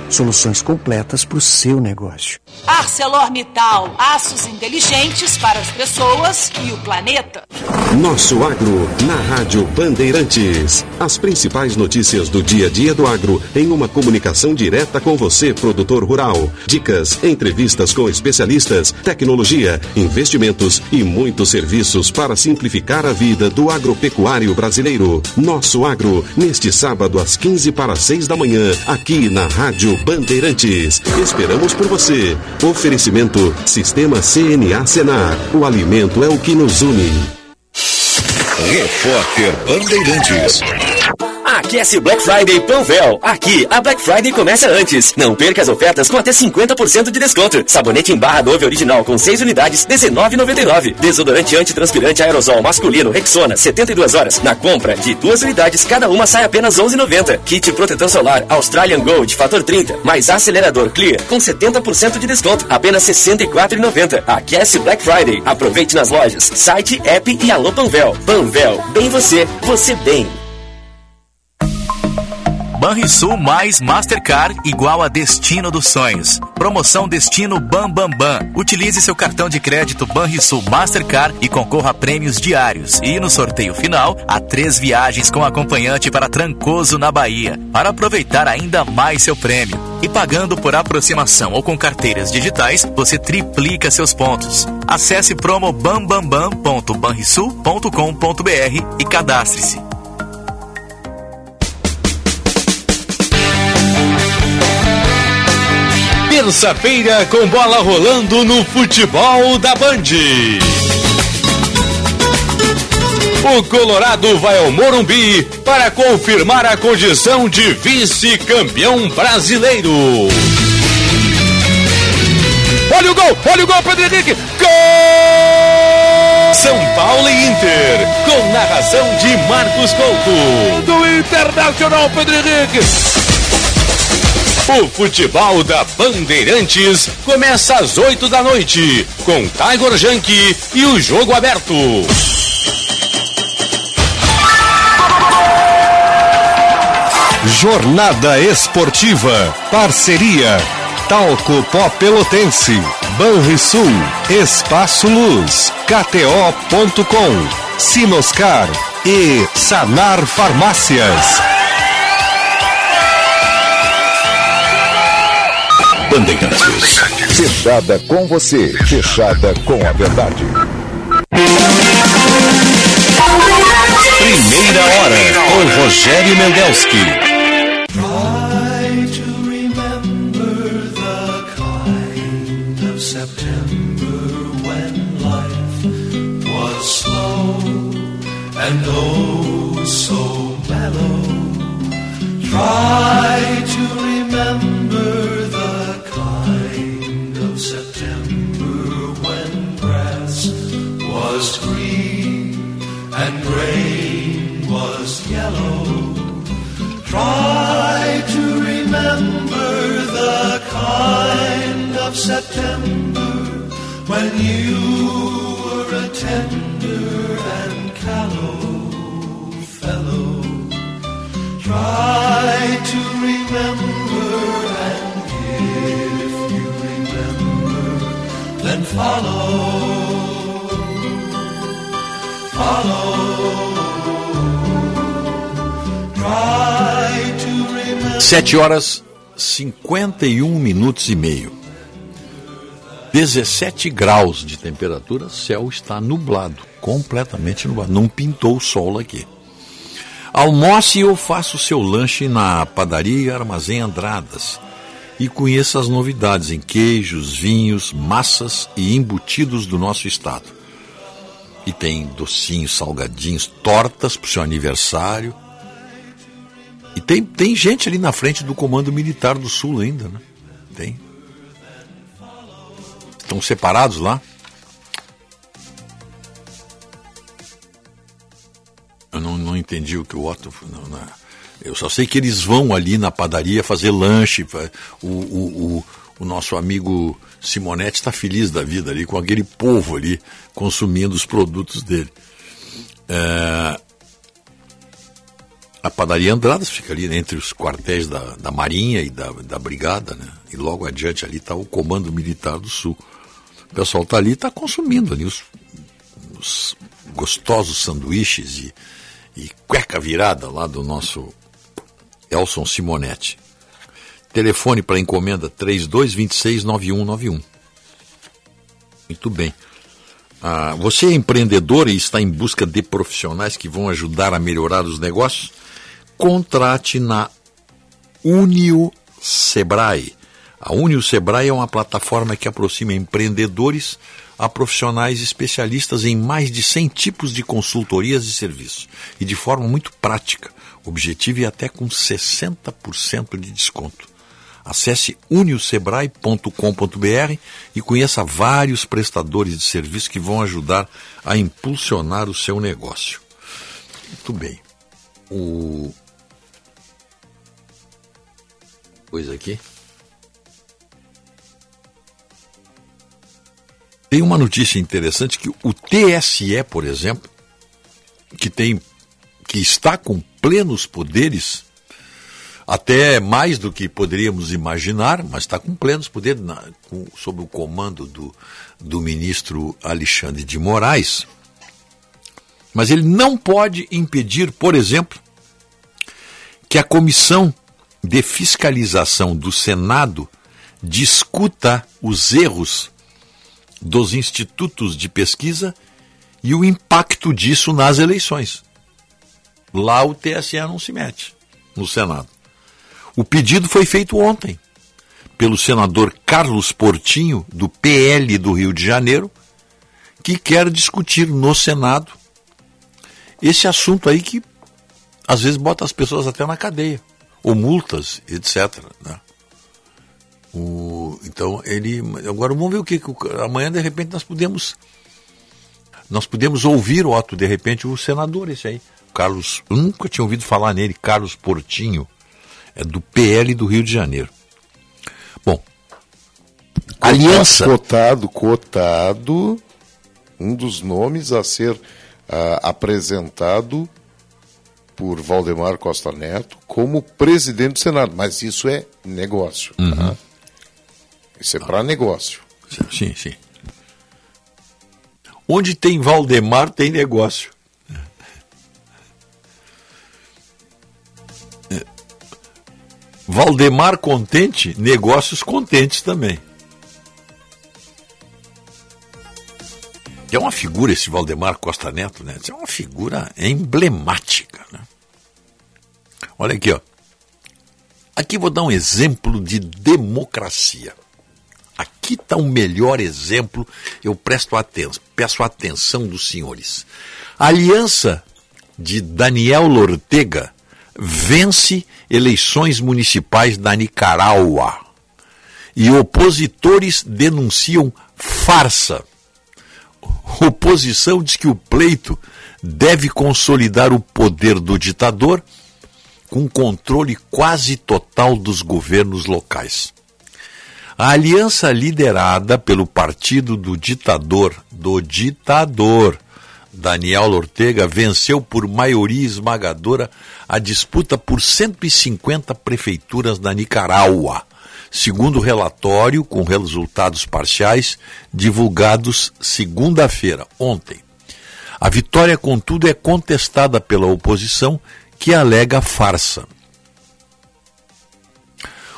Soluções completas para o seu negócio. ArcelorMittal, aços inteligentes para as pessoas e o planeta. Nosso Agro, na Rádio Bandeirantes. As principais notícias do dia a dia do agro em uma comunicação direta com você, produtor rural. Dicas, entrevistas com especialistas, tecnologia, investimentos e muitos serviços para simplificar a vida do agropecuário brasileiro. Nosso Agro, neste sábado às 15 para 6 da manhã, aqui na Rádio Bandeirantes. Esperamos por você. Oferecimento Sistema CNA Senar. O alimento é o que nos une. Repórter Bandeirantes. Aquece Black Friday Panvel. Aqui, a Black Friday começa antes. Não perca as ofertas com até 50% de desconto. Sabonete em barra Dove original com 6 unidades, R$19,99. Desodorante antitranspirante aerosol masculino Rexona, 72 horas. Na compra de duas unidades, cada uma sai apenas R$11,90. Kit protetor solar Australian Gold fator 30, mais acelerador Clear com 70% de desconto, apenas R$64,90. Aquece Black Friday. Aproveite nas lojas, site, app e alô Panvel. Panvel, bem você, você bem. Banrisul mais Mastercard igual a Destino dos Sonhos. Promoção Destino Bam Bam Bam. Utilize seu cartão de crédito Banrisul Mastercard e concorra a prêmios diários. E no sorteio final, há três viagens com acompanhante para Trancoso, na Bahia, para aproveitar ainda mais seu prêmio. E pagando por aproximação ou com carteiras digitais, você triplica seus pontos. Acesse promo bambambam.banrisul.com.br e cadastre-se. Terça-feira com bola rolando no futebol da Band. O Colorado vai ao Morumbi para confirmar a condição de vice-campeão brasileiro. Olha o gol, olha o gol, Pedro Henrique. Gol! São Paulo e Inter, com narração de Marcos Couto. Do Internacional, Pedro Henrique. O futebol da Bandeirantes começa às 8 da noite, com Tiger Junk e o jogo aberto. Jornada Esportiva. Parceria. Talco Pó Pelotense. Banrisul. Espaço Luz. KTO.com. Sinoscar. E Sanar Farmácias. Bandeirantes. Fechada com você. Fechada com a verdade. Primeira hora com Rogério Mendelski. Try to remember the kind of September when life was slow and oh so mellow. Try to remember and grain was yellow. Try to remember the kind of September when you were a tender and callow fellow. Try to remember, and if you remember, then follow. Follow. Try to remember. 7 horas 51 minutos e meio. 17 graus de temperatura, céu está nublado, completamente nublado. Não pintou o sol aqui. Almoce ou faça o seu lanche na padaria Armazém Andradas e conheça as novidades em queijos, vinhos, massas e embutidos do nosso estado. E tem docinhos, salgadinhos, tortas para o seu aniversário. E tem, tem gente ali na frente do Comando Militar do Sul ainda, né? Tem. Estão separados lá? Eu não, não entendi o que o Otto. Não, não. Eu só sei que eles vão ali na padaria fazer lanche. O, o, o, o nosso amigo Simonetti está feliz da vida ali, com aquele povo ali consumindo os produtos dele. É, a padaria Andradas fica ali entre os quartéis da, da Marinha e da, da Brigada, né? E logo adiante ali está o Comando Militar do Sul. O pessoal está ali e está consumindo ali os, os gostosos sanduíches e, e cueca virada lá do nosso Elson Simonetti. Telefone para encomenda 3226-9191. Muito bem. Ah, você é empreendedor e está em busca de profissionais que vão ajudar a melhorar os negócios? Contrate na Unio Sebrae. A Unio Sebrae é uma plataforma que aproxima empreendedores a profissionais especialistas em mais de 100 tipos de consultorias e serviços e de forma muito prática, objetiva e até com 60% de desconto. Acesse uniosebrae.com.br e conheça vários prestadores de serviço que vão ajudar a impulsionar o seu negócio. Muito bem. O coisa aqui. Tem uma notícia interessante que o TSE, por exemplo, que tem que está com plenos poderes, até mais do que poderíamos imaginar, mas está com plenos poderes, sob o comando do, do ministro Alexandre de Moraes. Mas ele não pode impedir, por exemplo, que a comissão de fiscalização do Senado discuta os erros dos institutos de pesquisa e o impacto disso nas eleições. Lá o TSE não se mete, no Senado. O pedido foi feito ontem pelo senador Carlos Portinho, do PL do Rio de Janeiro, que quer discutir no Senado esse assunto aí que às vezes bota as pessoas até na cadeia, ou multas, etc. Né? O, então ele. Agora vamos ver o que. que o- amanhã, de repente, nós podemos. Nós podemos ouvir, Otto, de repente, o senador, esse aí. Carlos. Nunca tinha ouvido falar nele, Carlos Portinho. É do PL do Rio de Janeiro. Bom. Aliança. Cotado, cotado, um dos nomes a ser ah, apresentado por Valdemar Costa Neto como presidente do Senado. Mas isso é negócio. tá? Uhum. Isso é para negócio. Sim, sim. Onde tem Valdemar, tem negócio. Valdemar contente, negócios contentes também. É uma figura esse Valdemar Costa Neto, né? É uma figura emblemática, né? Olha aqui, ó. Aqui vou dar um exemplo de democracia. Aqui está o melhor exemplo, eu presto atenção, peço atenção dos senhores. A aliança de Daniel Ortega vence eleições municipais da Nicarágua e opositores denunciam farsa. Oposição diz que o pleito deve consolidar o poder do ditador com controle quase total dos governos locais. A aliança liderada pelo partido do ditador, do ditador, Daniel Ortega, venceu por maioria esmagadora a disputa por 150 prefeituras da Nicarágua, segundo relatório com resultados parciais divulgados segunda-feira, ontem. A vitória, contudo, é contestada pela oposição, que alega farsa.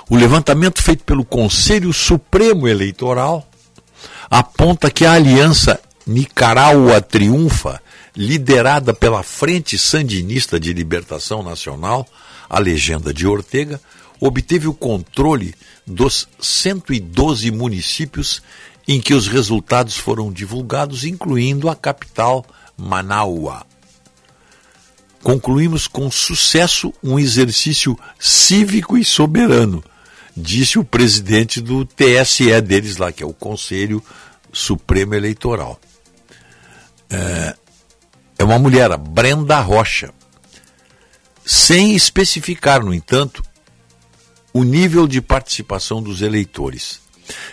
O levantamento feito pelo Conselho Supremo Eleitoral aponta que a aliança Nicarágua Triunfa, liderada pela Frente Sandinista de Libertação Nacional, a legenda de Ortega, obteve o controle dos 112 municípios em que os resultados foram divulgados, incluindo a capital, Manaua. Concluímos com sucesso um exercício cívico e soberano, disse o presidente do TSE deles lá, que é o Conselho Supremo Eleitoral. É, é uma mulher, a Brenda Rocha, sem especificar, no entanto, o nível de participação dos eleitores.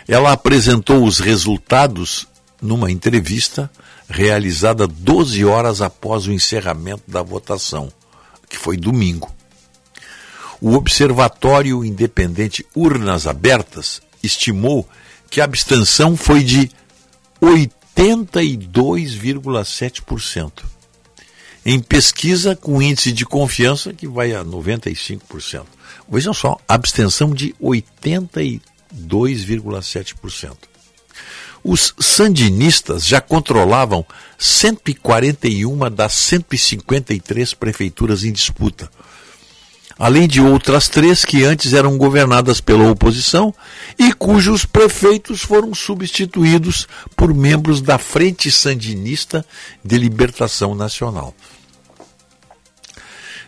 Ela apresentou os resultados numa entrevista realizada 12 horas após o encerramento da votação, que foi domingo. O Observatório Independente Urnas Abertas estimou que a abstenção foi de 82,7%. Em pesquisa com índice de confiança que vai a 95%. Vejam só, abstenção de 82,7%. Os sandinistas já controlavam 141 das 153 prefeituras em disputa, além de outras três que antes eram governadas pela oposição e cujos prefeitos foram substituídos por membros da Frente Sandinista de Libertação Nacional.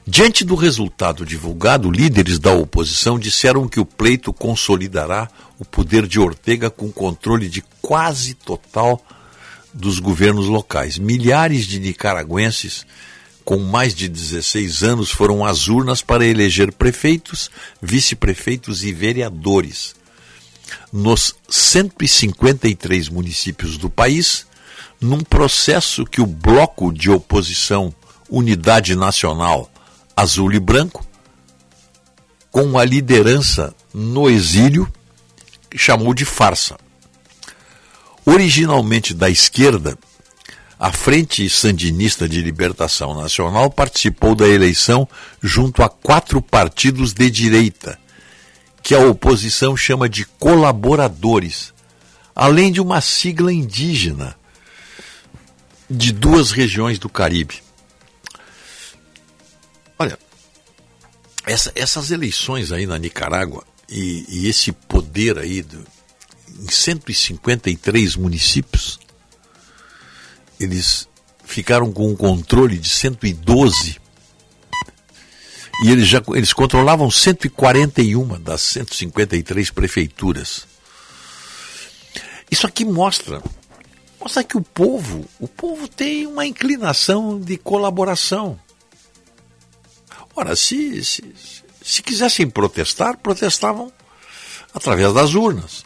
Diante do resultado divulgado, líderes da oposição disseram que o pleito consolidará o poder de Ortega com controle de quase total dos governos locais. Milhares de nicaragüenses com mais de 16 anos foram às urnas para eleger prefeitos, vice-prefeitos e vereadores. Nos 153 municípios do país, num processo que o bloco de oposição Unidade Nacional Azul e Branco com uma liderança no exílio chamou de farsa. Originalmente da esquerda, a Frente Sandinista de Libertação Nacional participou da eleição junto a quatro partidos de direita, que a oposição chama de colaboradores, além de uma sigla indígena de duas regiões do Caribe. Olha, essa- essas eleições aí na Nicarágua e, e esse poder aí do, em 153 municípios, eles ficaram com um controle de 112 e eles já eles controlavam 141 das 153 prefeituras. Isso aqui mostra mostra que o povo, o povo tem uma inclinação de colaboração. Ora, se, se, se quisessem protestar, protestavam através das urnas.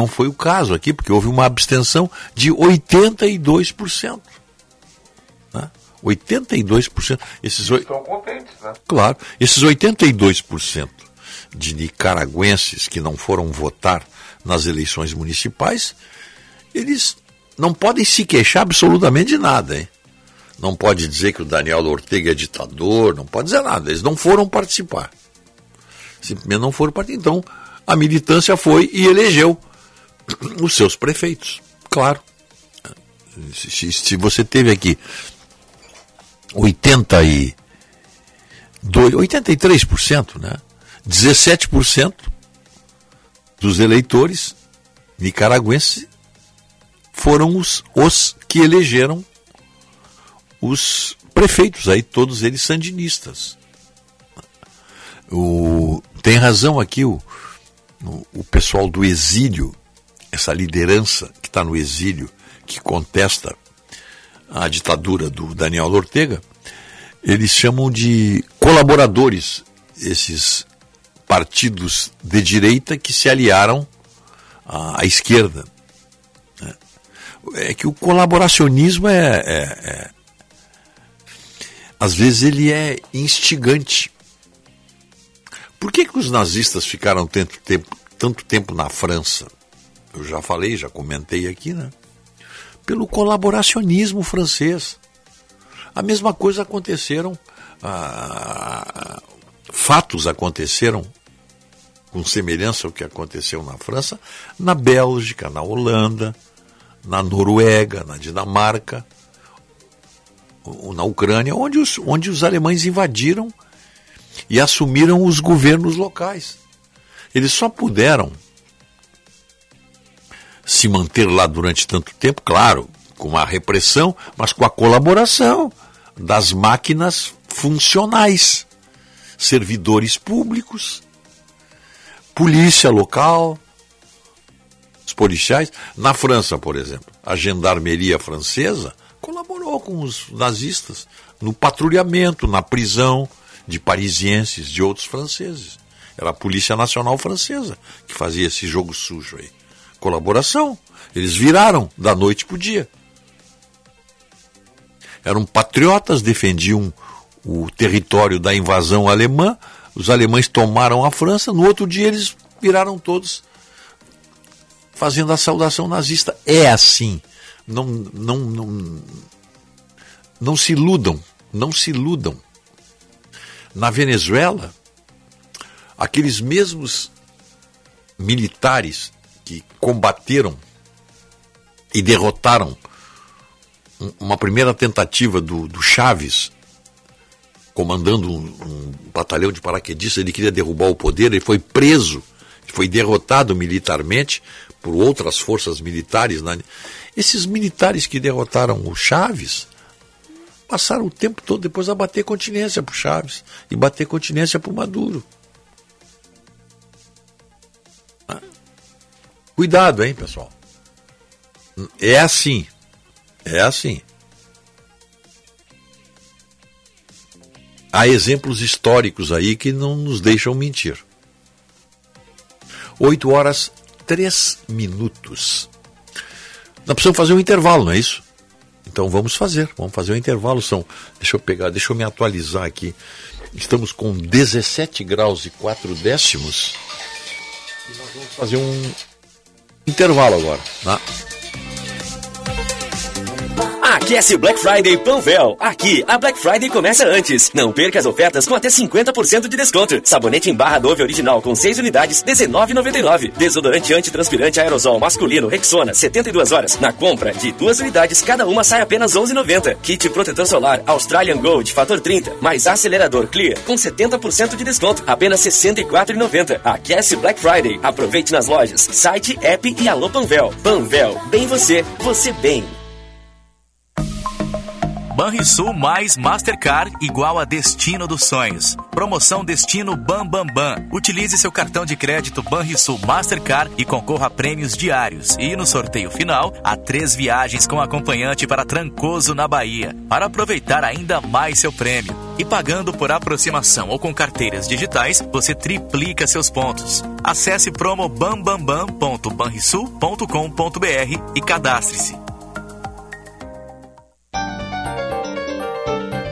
Não foi o caso aqui, porque houve uma abstenção de 82%. Né? 82%. Esses, Estão contentes, né? Claro, esses 82% de nicaragüenses que não foram votar nas eleições municipais, eles não podem se queixar absolutamente de nada, hein? Não pode dizer que o Daniel Ortega é ditador, não pode dizer nada. Eles não foram participar. Simplesmente não foram participar. Então, a militância foi e elegeu os seus prefeitos. Claro. Se, se- você teve aqui 82, 83%, né? 17% dos eleitores nicaragüenses foram os, os que elegeram os prefeitos aí, todos eles sandinistas. O, tem razão aqui o, o, o pessoal do exílio, essa liderança que está no exílio, que contesta a ditadura do Daniel Ortega, eles chamam de colaboradores esses partidos de direita que se aliaram à, à esquerda. né? É que o colaboracionismo é, é- é- às vezes ele é instigante. Por que, que os nazistas ficaram tanto tempo, tanto tempo na França? Eu já falei, já comentei aqui, né? Pelo colaboracionismo francês. A mesma coisa aconteceram, ah, fatos aconteceram com semelhança ao que aconteceu na França, na Bélgica, na Holanda, na Noruega, na Dinamarca, na Ucrânia, onde os, onde os alemães invadiram e assumiram os governos locais. Eles só puderam se manter lá durante tanto tempo, claro, com a repressão, mas com a colaboração das máquinas funcionais, servidores públicos, polícia local, os policiais. Na França, por exemplo, a gendarmeria francesa colaborou com os nazistas no patrulhamento, na prisão de parisienses, de outros franceses. Era a Polícia Nacional Francesa que fazia esse jogo sujo aí. Colaboração. Eles viraram da noite para o dia. Eram patriotas, defendiam o território da invasão alemã. Os alemães tomaram a França. No outro dia eles viraram todos fazendo a saudação nazista. É assim. Não, não, não, não se iludam. Não se iludam. Na Venezuela, aqueles mesmos militares que combateram e derrotaram um- uma primeira tentativa do, do Chaves, comandando um, um batalhão de paraquedistas, ele queria derrubar o poder, ele foi preso, foi derrotado militarmente por outras forças militares. na- Esses militares que derrotaram o Chaves passaram o tempo todo depois a bater continência para o Chaves e bater continência para o Maduro. Cuidado, hein, pessoal. É assim. É assim. Há exemplos históricos aí que não nos deixam mentir. 8 horas 3 minutos. Nós precisamos fazer um intervalo, não é isso? Então vamos fazer, vamos fazer um intervalo. São, deixa eu pegar, deixa eu me atualizar aqui. Estamos com 17 graus e 4 décimos. E nós vamos fazer um intervalo agora. Tá? Aquece Black Friday Panvel. Aqui, a Black Friday começa antes. Não perca as ofertas com até 50% de desconto. Sabonete em barra Dove original com 6 unidades, R$19,99. Desodorante antitranspirante aerosol masculino Rexona, 72 horas. Na compra de duas unidades, cada uma sai apenas R$11,90. Kit protetor solar Australian Gold fator 30, mais acelerador Clear com 70% de desconto, apenas R$64,90. Aquece Black Friday. Aproveite nas lojas, site, app e alô Panvel. Panvel, bem você, você bem. Banrisul mais Mastercard igual a Destino dos Sonhos. Promoção Destino Bam Bam Bam. Utilize seu cartão de crédito Banrisul Mastercard e concorra a prêmios diários. E no sorteio final, há três viagens com acompanhante para Trancoso, na Bahia, para aproveitar ainda mais seu prêmio. E pagando por aproximação ou com carteiras digitais, você triplica seus pontos. Acesse promo bambambam.banrisul.com.br e cadastre-se.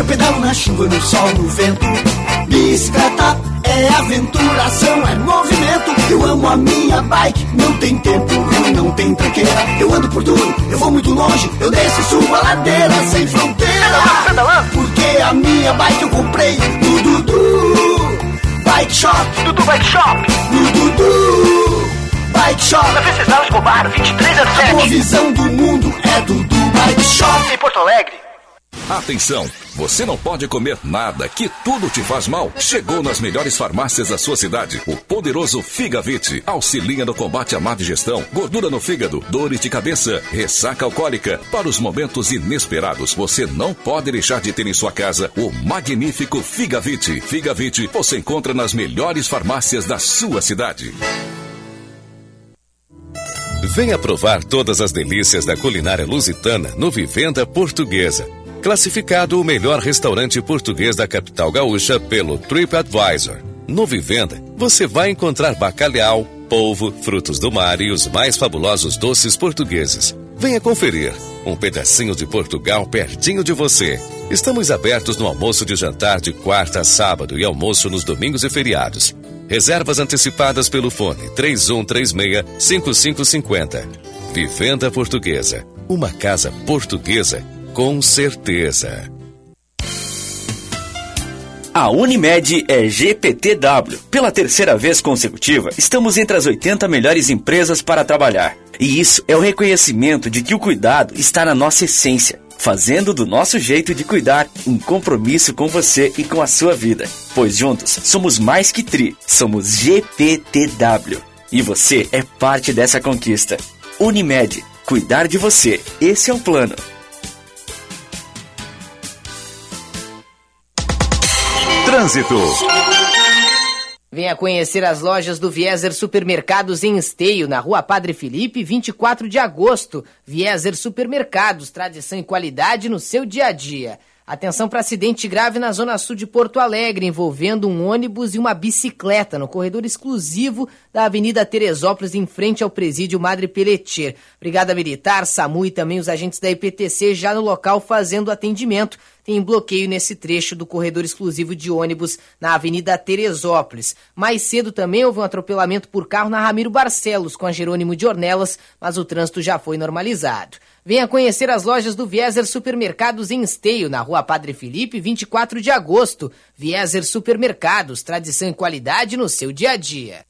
eu pedalo na chuva, no sol, no vento. Bicicleta é aventuração, é movimento. Eu amo a minha bike, não tem tempo ruim, não tem tranqueira. Eu ando por tudo, eu vou muito longe, eu desço e subo a ladeira sem fronteira. Porque a minha bike eu comprei no Dudu Bike Shop. Dudu Bike Shop. No Dudu Bike Shop. Na Venceslau Escobar, 2307. A boa visão do mundo é Dudu Bike Shop. Em Porto Alegre. Atenção! Você não pode comer nada, que tudo te faz mal. Chegou nas melhores farmácias da sua cidade. O poderoso Figavit auxilia no combate à má digestão, gordura no fígado, dores de cabeça, ressaca alcoólica. Para os momentos inesperados, você não pode deixar de ter em sua casa o magnífico Figavit. Figavit você encontra nas melhores farmácias da sua cidade. Venha provar todas as delícias da culinária lusitana no Vivenda Portuguesa. Classificado o melhor restaurante português da capital gaúcha pelo TripAdvisor. No Vivenda, você vai encontrar bacalhau, polvo, frutos do mar e os mais fabulosos doces portugueses. Venha conferir. Um pedacinho de Portugal pertinho de você. Estamos abertos no almoço de jantar de quarta a sábado e almoço nos domingos e feriados. Reservas antecipadas pelo fone 3136-5550. Vivenda Portuguesa. Uma casa portuguesa com certeza. A Unimed é GPTW. Pela terceira vez consecutiva, estamos entre as 80 melhores empresas para trabalhar. E isso é o reconhecimento de que o cuidado está na nossa essência, fazendo do nosso jeito de cuidar um compromisso com você e com a sua vida. Pois juntos somos mais que tri, somos GPTW. E você é parte dessa conquista. Unimed, cuidar de você. Esse é o plano. Trânsito. Venha conhecer as lojas do Vieser Supermercados em Esteio, na rua Padre Felipe, 24 de agosto. Vieser Supermercados, tradição e qualidade no seu dia a dia. Atenção para acidente grave na zona sul de Porto Alegre, envolvendo um ônibus e uma bicicleta no corredor exclusivo da Avenida Teresópolis, em frente ao presídio Madre Pelletier. Brigada Militar, SAMU e também os agentes da IPTC já no local fazendo atendimento. Tem bloqueio nesse trecho do corredor exclusivo de ônibus na Avenida Teresópolis. Mais cedo também houve um atropelamento por carro na Ramiro Barcelos com a Jerônimo de Ornelas, mas o trânsito já foi normalizado. Venha conhecer as lojas do Vieser Supermercados em Esteio, na rua Padre Felipe, 24 de agosto. Vieser Supermercados, tradição e qualidade no seu dia a dia.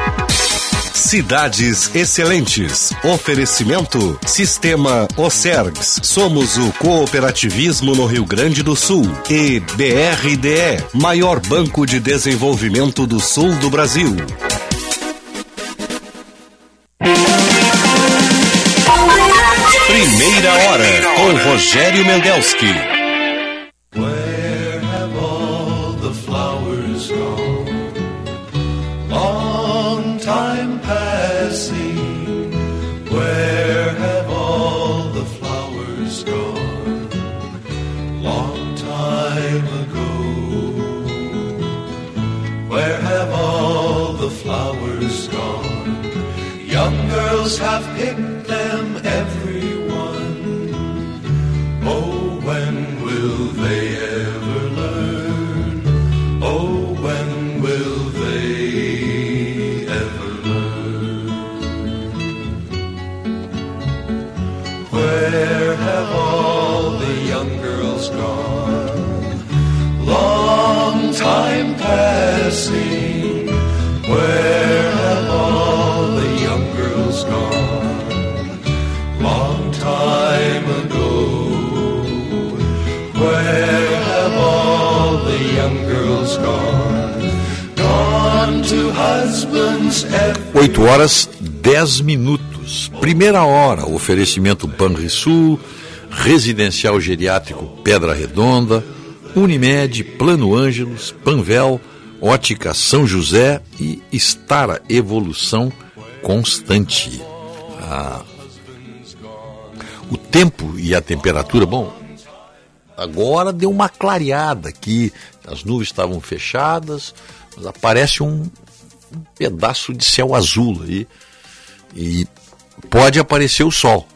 Cidades Excelentes. Oferecimento Sistema Ocergs. Somos o cooperativismo no Rio Grande do Sul. E BRDE, maior banco de desenvolvimento do sul do Brasil. Primeira hora com Rogério Mendelski. Passing. Where have all the young girls gone? Long time ago. Where have all the young girls gone? Gone to husbands every 8 horas 10 minutos. Primeira hora, oferecimento Banrisul, Residencial Geriátrico Pedra Redonda, Unimed, Plano Ângelos, Panvel, Ótica São José e Estara Evolução Constante. Ah, o tempo e a temperatura, bom, agora deu uma clareada aqui, as nuvens estavam fechadas, mas aparece um, um pedaço de céu azul aí e pode aparecer o sol.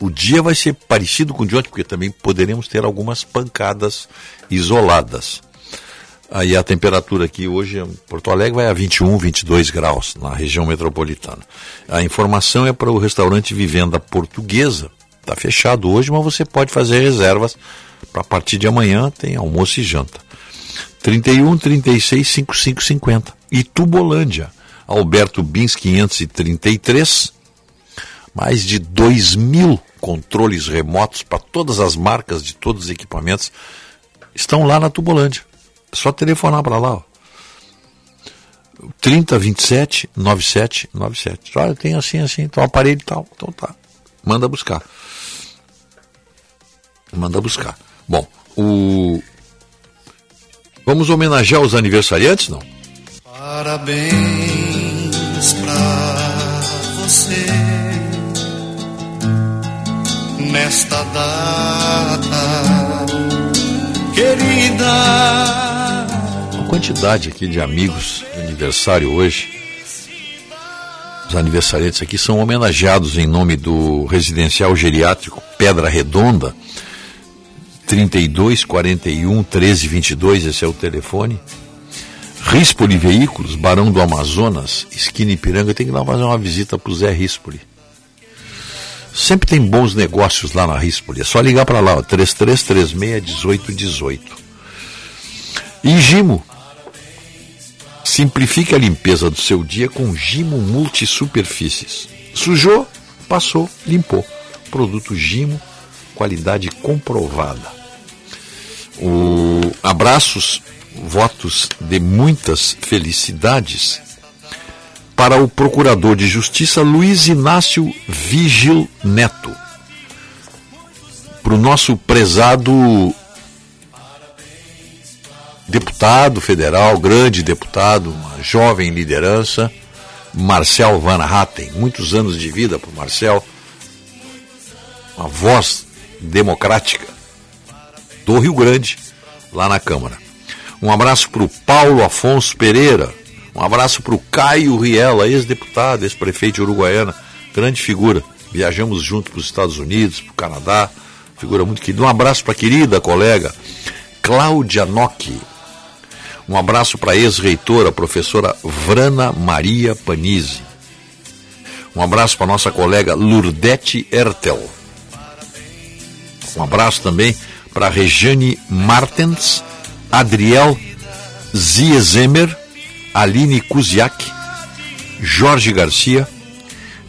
O dia vai ser parecido com o de ontem, porque também poderemos ter algumas pancadas isoladas. Aí a temperatura aqui hoje em Porto Alegre vai a 21, 22 graus na região metropolitana. A informação é para o restaurante Vivenda Portuguesa. Está fechado hoje, mas você pode fazer reservas para a partir de amanhã tem almoço e janta. 31 36 55 50. E Tubolândia, Alberto Bins 533. Mais de 2 mil controles remotos para todas as marcas de todos os equipamentos estão lá na Tubolândia. Só telefonar para lá. Ó. 3027 9797. Olha, tem assim, assim, então aparelho e tal. Então tá. Manda buscar. Manda buscar. Bom, o. Vamos homenagear os aniversariantes, não? Parabéns pra você nesta data querida. Quantidade aqui de amigos de aniversário hoje. Os aniversariantes aqui são homenageados em nome do residencial geriátrico Pedra Redonda. 32 41 13 22, esse é o telefone. Rispoli Veículos, Barão do Amazonas, esquina Ipiranga, tem que lá fazer uma visita pro Zé Rispoli. Sempre tem bons negócios lá na Rispoli, é só ligar para lá, ó, 3336 1818. E Gimo. Simplifique a limpeza do seu dia com Gimo Multisuperfícies. Sujou, passou, limpou. Produto Gimo, qualidade comprovada. O abraços, votos de muitas felicidades para o Procurador de Justiça Luiz Inácio Vigil Neto. Para o nosso prezado deputado federal, grande deputado, uma jovem liderança, Marcel Van Hatten. Muitos anos de vida para o Marcel, uma voz democrática do Rio Grande, lá na Câmara. Um abraço para o Paulo Afonso Pereira, Um abraço para o Caio Riela, ex-deputado, ex-prefeito de Uruguaiana, grande figura. Viajamos junto para os Estados Unidos, para o Canadá, figura muito querida. Um abraço para a querida colega Cláudia Nocchi. Um abraço para a ex-reitora, professora Vrana Maria Panizzi. Um abraço para nossa colega Lurdete Ertel. Um abraço também para Rejane Martens, Adriel Ziezemer, Aline Kuziak, Jorge Garcia,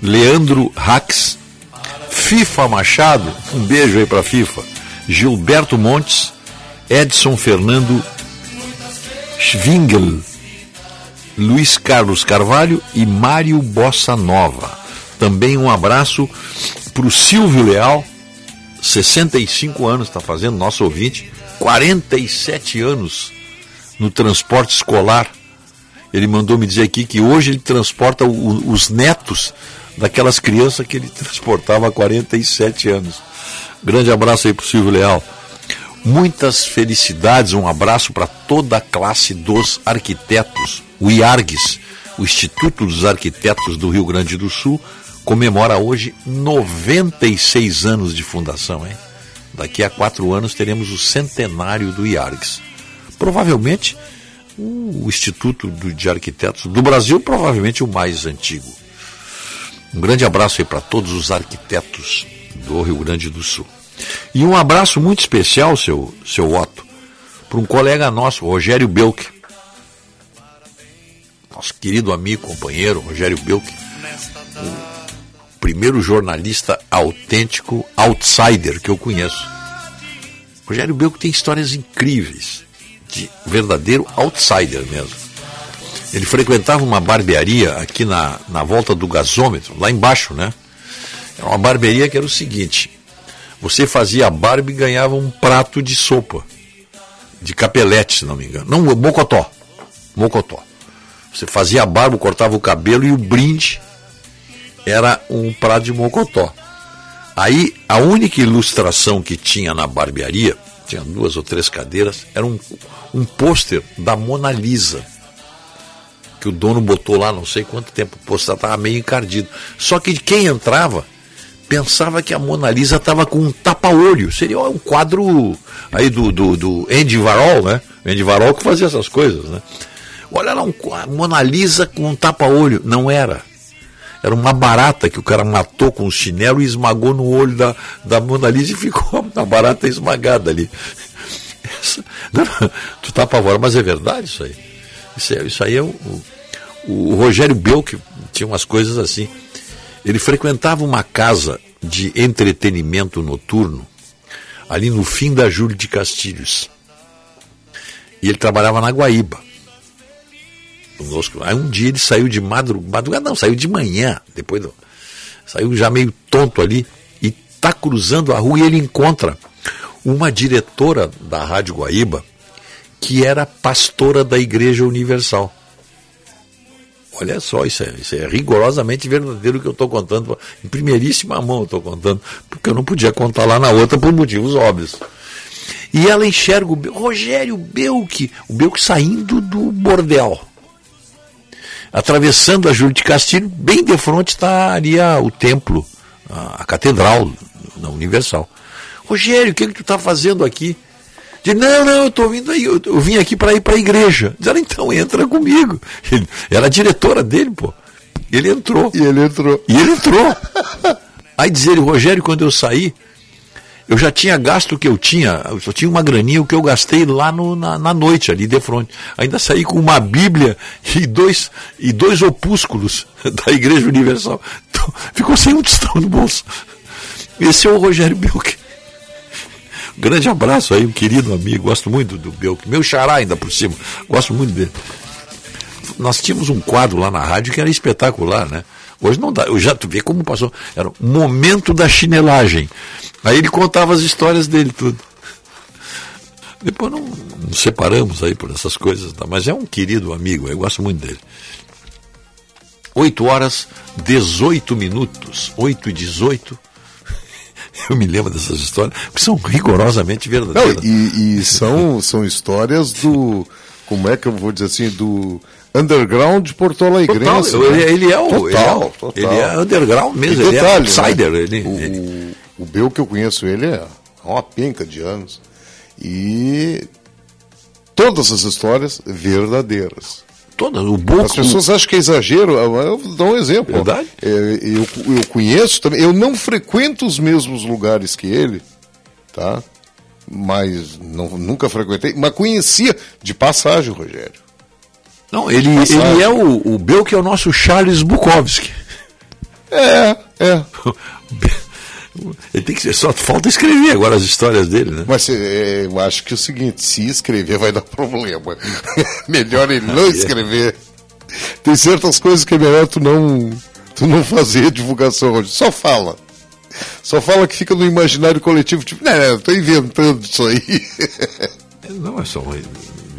Leandro Rax, FIFA Machado, um beijo aí para FIFA, Gilberto Montes, Edson Fernando Schwingel, Luiz Carlos Carvalho e Mário Bossa Nova. Também um abraço para o Silvio Leal, 65 anos está fazendo, nosso ouvinte, 47 anos no transporte escolar. Ele mandou me dizer aqui que hoje ele transporta o- os netos daquelas crianças que ele (laughs) transportava há 47 anos. Grande abraço aí para o Silvio Leal. Muitas felicidades, um abraço para toda a classe dos arquitetos. O IARGS, o Instituto dos Arquitetos do Rio Grande do Sul, comemora hoje 96 anos de fundação. Hein? Daqui a quatro anos teremos o centenário do IARGS. Provavelmente o Instituto de Arquitetos do Brasil, provavelmente o mais antigo. Um grande abraço aí para todos os arquitetos do Rio Grande do Sul. E um abraço muito especial, seu, seu Otto, para um colega nosso, Rogério Belk. Nosso querido amigo, companheiro, Rogério Belk. O primeiro jornalista autêntico, outsider que eu conheço. Rogério Belk tem histórias incríveis, de verdadeiro outsider mesmo. Ele frequentava uma barbearia aqui na, na volta do gasômetro, lá embaixo, né? Era uma barbearia que era o seguinte: você fazia a barba e ganhava um prato de sopa, de capelete, se não me engano. Não, mocotó. Mocotó. Você fazia a barba, cortava o cabelo e o brinde era um prato de mocotó. Aí a única ilustração que tinha na barbearia, tinha duas ou três cadeiras, era um, um pôster da Mona Lisa. Que o dono botou lá não sei quanto tempo, o pôster estava meio encardido. Só que quem entrava pensava que a Mona Lisa estava com um tapa-olho. Seria um quadro aí do, do, do Andy Warhol, né? Andy Warhol que fazia essas coisas, né? Olha lá, um, qua- Mona Lisa com um tapa-olho. Não era. Era uma barata que o cara matou com um chinelo e esmagou no olho da, da Mona Lisa e ficou (laughs) a barata esmagada ali. Essa- não, não, tu tá apavorado, mas é verdade isso aí. Isso, é- isso aí é o, o, o Rogério Belk tinha umas coisas assim. Ele frequentava uma casa de entretenimento noturno ali no fim da Júlio de Castilhos. E ele trabalhava na Guaíba. Conosco. Aí um dia ele saiu de madrugada, madrugada não, saiu de manhã, depois do, saiu já meio tonto ali e tá cruzando a rua e ele encontra uma diretora da Rádio Guaíba que era pastora da Igreja Universal. Olha só, isso é, isso é rigorosamente verdadeiro que eu estou contando. Em primeiríssima mão eu estou contando, porque eu não podia contar lá na outra por motivos óbvios. E ela enxerga o Rogério Belk, o Belk saindo do bordel. Atravessando a Júlio de Castilho, bem de frente estaria o templo, a, a catedral da Universal. Rogério, o que, que tu está fazendo aqui? Diz, não, não, eu estou vindo aí, eu, eu vim aqui para ir para a igreja. Diz, ela, então entra comigo. (laughs) Ele, era a diretora dele, pô. Ele entrou. E ele entrou. E ele entrou. Aí diz ele, Rogério, quando eu saí, eu já tinha gasto o que eu tinha, eu só tinha uma graninha, o que eu gastei lá no- na, na noite, ali de frente. Ainda saí com uma Bíblia e dois, e dois opúsculos (laughs) da Igreja Universal. Então, ficou sem um tostão no bolso. Esse é o Rogério Belk. Grande abraço aí, um querido amigo, gosto muito do Belk. Meu xará ainda por cima, gosto muito dele. Nós tínhamos um quadro lá na rádio que era espetacular, né? Hoje não dá, eu já tu vê como passou. Era o momento da chinelagem. Aí ele contava as histórias dele tudo. Depois não nos separamos aí por essas coisas, tá? mas é um querido amigo, eu gosto muito dele. 8 horas 18 minutos, 8 e 18. (laughs) Eu me lembro dessas histórias, que são rigorosamente Não, verdadeiras. e, e são, são histórias do. Como é que eu vou dizer assim? Do, underground porto alegrense. Total, ele, ele é o Total, ele é, o- total. ele é underground mesmo, E ele é detalhe, outsider. né? Ele, o, ele- o Bel que eu conheço ele é uma penca de anos. E todas as histórias verdadeiras. Todas, o. As pessoas acham que é exagero. Eu vou dar um exemplo. Verdade. É, Eu, eu conheço também. Eu não frequento os mesmos lugares que ele, tá? Mas não, nunca frequentei. Mas conhecia de passagem, Rogério. Não, ele, ele é o, o Bel que é o nosso Charles Bukowski. É, é. (laughs) Ele tem que só falta escrever agora as histórias dele, né? Mas é, eu acho que é o seguinte, se escrever vai dar (laughs) problema. melhor ele não escrever. Tem certas coisas que é melhor tu não, tu não fazer divulgação hoje. Só fala. Só fala que fica no imaginário coletivo, tipo, eu tô inventando isso aí. (laughs) Não, são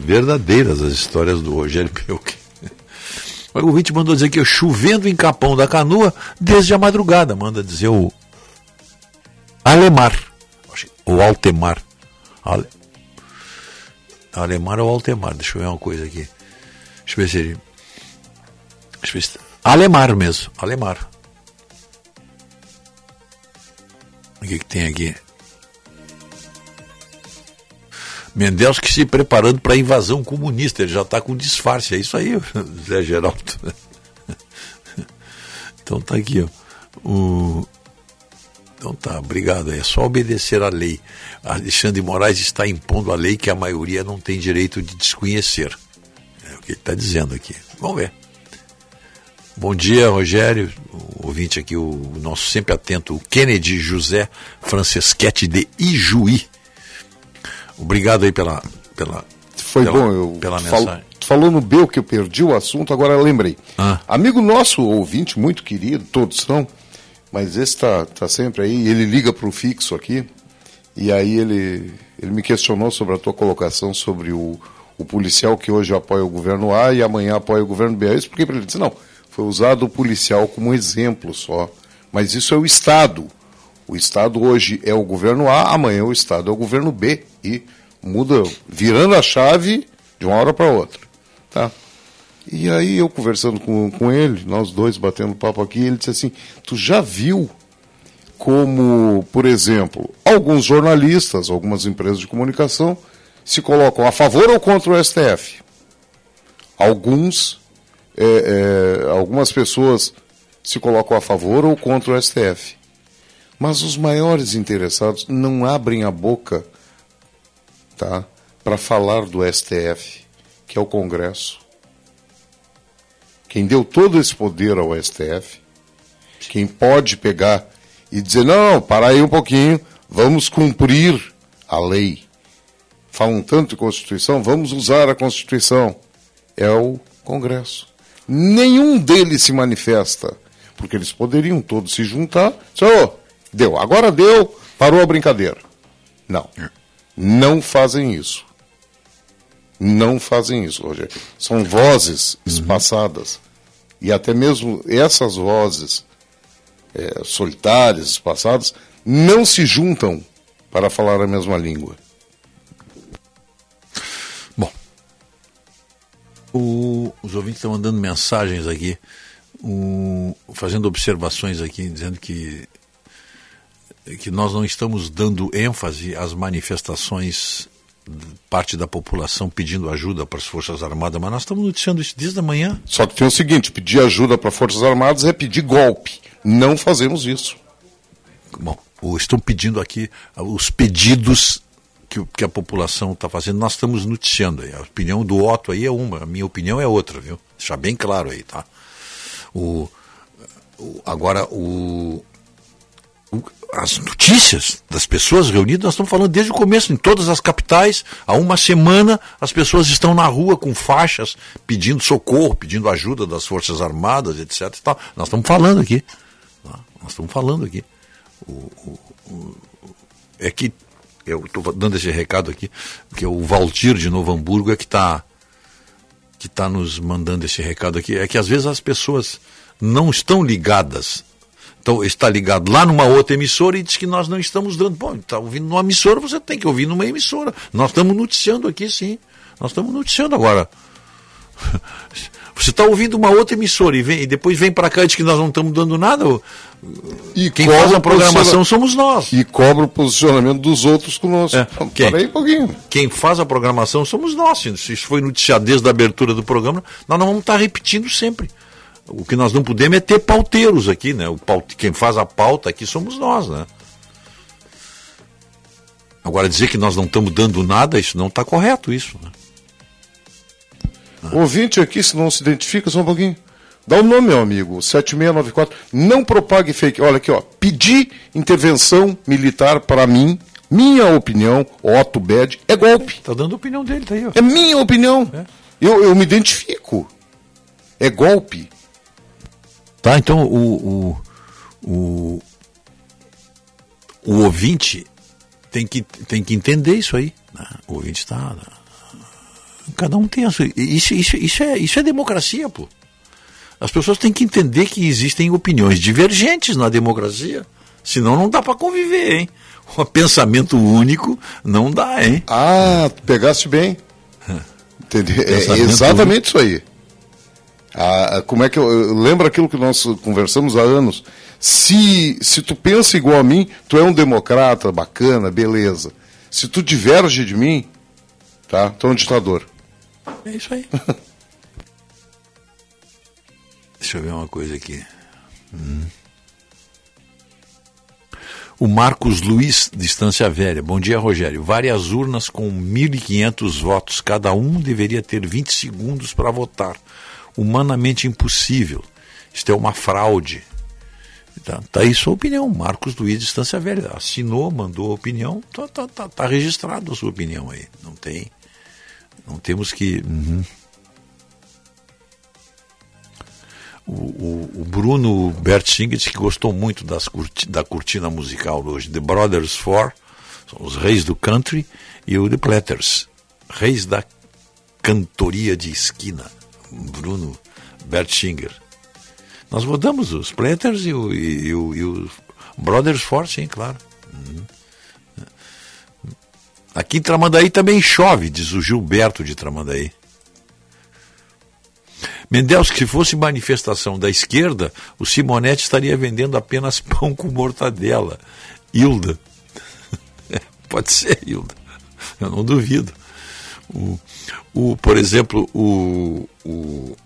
verdadeiras as histórias do Rogério Pelk. O ouvinte mandou dizer que eu chovendo em Capão da Canoa desde a madrugada, manda dizer o Alemar, ou Altemar. Ale... Alemar ou Altemar, deixa eu ver uma coisa aqui. Deixa eu ver se ele... Deixa eu ver se... Alemar mesmo, Alemar. O que, que tem aqui? Mendelski se preparando para a invasão comunista, ele já está com disfarce, é isso aí, (laughs) Zé Geraldo. (laughs) Então tá aqui, ó. O... Então tá, obrigado. É só obedecer à lei. Alexandre Moraes está impondo a lei que a maioria não tem direito de desconhecer. É o que ele está dizendo aqui. Vamos ver. Bom dia, Rogério. O ouvinte aqui, o, nosso sempre atento, o Kennedy José Franceschetti de Ijuí. Obrigado aí pela. pela Foi pela, bom, eu pela fal- mensagem. tu falou no Bel que eu perdi o assunto, agora eu lembrei. Ah. Amigo nosso, ouvinte, muito querido, todos são, mas esse tá, tá sempre aí, ele liga pro fixo aqui, e aí ele, ele me questionou sobre a tua colocação sobre o, o policial que hoje apoia o governo A e amanhã apoia o governo B. Eu expliquei para ele, disse, não, foi usado o policial como exemplo só, mas isso é o Estado. O Estado hoje é o governo A, amanhã o Estado é o governo B. E muda, virando a chave de uma hora para outra. Tá? E aí eu conversando com, com ele, nós dois batendo papo aqui, ele disse assim, tu já viu como, por exemplo, alguns jornalistas, algumas empresas de comunicação se colocam a favor ou contra o STF? Alguns, é, é, algumas pessoas se colocam a favor ou contra o STF. Mas os maiores interessados não abrem a boca tá, para falar do STF, que é o Congresso. Quem deu todo esse poder ao STF, quem pode pegar e dizer, não, para aí um pouquinho, vamos cumprir a lei. Falam tanto de Constituição, vamos usar a Constituição. É o Congresso. Nenhum deles se manifesta, porque eles poderiam todos se juntar. Senhor, deu, agora deu, parou a brincadeira. Não. Não fazem isso. Não fazem isso, Rogério. São vozes espaçadas. E até mesmo essas vozes é, solitárias, espaçadas, não se juntam para falar a mesma língua. O- os ouvintes estão mandando mensagens aqui, o- fazendo observações aqui, dizendo que, que nós não estamos dando ênfase às manifestações parte da população pedindo ajuda para as Forças Armadas, mas nós estamos noticiando isso desde a manhã. Só que tem o seguinte: pedir ajuda para Forças Armadas é pedir golpe. Não fazemos isso. Bom, o- estão pedindo aqui ah, os pedidos que, que a população está fazendo, nós estamos noticiando aí. A opinião do Otto aí é uma, a minha opinião é outra, viu? Deixar bem claro aí, tá? O, o- agora, o- as notícias das pessoas reunidas, nós estamos falando desde o começo, em todas as capitais, há uma semana as pessoas estão na rua com faixas pedindo socorro, pedindo ajuda das Forças Armadas, etc. tal. Nós estamos falando aqui. tá? Nós estamos falando aqui. O- o- o- é que eu estou dando esse recado aqui, porque o Valtir de Novo Hamburgo é que está que tá nos mandando esse recado aqui. É que às vezes as pessoas não estão ligadas. Então, está ligado lá numa outra emissora e diz que nós não estamos dando. Bom, está ouvindo numa emissora, você tem que ouvir numa emissora. Nós estamos noticiando aqui, sim. Nós estamos noticiando agora. (laughs) Você está ouvindo uma outra emissora e, vem, e depois vem para cá e diz que nós não estamos dando nada. o- E Quem faz a o programação somos nós. E cobra o posicionamento dos outros conosco. Então, Quem? Peraí um pouquinho. Quem faz a programação somos nós. Se isso foi noticiado desde a abertura do programa, nós não vamos estar repetindo sempre. O que nós não podemos é ter pauteiros aqui, né? O paute- Quem faz a pauta aqui somos nós, né? Agora dizer que nós não estamos dando nada, isso não está correto, isso. Né? Ouvinte aqui, se não se identifica, só um pouquinho. Dá o nome, meu amigo, 7694. Não propague fake. Olha aqui, ó. Pedir intervenção militar para mim, minha opinião, Otto Bed, é golpe. Tá dando a opinião dele, tá aí, ó. É minha opinião. Eu, eu me identifico. É golpe. Tá, então o, o, o, o ouvinte tem que, tem que entender isso aí. né? O ouvinte está. Cada um tem a sua. Isso, isso, isso, é, isso é democracia, pô. As pessoas têm que entender que existem opiniões divergentes na democracia. Senão não dá para conviver, hein? Um pensamento único não dá, hein? Ah, pegaste bem. Entendeu? É exatamente isso aí. Ah, como é que eu, eu- lembra aquilo que nós conversamos há anos? Se se tu pensa igual a mim, tu é um democrata, bacana, beleza. Se tu diverge de mim, tá? Tu é um ditador. É isso aí. (laughs) Deixa eu ver uma coisa aqui. Hum. O Marcos Luiz, de Estância Velha. Bom dia, Rogério. Várias urnas com 1.500 votos. Cada um deveria ter 20 segundos para votar. Humanamente impossível. Isto é uma fraude. Tá, tá aí sua opinião. Marcos Luiz, de Estância Velha. Assinou, mandou a opinião. Tá, tá, tá, tá registrado a sua opinião aí. Não tem. Não temos que. Uhum. O, o- o Bruno Bertsing disse que gostou muito das curti- da cortina musical hoje. The Brothers Four, são os reis do country, e o The Platters, reis da cantoria de esquina. Bruno Bertschinger. Nós votamos os Platters e o, e, e o, e o Brothers Four, sim, claro. Uhum. Aqui em Tramandaí também chove, diz o Gilberto de Tramandaí. Mendels, que se fosse manifestação da esquerda, o Simonetti estaria vendendo apenas (laughs) pão com mortadela. Hilda. (laughs) Pode ser, Hilda. Eu não duvido. O, o, por exemplo, o, o,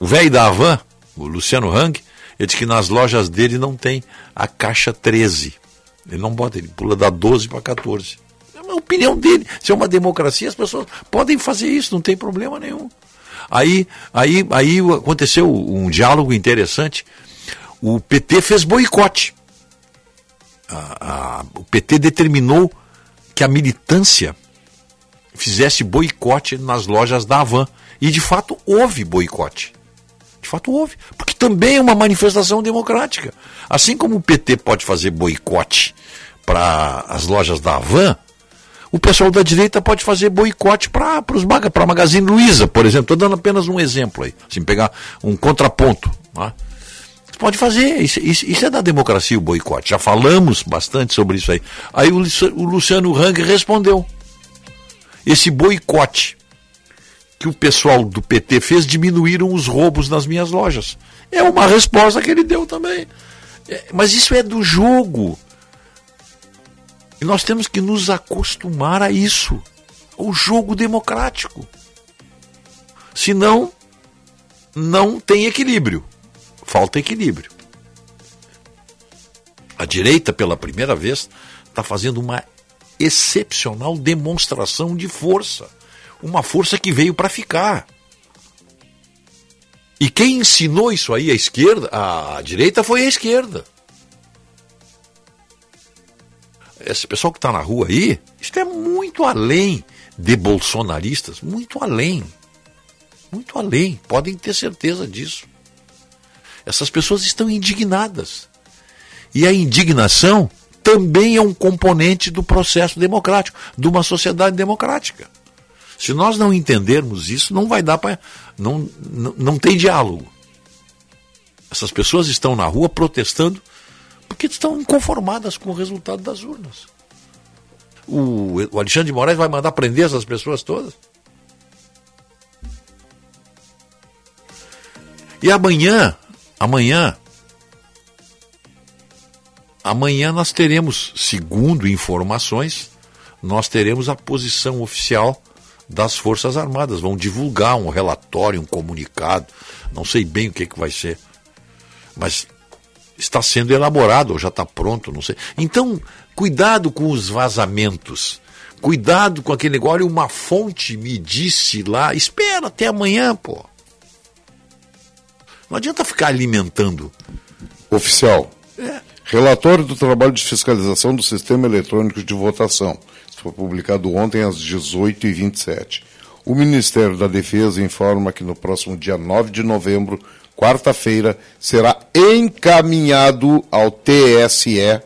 o velho da Havan, o Luciano Hang, ele diz que nas lojas dele não tem a caixa 13. Ele não bota, ele pula da 12 para 14. É uma opinião dele. Se é uma democracia, as pessoas podem fazer isso, não tem problema nenhum. Aí, aí, aí aconteceu um diálogo interessante. O PT fez boicote. A- a- o PT determinou que a militância fizesse boicote nas lojas da Havan. E de fato houve boicote. De fato houve. Porque também é uma manifestação democrática. Assim como o PT pode fazer boicote para as lojas da Havan, o pessoal da direita pode fazer boicote para a Magazine Luiza, por exemplo. Estou dando apenas um exemplo aí. Assim, pegar um contraponto. Tá? Pode fazer. Isso, isso- isso é da democracia, o boicote. Já falamos bastante sobre isso aí. Aí o, o Luciano Hang respondeu. Esse boicote que o pessoal do PT fez diminuíram os roubos nas minhas lojas. É uma resposta que ele deu também. É, mas isso é do jogo. E nós temos que nos acostumar a isso, ao jogo democrático. Senão, não tem equilíbrio. Falta equilíbrio. A direita, pela primeira vez, está fazendo uma excepcional demonstração de força. Uma força que veio para ficar. E quem ensinou isso aí à esquerda, à direita, foi a esquerda. Esse pessoal que está na rua aí, isso é muito além de bolsonaristas, muito além. Muito além, podem ter certeza disso. Essas pessoas estão indignadas. E a indignação também é um componente do processo democrático, de uma sociedade democrática. Se nós não entendermos isso, não vai dar para. Não, não, não tem diálogo. Essas pessoas estão na rua protestando porque estão inconformadas com o resultado das urnas. O, o Alexandre de Moraes vai mandar prender essas pessoas todas? E amanhã, amanhã, amanhã nós teremos, segundo informações, nós teremos a posição oficial das Forças Armadas. Vão divulgar um relatório, um comunicado, não sei bem o que, que vai ser. Mas está sendo elaborado, ou já está pronto, não sei. Então, cuidado com os vazamentos. Cuidado com aquele negócio. Olha, uma fonte me disse lá, espera até amanhã, pô. Não adianta ficar alimentando. Oficial. É. Relatório do trabalho de fiscalização do sistema eletrônico de votação. Isso foi publicado ontem às 18h27. O Ministério da Defesa informa que no próximo dia 9 de novembro, quarta-feira, será encaminhado ao TSE,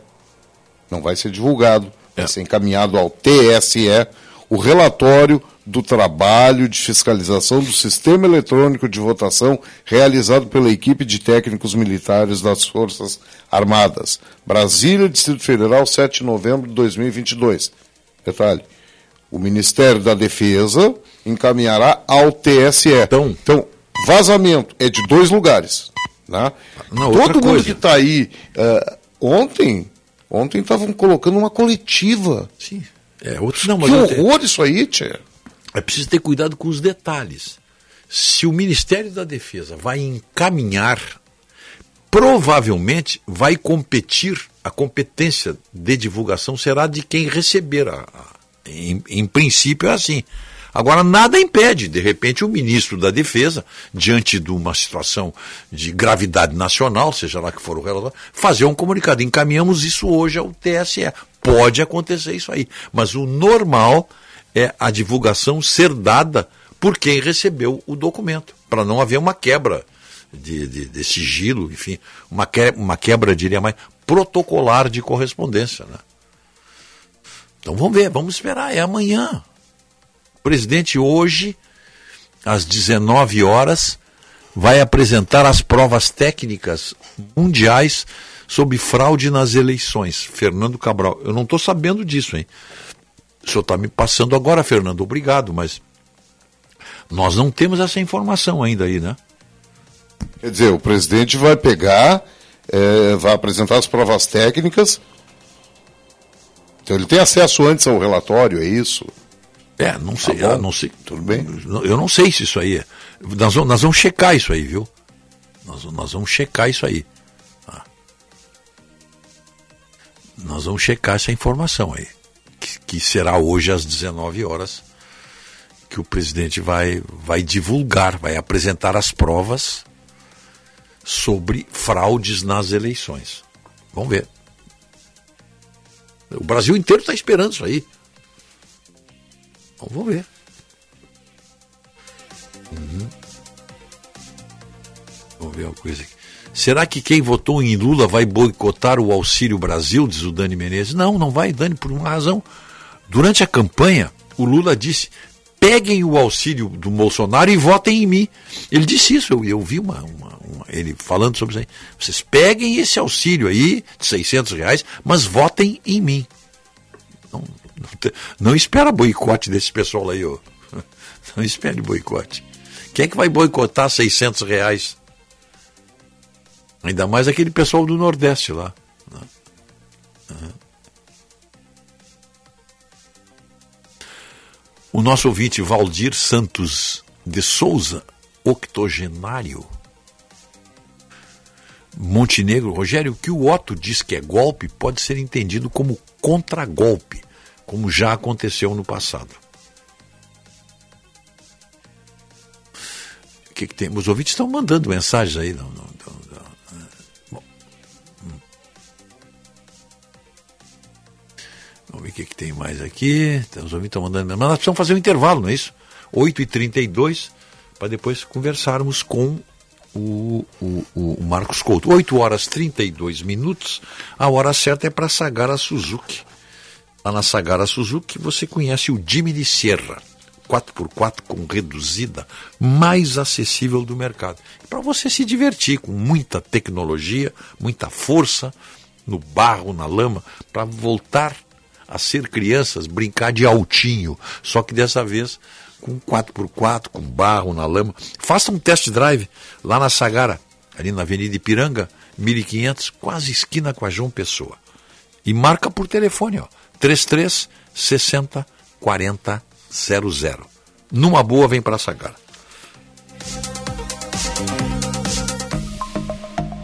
não vai ser divulgado, vai ser encaminhado ao TSE, o relatório do trabalho de fiscalização do sistema eletrônico de votação realizado pela equipe de técnicos militares das Forças Armadas. Brasília, Distrito Federal, 7 de novembro de 2022. Detalhe. O Ministério da Defesa encaminhará ao TSE. Então, vazamento é de dois lugares. Né? Não, outra Todo mundo coisa. que está aí. eh, ontem, ontem estavam colocando uma coletiva. Sim. É, outro, não, mas que horror isso aí, tia. É preciso ter cuidado com os detalhes. Se o Ministério da Defesa vai encaminhar, provavelmente vai competir, a competência de divulgação será de quem receber. A, a- em, em princípio é assim. Agora, nada impede, de repente, o ministro da Defesa, diante de uma situação de gravidade nacional, seja lá que for o relatório, fazer um comunicado. Encaminhamos isso hoje ao TSE. Pode acontecer isso aí. Mas o normal é a divulgação ser dada por quem recebeu o documento, para não haver uma quebra de, de, de sigilo, enfim, uma, que, uma quebra, diria mais, protocolar de correspondência. Né? Então vamos ver, vamos esperar, é amanhã. O presidente hoje, às 19 horas, vai apresentar as provas técnicas mundiais sobre fraude nas eleições. Fernando Cabral, eu não estou sabendo disso, hein? O senhor está me passando agora, Fernando, obrigado, mas nós não temos essa informação ainda aí, né? Quer dizer, o presidente vai pegar, eh, vai apresentar as provas técnicas. Então ele tem acesso antes ao relatório, é isso? É, não sei, Tá não sei. Tudo bem? Eu não sei se isso aí é. Nós vamos, nós vamos checar isso aí, viu? Nós, nós vamos checar isso aí. Ah. Nós vamos checar essa informação aí. Que, será hoje às 19 horas que o presidente vai, vai divulgar, vai apresentar as provas sobre fraudes nas eleições. Vamos ver. O Brasil inteiro está esperando isso aí. Então, vamos ver. Uhum. Vamos ver uma coisa aqui. Será que quem votou em Lula vai boicotar o Auxílio Brasil, diz o Dani Menezes? Não, não vai, Dani, por uma razão. Durante a campanha, o Lula disse: peguem o auxílio do Bolsonaro e votem em mim. Ele disse isso, eu, eu vi uma, uma- uma- ele falando sobre isso aí. Vocês peguem esse auxílio aí, de 600 reais, mas votem em mim. Não, não, te- não espera boicote desse pessoal aí, ô. (laughs) Não espere boicote. Quem é que vai boicotar 600 reais? Ainda mais aquele pessoal do Nordeste lá. Uhum. O nosso ouvinte Valdir Santos de Souza, octogenário. Montenegro, Rogério, o que o Otto diz que é golpe pode ser entendido como contragolpe, como já aconteceu no passado. O que, que tem? Os ouvintes estão mandando mensagens aí. Não. O que, que tem mais aqui. Então, Os ouvintes estão mandando. Mas nós precisamos fazer um intervalo, não é isso? 8h32, para depois conversarmos com o, o, o Marcos Couto. 8 horas 32 minutos. A hora certa é para Sagara Suzuki. Lá na Sagara Suzuki você conhece o Jimny Sierra. 4x4 com reduzida, mais acessível do mercado. Para você se divertir com muita tecnologia, muita força no barro, na lama, para voltar a ser crianças, brincar de altinho, só que dessa vez com 4x4, com barro na lama. Faça um test drive lá na Sagara, ali na Avenida Ipiranga, 1500, quase esquina com a João Pessoa. E marca por telefone, ó, 33 60 40 00. Numa boa, vem para Sagara.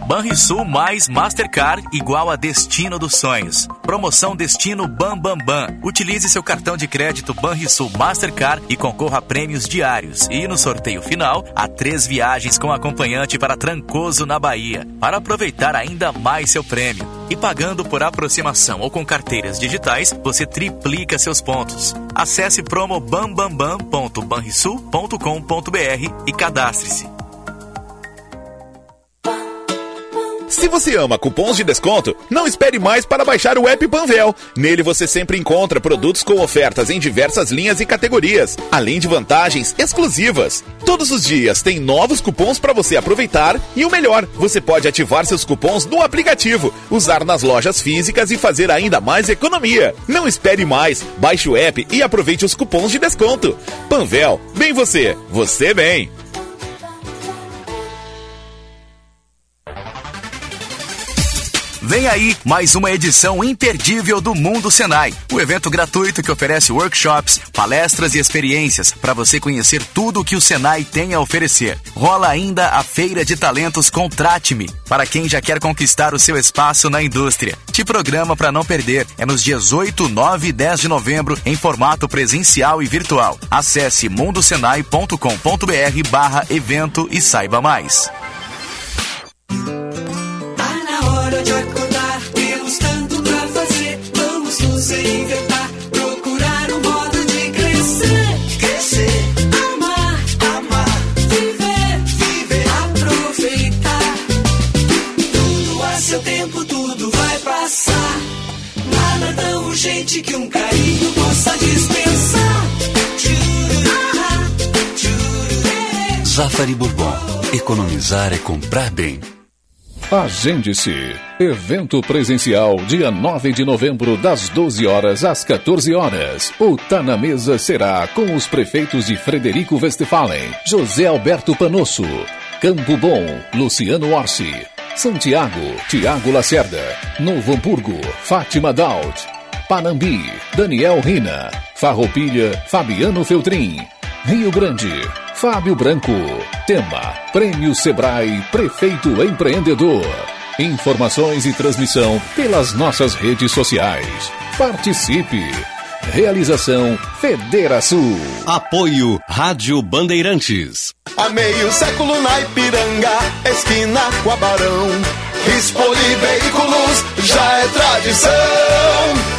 Banrisul mais Mastercard igual a Destino dos Sonhos. Promoção Destino Bam Bam Bam. Utilize seu cartão de crédito Banrisul Mastercard e concorra a prêmios diários. E no sorteio final, há três viagens com acompanhante para Trancoso, na Bahia, para aproveitar ainda mais seu prêmio. E pagando por aproximação ou com carteiras digitais, você triplica seus pontos. Acesse promo bambambam.banrisul.com.br e cadastre-se. Se você ama cupons de desconto, não espere mais para baixar o app Panvel. Nele você sempre encontra produtos com ofertas em diversas linhas e categorias, além de vantagens exclusivas. Todos os dias tem novos cupons para você aproveitar e o melhor, você pode ativar seus cupons no aplicativo, usar nas lojas físicas e fazer ainda mais economia. Não espere mais, baixe o app e aproveite os cupons de desconto. Panvel, bem você, você bem. Vem aí mais uma edição imperdível do Mundo Senai, o evento gratuito que oferece workshops, palestras e experiências para você conhecer tudo o que o Senai tem a oferecer. Rola ainda a Feira de Talentos Contrate-me, para quem já quer conquistar o seu espaço na indústria. Te programa para não perder. É nos dias 8, 9 e 10 de novembro em formato presencial e virtual. Acesse mundosenai.com.br barra evento e saiba mais. Tá na hora de acordar, temos tanto pra fazer. Vamos nos reinventar, procurar um modo de crescer. Crescer, amar, amar, viver, viver, aproveitar. Tudo a seu tempo, tudo vai passar. Nada tão urgente que um carinho possa dispensar. Zafari Bourbon. Economizar é comprar bem. Agende-se. Evento presencial, dia 9 de novembro, das 12 horas às 14 horas. O Tá na Mesa será com os prefeitos de Frederico Westphalen, José Alberto Panosso, Campo Bom, Luciano Orsi, Santiago, Tiago Lacerda, Novo Hamburgo, Fátima Daut, Panambi, Daniel Rina, Farroupilha, Fabiano Feltrin, Rio Grande, Fábio Branco. Tema: Prêmio Sebrae Prefeito Empreendedor. Informações e transmissão pelas nossas redes sociais. Participe! Realização Federação. Apoio Rádio Bandeirantes. Há meio século na Ipiranga, esquina com a Barão. Rispoli Veículos já é tradição.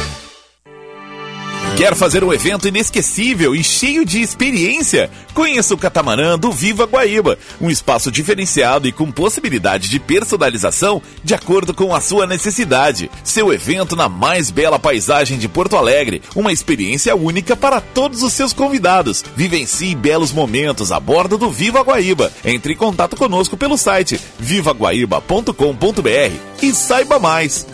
Quer fazer um evento inesquecível e cheio de experiência? Conheça o catamarã do Viva Guaíba, um espaço diferenciado e com possibilidade de personalização de acordo com a sua necessidade. Seu evento na mais bela paisagem de Porto Alegre, uma experiência única para todos os seus convidados. Vivencie belos momentos a bordo do Viva Guaíba. Entre em contato conosco pelo site vivaguaíba.com.br e saiba mais.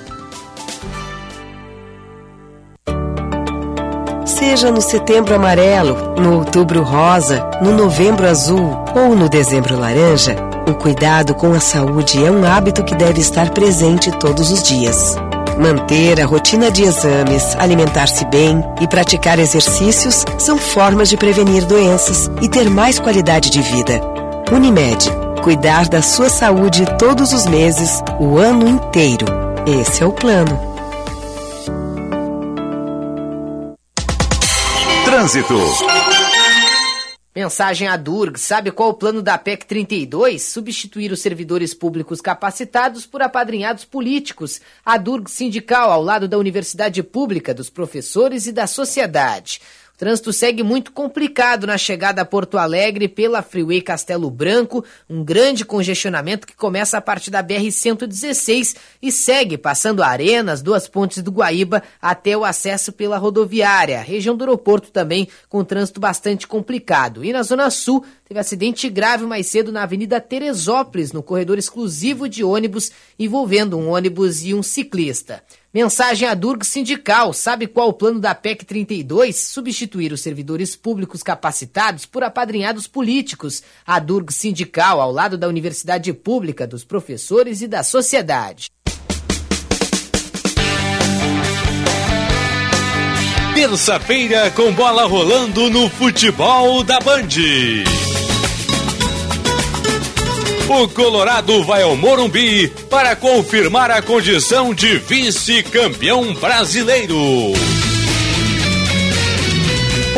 Seja no setembro amarelo, no outubro rosa, no novembro azul ou no dezembro laranja, o cuidado com a saúde é um hábito que deve estar presente todos os dias. Manter a rotina de exames, alimentar-se bem e praticar exercícios são formas de prevenir doenças e ter mais qualidade de vida. Unimed. Cuidar da sua saúde todos os meses, o ano inteiro. Esse é o plano. Trânsito. Mensagem à Durg. Sabe qual o plano da PEC 32? Substituir os servidores públicos capacitados por apadrinhados políticos. A Durg Sindical, ao lado da Universidade Pública, dos professores e da sociedade. Trânsito segue muito complicado na chegada a Porto Alegre pela Freeway Castelo Branco, um grande congestionamento que começa a partir da BR-116 e segue passando Arenas, duas pontes do Guaíba até o acesso pela rodoviária. Região do aeroporto também com trânsito bastante complicado. E na Zona Sul, teve acidente grave mais cedo na Avenida Teresópolis, no corredor exclusivo de ônibus, envolvendo um ônibus e um ciclista. Mensagem à Durg Sindical. Sabe qual o plano da PEC 32? Substituir os servidores públicos capacitados por apadrinhados políticos. A Durg Sindical, ao lado da Universidade Pública, dos professores e da sociedade. Terça-feira com bola rolando no futebol da Band. O Colorado vai ao Morumbi para confirmar a condição de vice-campeão brasileiro.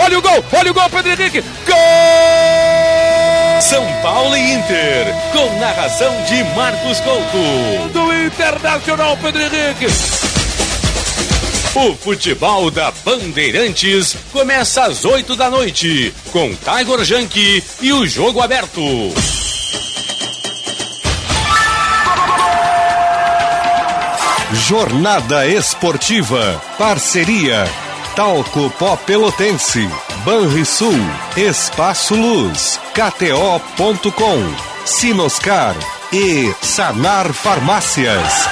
Olha o gol, olha o gol, Pedro Henrique. Gol! São Paulo e Inter, com narração de Marcos Couto. Do Internacional, Pedro Henrique. O futebol da Bandeirantes começa às 8 da noite, com Tiger Junk e o jogo aberto. Jornada Esportiva. Parceria. Talco Pó Pelotense. Banrisul. Espaço Luz. KTO.com. Sinoscar. E Sanar Farmácias.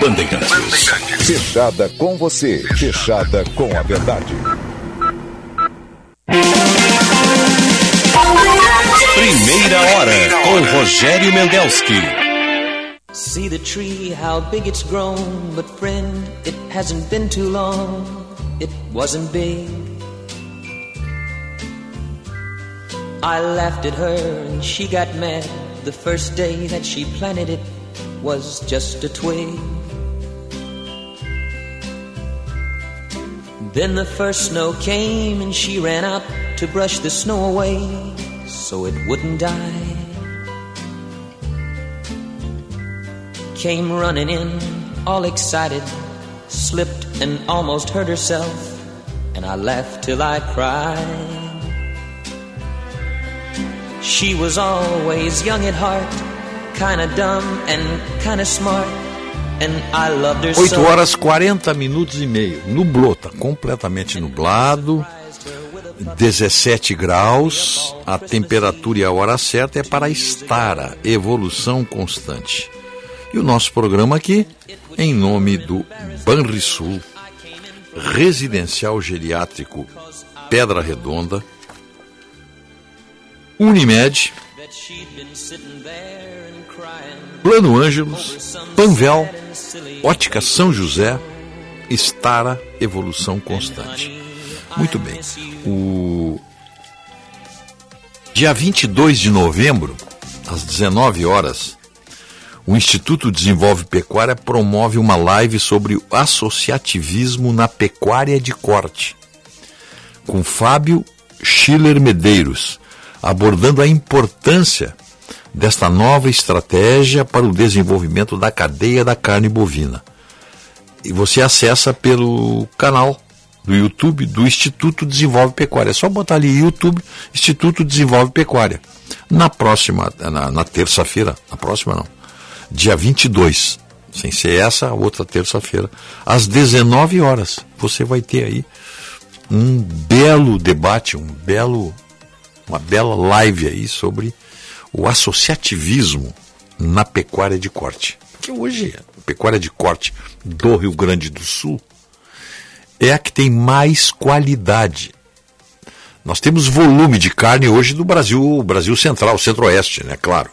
Bandeirantes. Fechada com você. Fechada com a verdade. Primeira hora com Rogério Mendelski. See the tree, how big it's grown. But friend, it hasn't been too long. It wasn't big. I laughed at her and she got mad. The first day that she planted it was just a twig. Then the first snow came and she ran out to brush the snow away so it wouldn't die. Came running in, all excited, slipped and almost hurt herself, and I laughed till I cried. She was always young at heart, kinda dumb and kinda smart, and I loved her 8 so. horas 40 minutos e meio. Nublou, tá completamente nublado. 17 graus. A temperatura e a hora certa é para estar a evolução constante. E o nosso programa aqui, em nome do Banrisul, Residencial Geriátrico Pedra Redonda, Unimed, Plano Ângelos, Panvel, Ótica São José, Estara Evolução Constante. Muito bem. O dia 22 de novembro, às 19 horas, o Instituto Desenvolve Pecuária promove uma live sobre o associativismo na pecuária de corte, com Fábio Schiller Medeiros, abordando a importância desta nova estratégia para o desenvolvimento da cadeia da carne bovina. E você acessa pelo canal do YouTube do Instituto Desenvolve Pecuária. É só botar ali YouTube Instituto Desenvolve Pecuária. Na próxima, na, na terça-feira, na próxima não, dia 22, sem ser essa, a outra terça-feira, às 19 horas, você vai ter aí um belo debate, um belo, uma bela live aí sobre o associativismo na pecuária de corte. Que hoje a pecuária de corte do Rio Grande do Sul é a que tem mais qualidade. Nós temos volume de carne hoje do Brasil, Brasil Central, Centro-Oeste, né? Claro.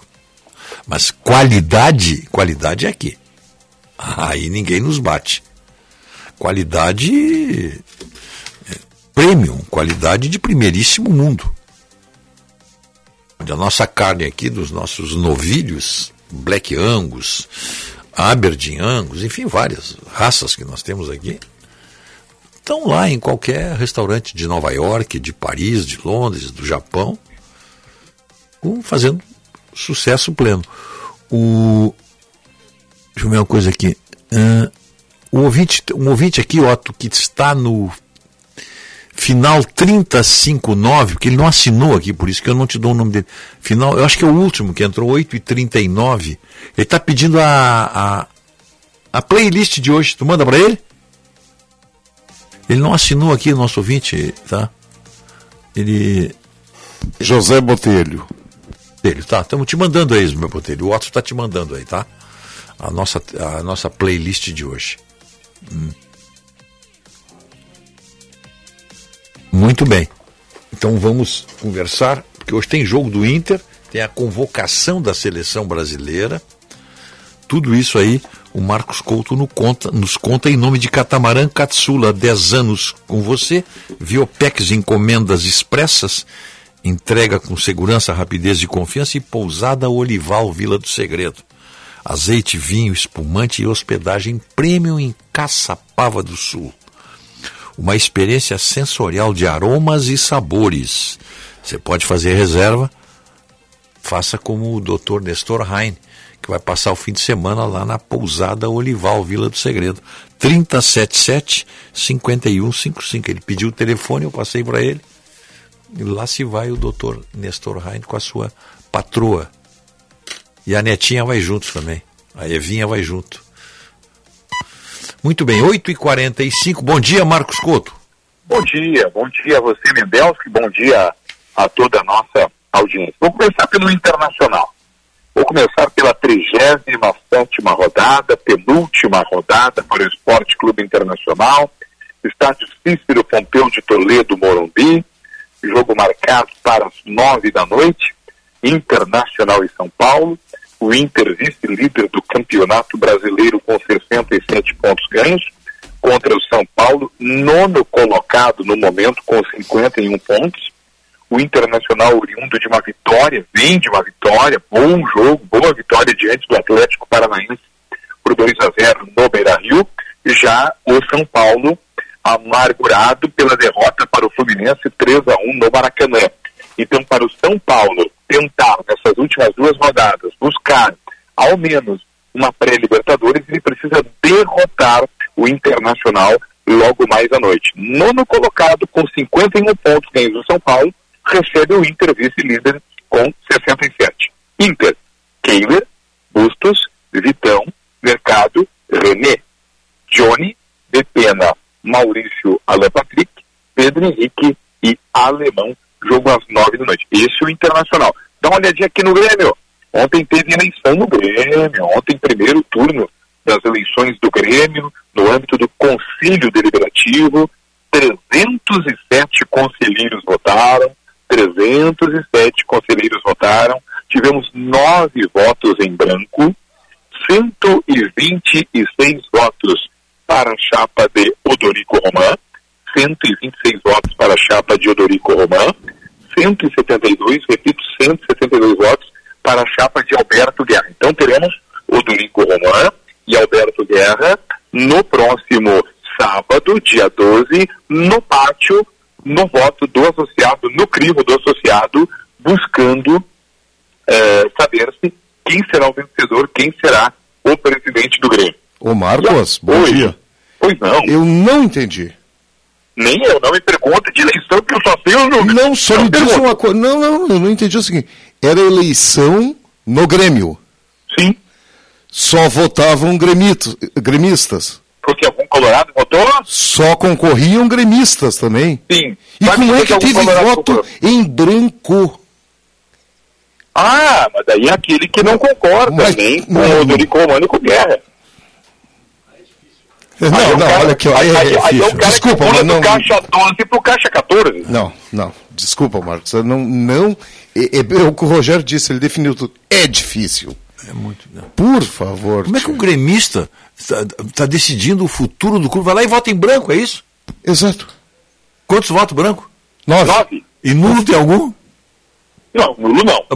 Mas qualidade, qualidade é aqui. Aí ninguém nos bate. Qualidade é, premium, qualidade de primeiríssimo mundo. A nossa carne aqui, dos nossos novilhos, Black Angus, Aberdeen Angus, enfim, várias raças que nós temos aqui, estão lá em qualquer restaurante de Nova York, de Paris, de Londres, do Japão, um fazendo sucesso pleno. O... Deixa eu ver uma coisa aqui. O ouvinte, um ouvinte aqui, Otto, que está no final 359, porque ele não assinou aqui, por isso que eu não te dou o nome dele. Final, eu acho que é o último, que entrou 8 e 39. Ele está pedindo a, a, a playlist de hoje. Tu manda para ele? Ele não assinou aqui, nosso ouvinte, tá? Ele. José Botelho. Botelho, tá? Estamos te mandando aí, meu Botelho. O Otto está te mandando aí, tá? A nossa, a nossa playlist de hoje. Hum. Muito bem. Então vamos conversar, porque hoje tem jogo do Inter, tem a convocação da seleção brasileira. Tudo isso aí o Marcos Couto no conta, nos conta em nome de Catamarã Katsula, 10 anos com você, Viopex Encomendas Expressas, entrega com segurança, rapidez e confiança e pousada Olival Vila do Segredo. Azeite, vinho, espumante e hospedagem premium em Caçapava do Sul. Uma experiência sensorial de aromas e sabores. Você pode fazer reserva, faça como o Dr. Nestor Hein, que vai passar o fim de semana lá na pousada Olival Vila do Segredo. 3077 5155. Ele pediu o telefone, eu passei para ele. E lá se vai o doutor Nestor Hein com a sua patroa. E a netinha vai junto também. A Evinha vai junto. Muito bem, 8h45. Bom dia, Marcos Couto. Bom dia, bom dia a você, Mendelski, bom dia a toda a nossa audiência. Vou começar pelo Internacional. Vou começar pela 37 rodada, penúltima rodada para o Esporte Clube Internacional. Estádio Cícero Pompeu de Toledo, Morumbi. Jogo marcado para as nove da noite. Internacional e São Paulo. O Inter vice-líder do Campeonato Brasileiro com 67 pontos ganhos. Contra o São Paulo, nono colocado no momento com 51 pontos o Internacional oriundo de uma vitória, vem de uma vitória, bom jogo, boa vitória diante do Atlético Paranaense por 2 a 0 no Beira-Rio, já o São Paulo amargurado pela derrota para o Fluminense 3 a 1 no Maracanã. Então, para o São Paulo tentar, nessas últimas duas rodadas, buscar ao menos uma pré-Libertadores, ele precisa derrotar o Internacional logo mais à noite. Nono colocado com 51 pontos ganhos do São Paulo, recebe o Inter vice-líder com 67. Inter, Keiler, Bustos, Vitão, Mercado, René, Johnny, De Pena, Maurício Alain Patrick, Pedro Henrique e Alemão. Jogo às nove da noite. Esse é o Internacional. Dá uma olhadinha aqui no Grêmio. Ontem teve eleição no Grêmio. Ontem, primeiro turno das eleições do Grêmio, no âmbito do Conselho Deliberativo. 307 conselheiros votaram. 307 conselheiros votaram, tivemos nove votos em branco, 126 votos para a chapa de Odorico Román, 126 votos para a chapa de Odorico Román, 172, repito, 172 votos para a chapa de Alberto Guerra. Então teremos Odorico Román e Alberto Guerra no próximo sábado, dia 12, no pátio no voto do associado, no crivo do associado, buscando é, saber-se quem será o vencedor, quem será o presidente do Grêmio. Ô Marcos, bom dia. Pois não. Eu não entendi. Nem eu, não me pergunta de eleição, porque eu só sei o número. Não, só me diz uma coisa. Não, não, eu não entendi o seguinte. Era eleição no Grêmio. Sim. Só votavam gremito, gremistas. Porque algum colorado votou? Só concorriam gremistas também. Sim. E Sabe como é que teve voto concorreu? em branco? Ah, mas daí é aquele que não concorda nem com o Odorico Romano e com o Guerra. Não, Aí o não, cara- olha aqui, ó, aí- é, aí- é, aí o Ficho, cara desculpa, que pula mas não, do caixa 12 pro caixa 14. não, não, desculpa, Marcos, eu não, não, é, é, é o que o Rogério disse, ele definiu tudo, é difícil. É muito. Por favor. Como é que um gremista está decidindo o futuro do clube? Vai lá e vota em branco, é isso? Exato. Quantos votos branco? Nove. Nove. E nulo tem algum? Não, nulo não. Ah,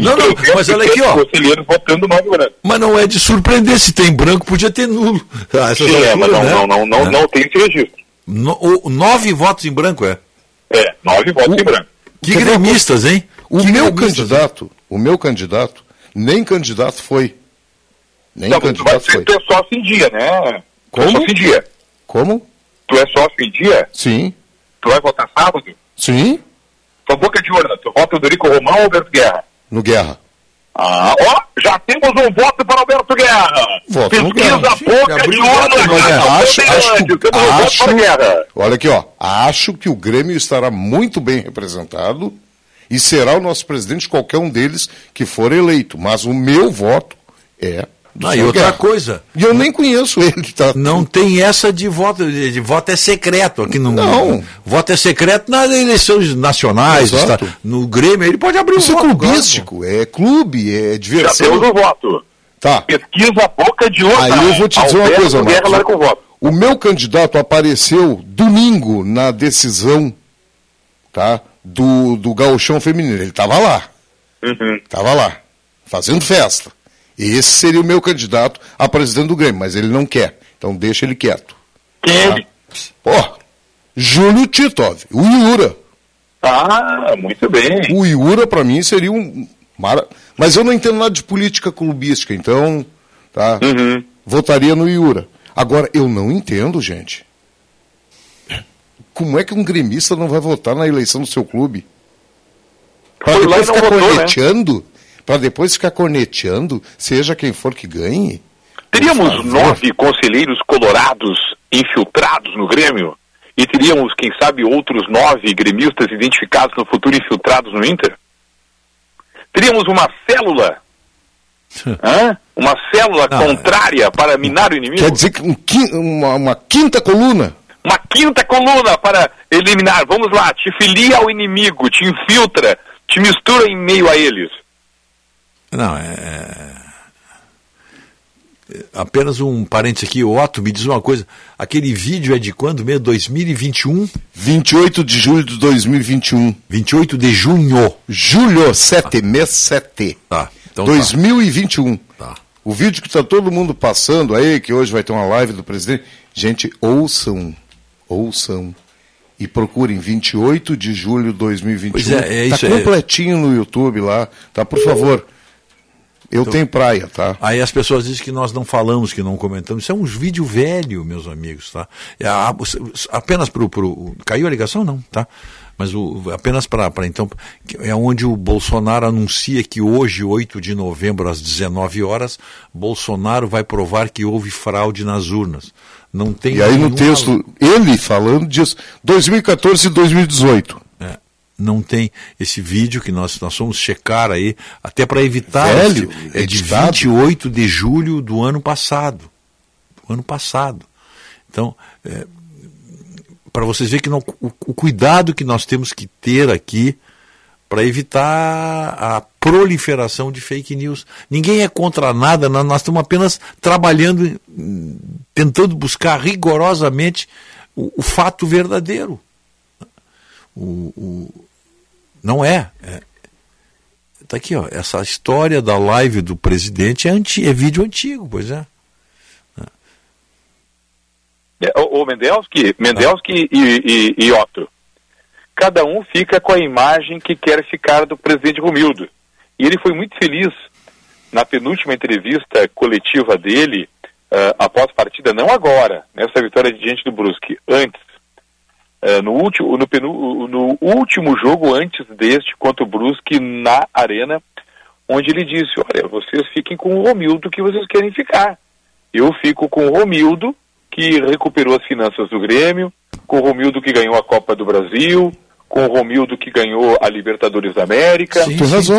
não, não, mas olha aqui, ó. votando nove brancos. Mas não é de surpreender, se tem branco, podia ter nulo. Ah, Sim, é, alturas, mas não, né? não, não, não, É. não tem esse registro. No- o- nove votos em branco, é? É, nove votos em branco. Que gremistas, hein? O Que meu gremistas, candidato, o meu candidato, nem candidato foi. Nem Não, tu vai foi. ser sócio em dia, né? Tu é sócio em dia. Como? Tu é sócio em dia? Sim. Tu vai votar sábado? Sim. Tua boca de urna, tu vota o Dorico Romão ou Alberto Guerra? No Guerra. Ah, ó, já temos um voto para Alberto Guerra. Voto no Pesquisa Guerra. boca de urna. cara. acho, acho, que- um acho, para Guerra. olha aqui, ó. Acho que o Grêmio estará muito bem representado e será o nosso presidente qualquer um deles que for eleito. Mas o meu voto é Ah, e outra Guerra. coisa. E eu nem conheço ele, tá? Não tem essa de voto, de, de voto é secreto aqui no Não. Voto é secreto nas eleições nacionais, está- no Grêmio, ele pode abrir um Isso é voto. clubístico, é clube, é Já diversão. temos um voto. Tá. Pesquisa boca de urna. Aí eu vou te dizer uma Alberto coisa, Guerra Marcos. o voto. O meu candidato apareceu domingo na decisão tá, do, do gauchão feminino. Ele estava lá. Uhum. Estava lá, fazendo festa. Esse seria o meu candidato a presidente do Grêmio, mas ele não quer. Então deixa ele quieto. Quem é ele? Pô, Júlio Titov, o Iura. Ah, muito bem. O Iura, para mim, seria um. Mara... Mas eu não entendo nada de política clubística, então. Tá? Uhum. Votaria no Iura. Agora, eu não entendo, gente. Como é que um gremista não vai votar na eleição do seu clube? Para lá depois ficar votou, né? Para depois ficar corneteando, seja quem for que ganhe? Teríamos nove conselheiros colorados infiltrados no Grêmio e teríamos, quem sabe, outros nove gremistas identificados no futuro infiltrados no Inter? Teríamos uma célula, hã? uma célula contrária para minar o inimigo? Quer dizer que um uma, uma quinta coluna? Uma quinta coluna para eliminar. Vamos lá, te filia ao inimigo, te infiltra, te mistura em meio a eles. Não, é. é- Apenas um parênteses aqui, Otto, me diz uma coisa. Aquele vídeo é de quando mesmo? 2021? 28 de julho de 2021. 28 de junho. Julho 7, mês 7. Tá. Então tá. 2021. Tá. O vídeo que está todo mundo passando aí, que hoje vai ter uma live do presidente. Gente, ouçam, ouçam. E procurem 28 de julho de 2021. Pois é, é tá isso, é- completinho no YouTube lá, tá? Por favor. Eu tenho praia, tá? Aí as pessoas dizem que nós não falamos, que não comentamos. Isso é um vídeo velho, meus amigos, tá? É, apenas para o. Caiu a ligação? Não, tá? Mas o, apenas para então. É onde o Bolsonaro anuncia que hoje, 8 de novembro, às 19 horas, Bolsonaro vai provar que houve fraude nas urnas. Não tem E aí no texto, ele falando disso, 2014 e 2018. É, não tem esse vídeo que nós, nós fomos checar aí, até para evitar. Velho, esse- é de editado. 28 de julho do ano passado. Do ano passado. Então, para vocês verem que não- o, o cuidado que nós temos que ter aqui para evitar a proliferação de fake news. Ninguém é contra nada, nós, nós estamos apenas trabalhando, tentando buscar rigorosamente o, o fato verdadeiro. O, o- não é. é. Tá aqui, ó. Essa história da live do presidente é, anti, é vídeo antigo, pois é. É, O, o Mendelski, Mendelski e, e, e Otto, cada um fica com a imagem que quer ficar do presidente Romildo. E ele foi muito feliz na penúltima entrevista coletiva dele, ah, após a partida, não agora, nessa vitória diante do Brusque, antes. Ah, no, último, no, penu- no último jogo antes deste, contra o Brusque, na Arena, onde ele disse, olha, vocês fiquem com o Romildo que vocês querem ficar. Eu fico com o Romildo, que recuperou as finanças do Grêmio, com o Romildo que ganhou a Copa do Brasil, com o Romildo que ganhou a Libertadores da América, Sim.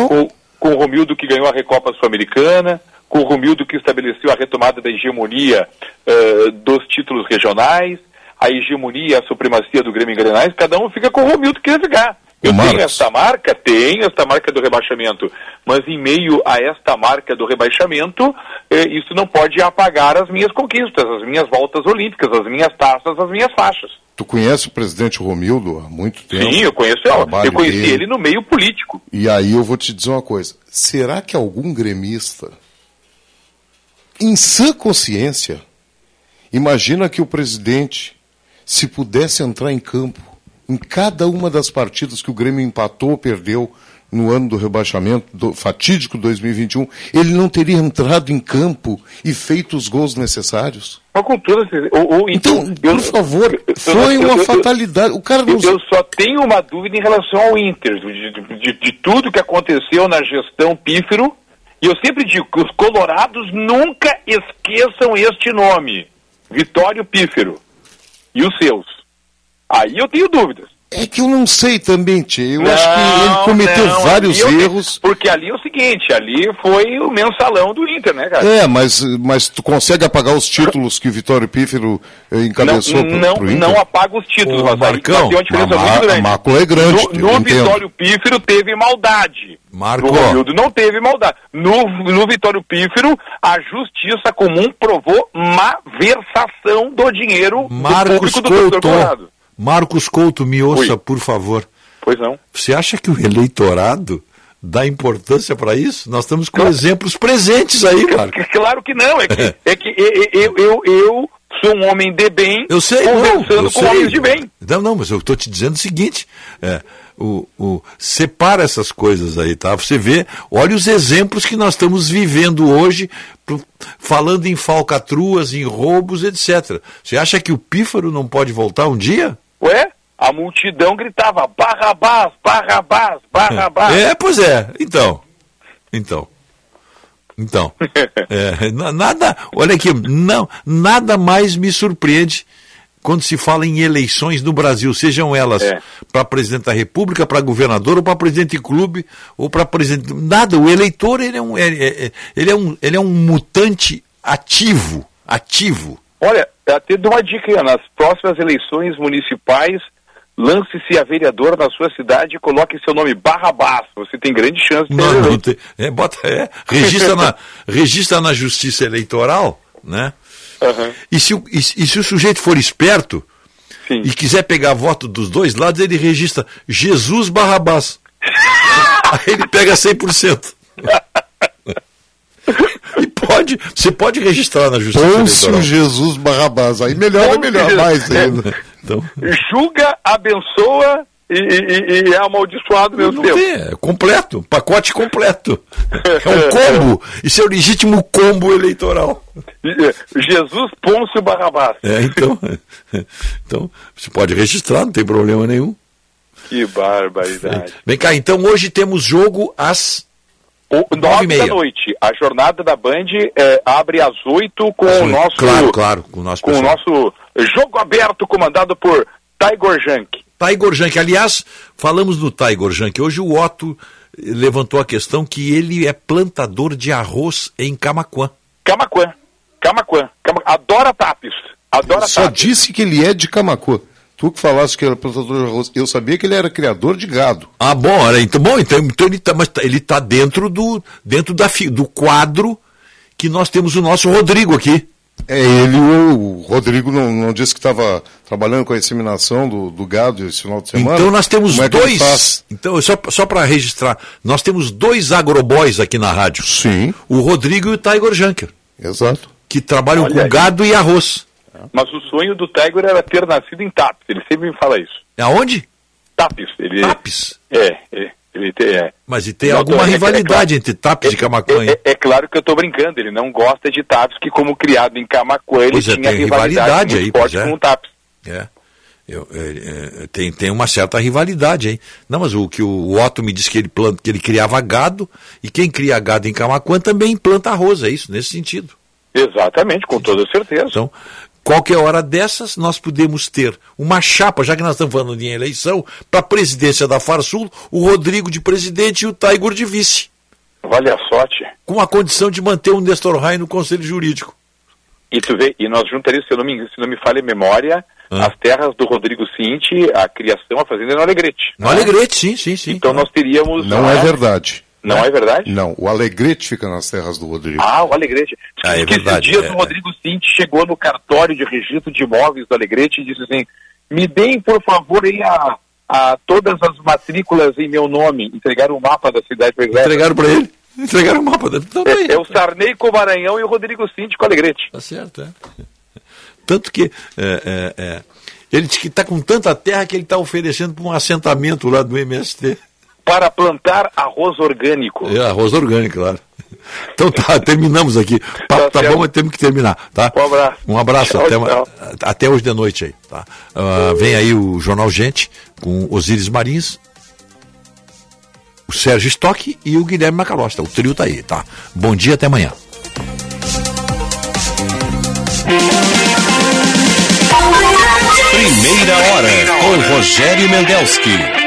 Com, com o Romildo que ganhou a Recopa Sul-Americana, com o Romildo que estabeleceu a retomada da hegemonia eh, dos títulos regionais, a hegemonia a supremacia do Grêmio em Grenais, cada um fica com o Romildo que quer ficar. Eu tenho esta marca, tenho esta marca do rebaixamento, mas em meio a esta marca do rebaixamento, eh, isso não pode apagar as minhas conquistas, as minhas voltas olímpicas, as minhas taças, as minhas faixas. Tu conhece o presidente Romildo há muito tempo? Sim, eu conheço trabalho eu conheci dele. ele no meio político. E aí eu vou te dizer uma coisa. Será que algum gremista, em sã consciência, imagina que o presidente, se pudesse entrar em campo, em cada uma das partidas que o Grêmio empatou ou perdeu no ano do rebaixamento, do fatídico 2021, ele não teria entrado em campo e feito os gols necessários? Mas com toda ou- Então, por favor, foi uma fatalidade. O cara não. Eu só tenho uma dúvida em relação ao Inter, de, de- de- de tudo que aconteceu na gestão Pífero. E eu sempre digo que os colorados nunca esqueçam este nome: Vitório Pífero. E os seus. Aí eu tenho dúvidas. É que eu não sei também, Tchê. Eu acho que ele cometeu não, vários eu- erros. Porque ali é o seguinte, ali foi o mensalão do Inter, né, cara? É, mas, mas tu consegue apagar os títulos que o Vitório Pífero eh, encabeçou não, pro, não, pro Inter? não apaga os títulos, Ô, mas aí Marcão, tem uma diferença a ma- muito grande. mácula é grande, No, no. Vitório Pífero teve maldade. Marco. No Romildo não teve maldade. No, no Vitório Pífero, a justiça comum provou malversação do dinheiro do Marcos público do torcedor Couto. Marcos Couto, me ouça, Oi. por favor. Pois não. Você acha que o eleitorado dá importância para isso? Nós estamos com exemplos presentes aí, Marcos. (laughs) Claro que não, é que, é que eu, eu, eu, sou um homem de bem Eu sei, não, conversando eu com sei. homens de bem. Não, não, mas eu estou te dizendo o seguinte: é, o, o- separa essas coisas aí, tá? Você vê, olha os exemplos que nós estamos vivendo hoje, falando em falcatruas, em roubos, etc. Você acha que o pífaro não pode voltar um dia? Ué? A multidão gritava Barrabás, Barrabás, Barrabás. É, pois é. Então. Então. Então. (laughs) É, na- nada. Olha aqui, não, nada mais me surpreende quando se fala em eleições no Brasil, sejam elas É. para presidente da República, para governador, ou para presidente de clube, ou para presidente. Nada. O eleitor ele é um, é- é- é- ele é um, ele é um mutante ativo. Ativo. Olha, até dou uma dica aí, nas próximas eleições municipais, lance-se a vereador na sua cidade e coloque seu nome Barrabás. Você tem grande chance de Não, não tem- é, bota, é, registra, na, (laughs) registra na justiça eleitoral, né? E, se, o- e, se- e se o sujeito for esperto e quiser pegar voto dos dois lados, ele registra Jesus Barrabás. (laughs) Aí ele pega 100%. E pode, você pode registrar na justiça Pôncio eleitoral. Jesus Barrabás. Aí melhora, melhor mais ainda. (laughs) Então, Julga, abençoa e, e- e é amaldiçoado mesmo não tempo. é completo, pacote completo. (laughs) É um combo. Isso é o legítimo combo eleitoral. Jesus Pôncio Barrabás. É, então, (laughs) então, você pode registrar, não tem problema nenhum. Que barbaridade. Vem cá, então hoje temos jogo às O, nove e da noite. A jornada da Band é, abre às oito com Às o nosso Claro, claro, com o nosso com o nosso jogo aberto comandado por Tiger Junk. Tiger Junk, aliás, falamos do Tiger Junk. Hoje o Otto levantou a questão que ele é plantador de arroz em Camaquã. Camaquã. Camaquã. Cama- Adora tapes. Adora Só disse que ele é de Camacuã. Tu que falaste que era plantador de arroz. Eu sabia que ele era criador de gado. Ah, bom, olha, então, bom, então, então ele está ele tá dentro, do, dentro da, fi- do quadro que nós temos o nosso Rodrigo aqui. É ele, o, Rodrigo não, não disse que estava trabalhando com a inseminação do, do gado esse final de semana. Então nós temos é dois. Então, só, só para registrar, nós temos dois agroboys aqui na rádio. Sim. O Rodrigo e o Tiger Junker. Exato. Que trabalham Olha com aí. gado e arroz. Mas o sonho do Tiger era ter nascido em Tapes. Ele sempre me fala isso. Aonde? Tapes. Ele, Tapes? É, é. Ele tem, é. Mas e tem Não, alguma é- é rivalidade claro. entre Tapes e Camacuã? É, é claro que eu estou brincando. Ele não gosta de Tapes, que como criado em Camacuã, ele Pois é, tinha tem rivalidade, rivalidade aí, forte é. com o Tapes. É. Eu- é, é, tem, tem uma certa rivalidade, hein? Não, mas o que o Otto me disse que ele planta, que ele criava gado, e quem cria gado em Camacuã também planta arroz, é isso, nesse sentido. Exatamente, com toda certeza. Então, qualquer hora dessas, nós podemos ter uma chapa, já que nós estamos falando em eleição, para a presidência da Farsul, o Rodrigo de presidente e o Tiger de vice. Vale a sorte. Com a condição de manter o Nestor Rai no Conselho Jurídico. E tu vê, e nós juntaríamos, se não me, se não me falha a memória, Ah. as terras do Rodrigo Cinti, a criação, a fazenda é no Alegrete. No Alegrete, sim, sim, sim. Então nós teríamos... Não né? é verdade. Não é verdade? Não, o Alegrete fica nas terras do Rodrigo. Ah, o Alegrete. Ah, é Porque verdade, esses dias é. o Rodrigo Cinti chegou no cartório de registro de imóveis do Alegrete e disse assim, me deem, por favor, aí a, a todas as matrículas em meu nome. Entregaram o mapa da cidade para ele. Entregaram para ele? Entregaram o mapa. Então, tá aí. É, é o Sarney com o Maranhão e o Rodrigo Cinti com o Alegrete. Tá certo, é. (laughs) Tanto que é, é, é, ele diz que está com tanta terra que ele está oferecendo para um assentamento lá do MST. Para plantar arroz orgânico. É, arroz orgânico, claro. (laughs) Então tá, terminamos aqui. O papo tá, bom, mas temos que terminar, tá? Um abraço. Um abraço, Tchau, até, tchau. até hoje de noite aí, tá? Ah, vem aí o Jornal Gente com Osíris Marins, o Sérgio Stock e o Guilherme Macalosta. O trio tá aí, tá? Bom dia, até amanhã. Primeira hora com Rogério Mendelski.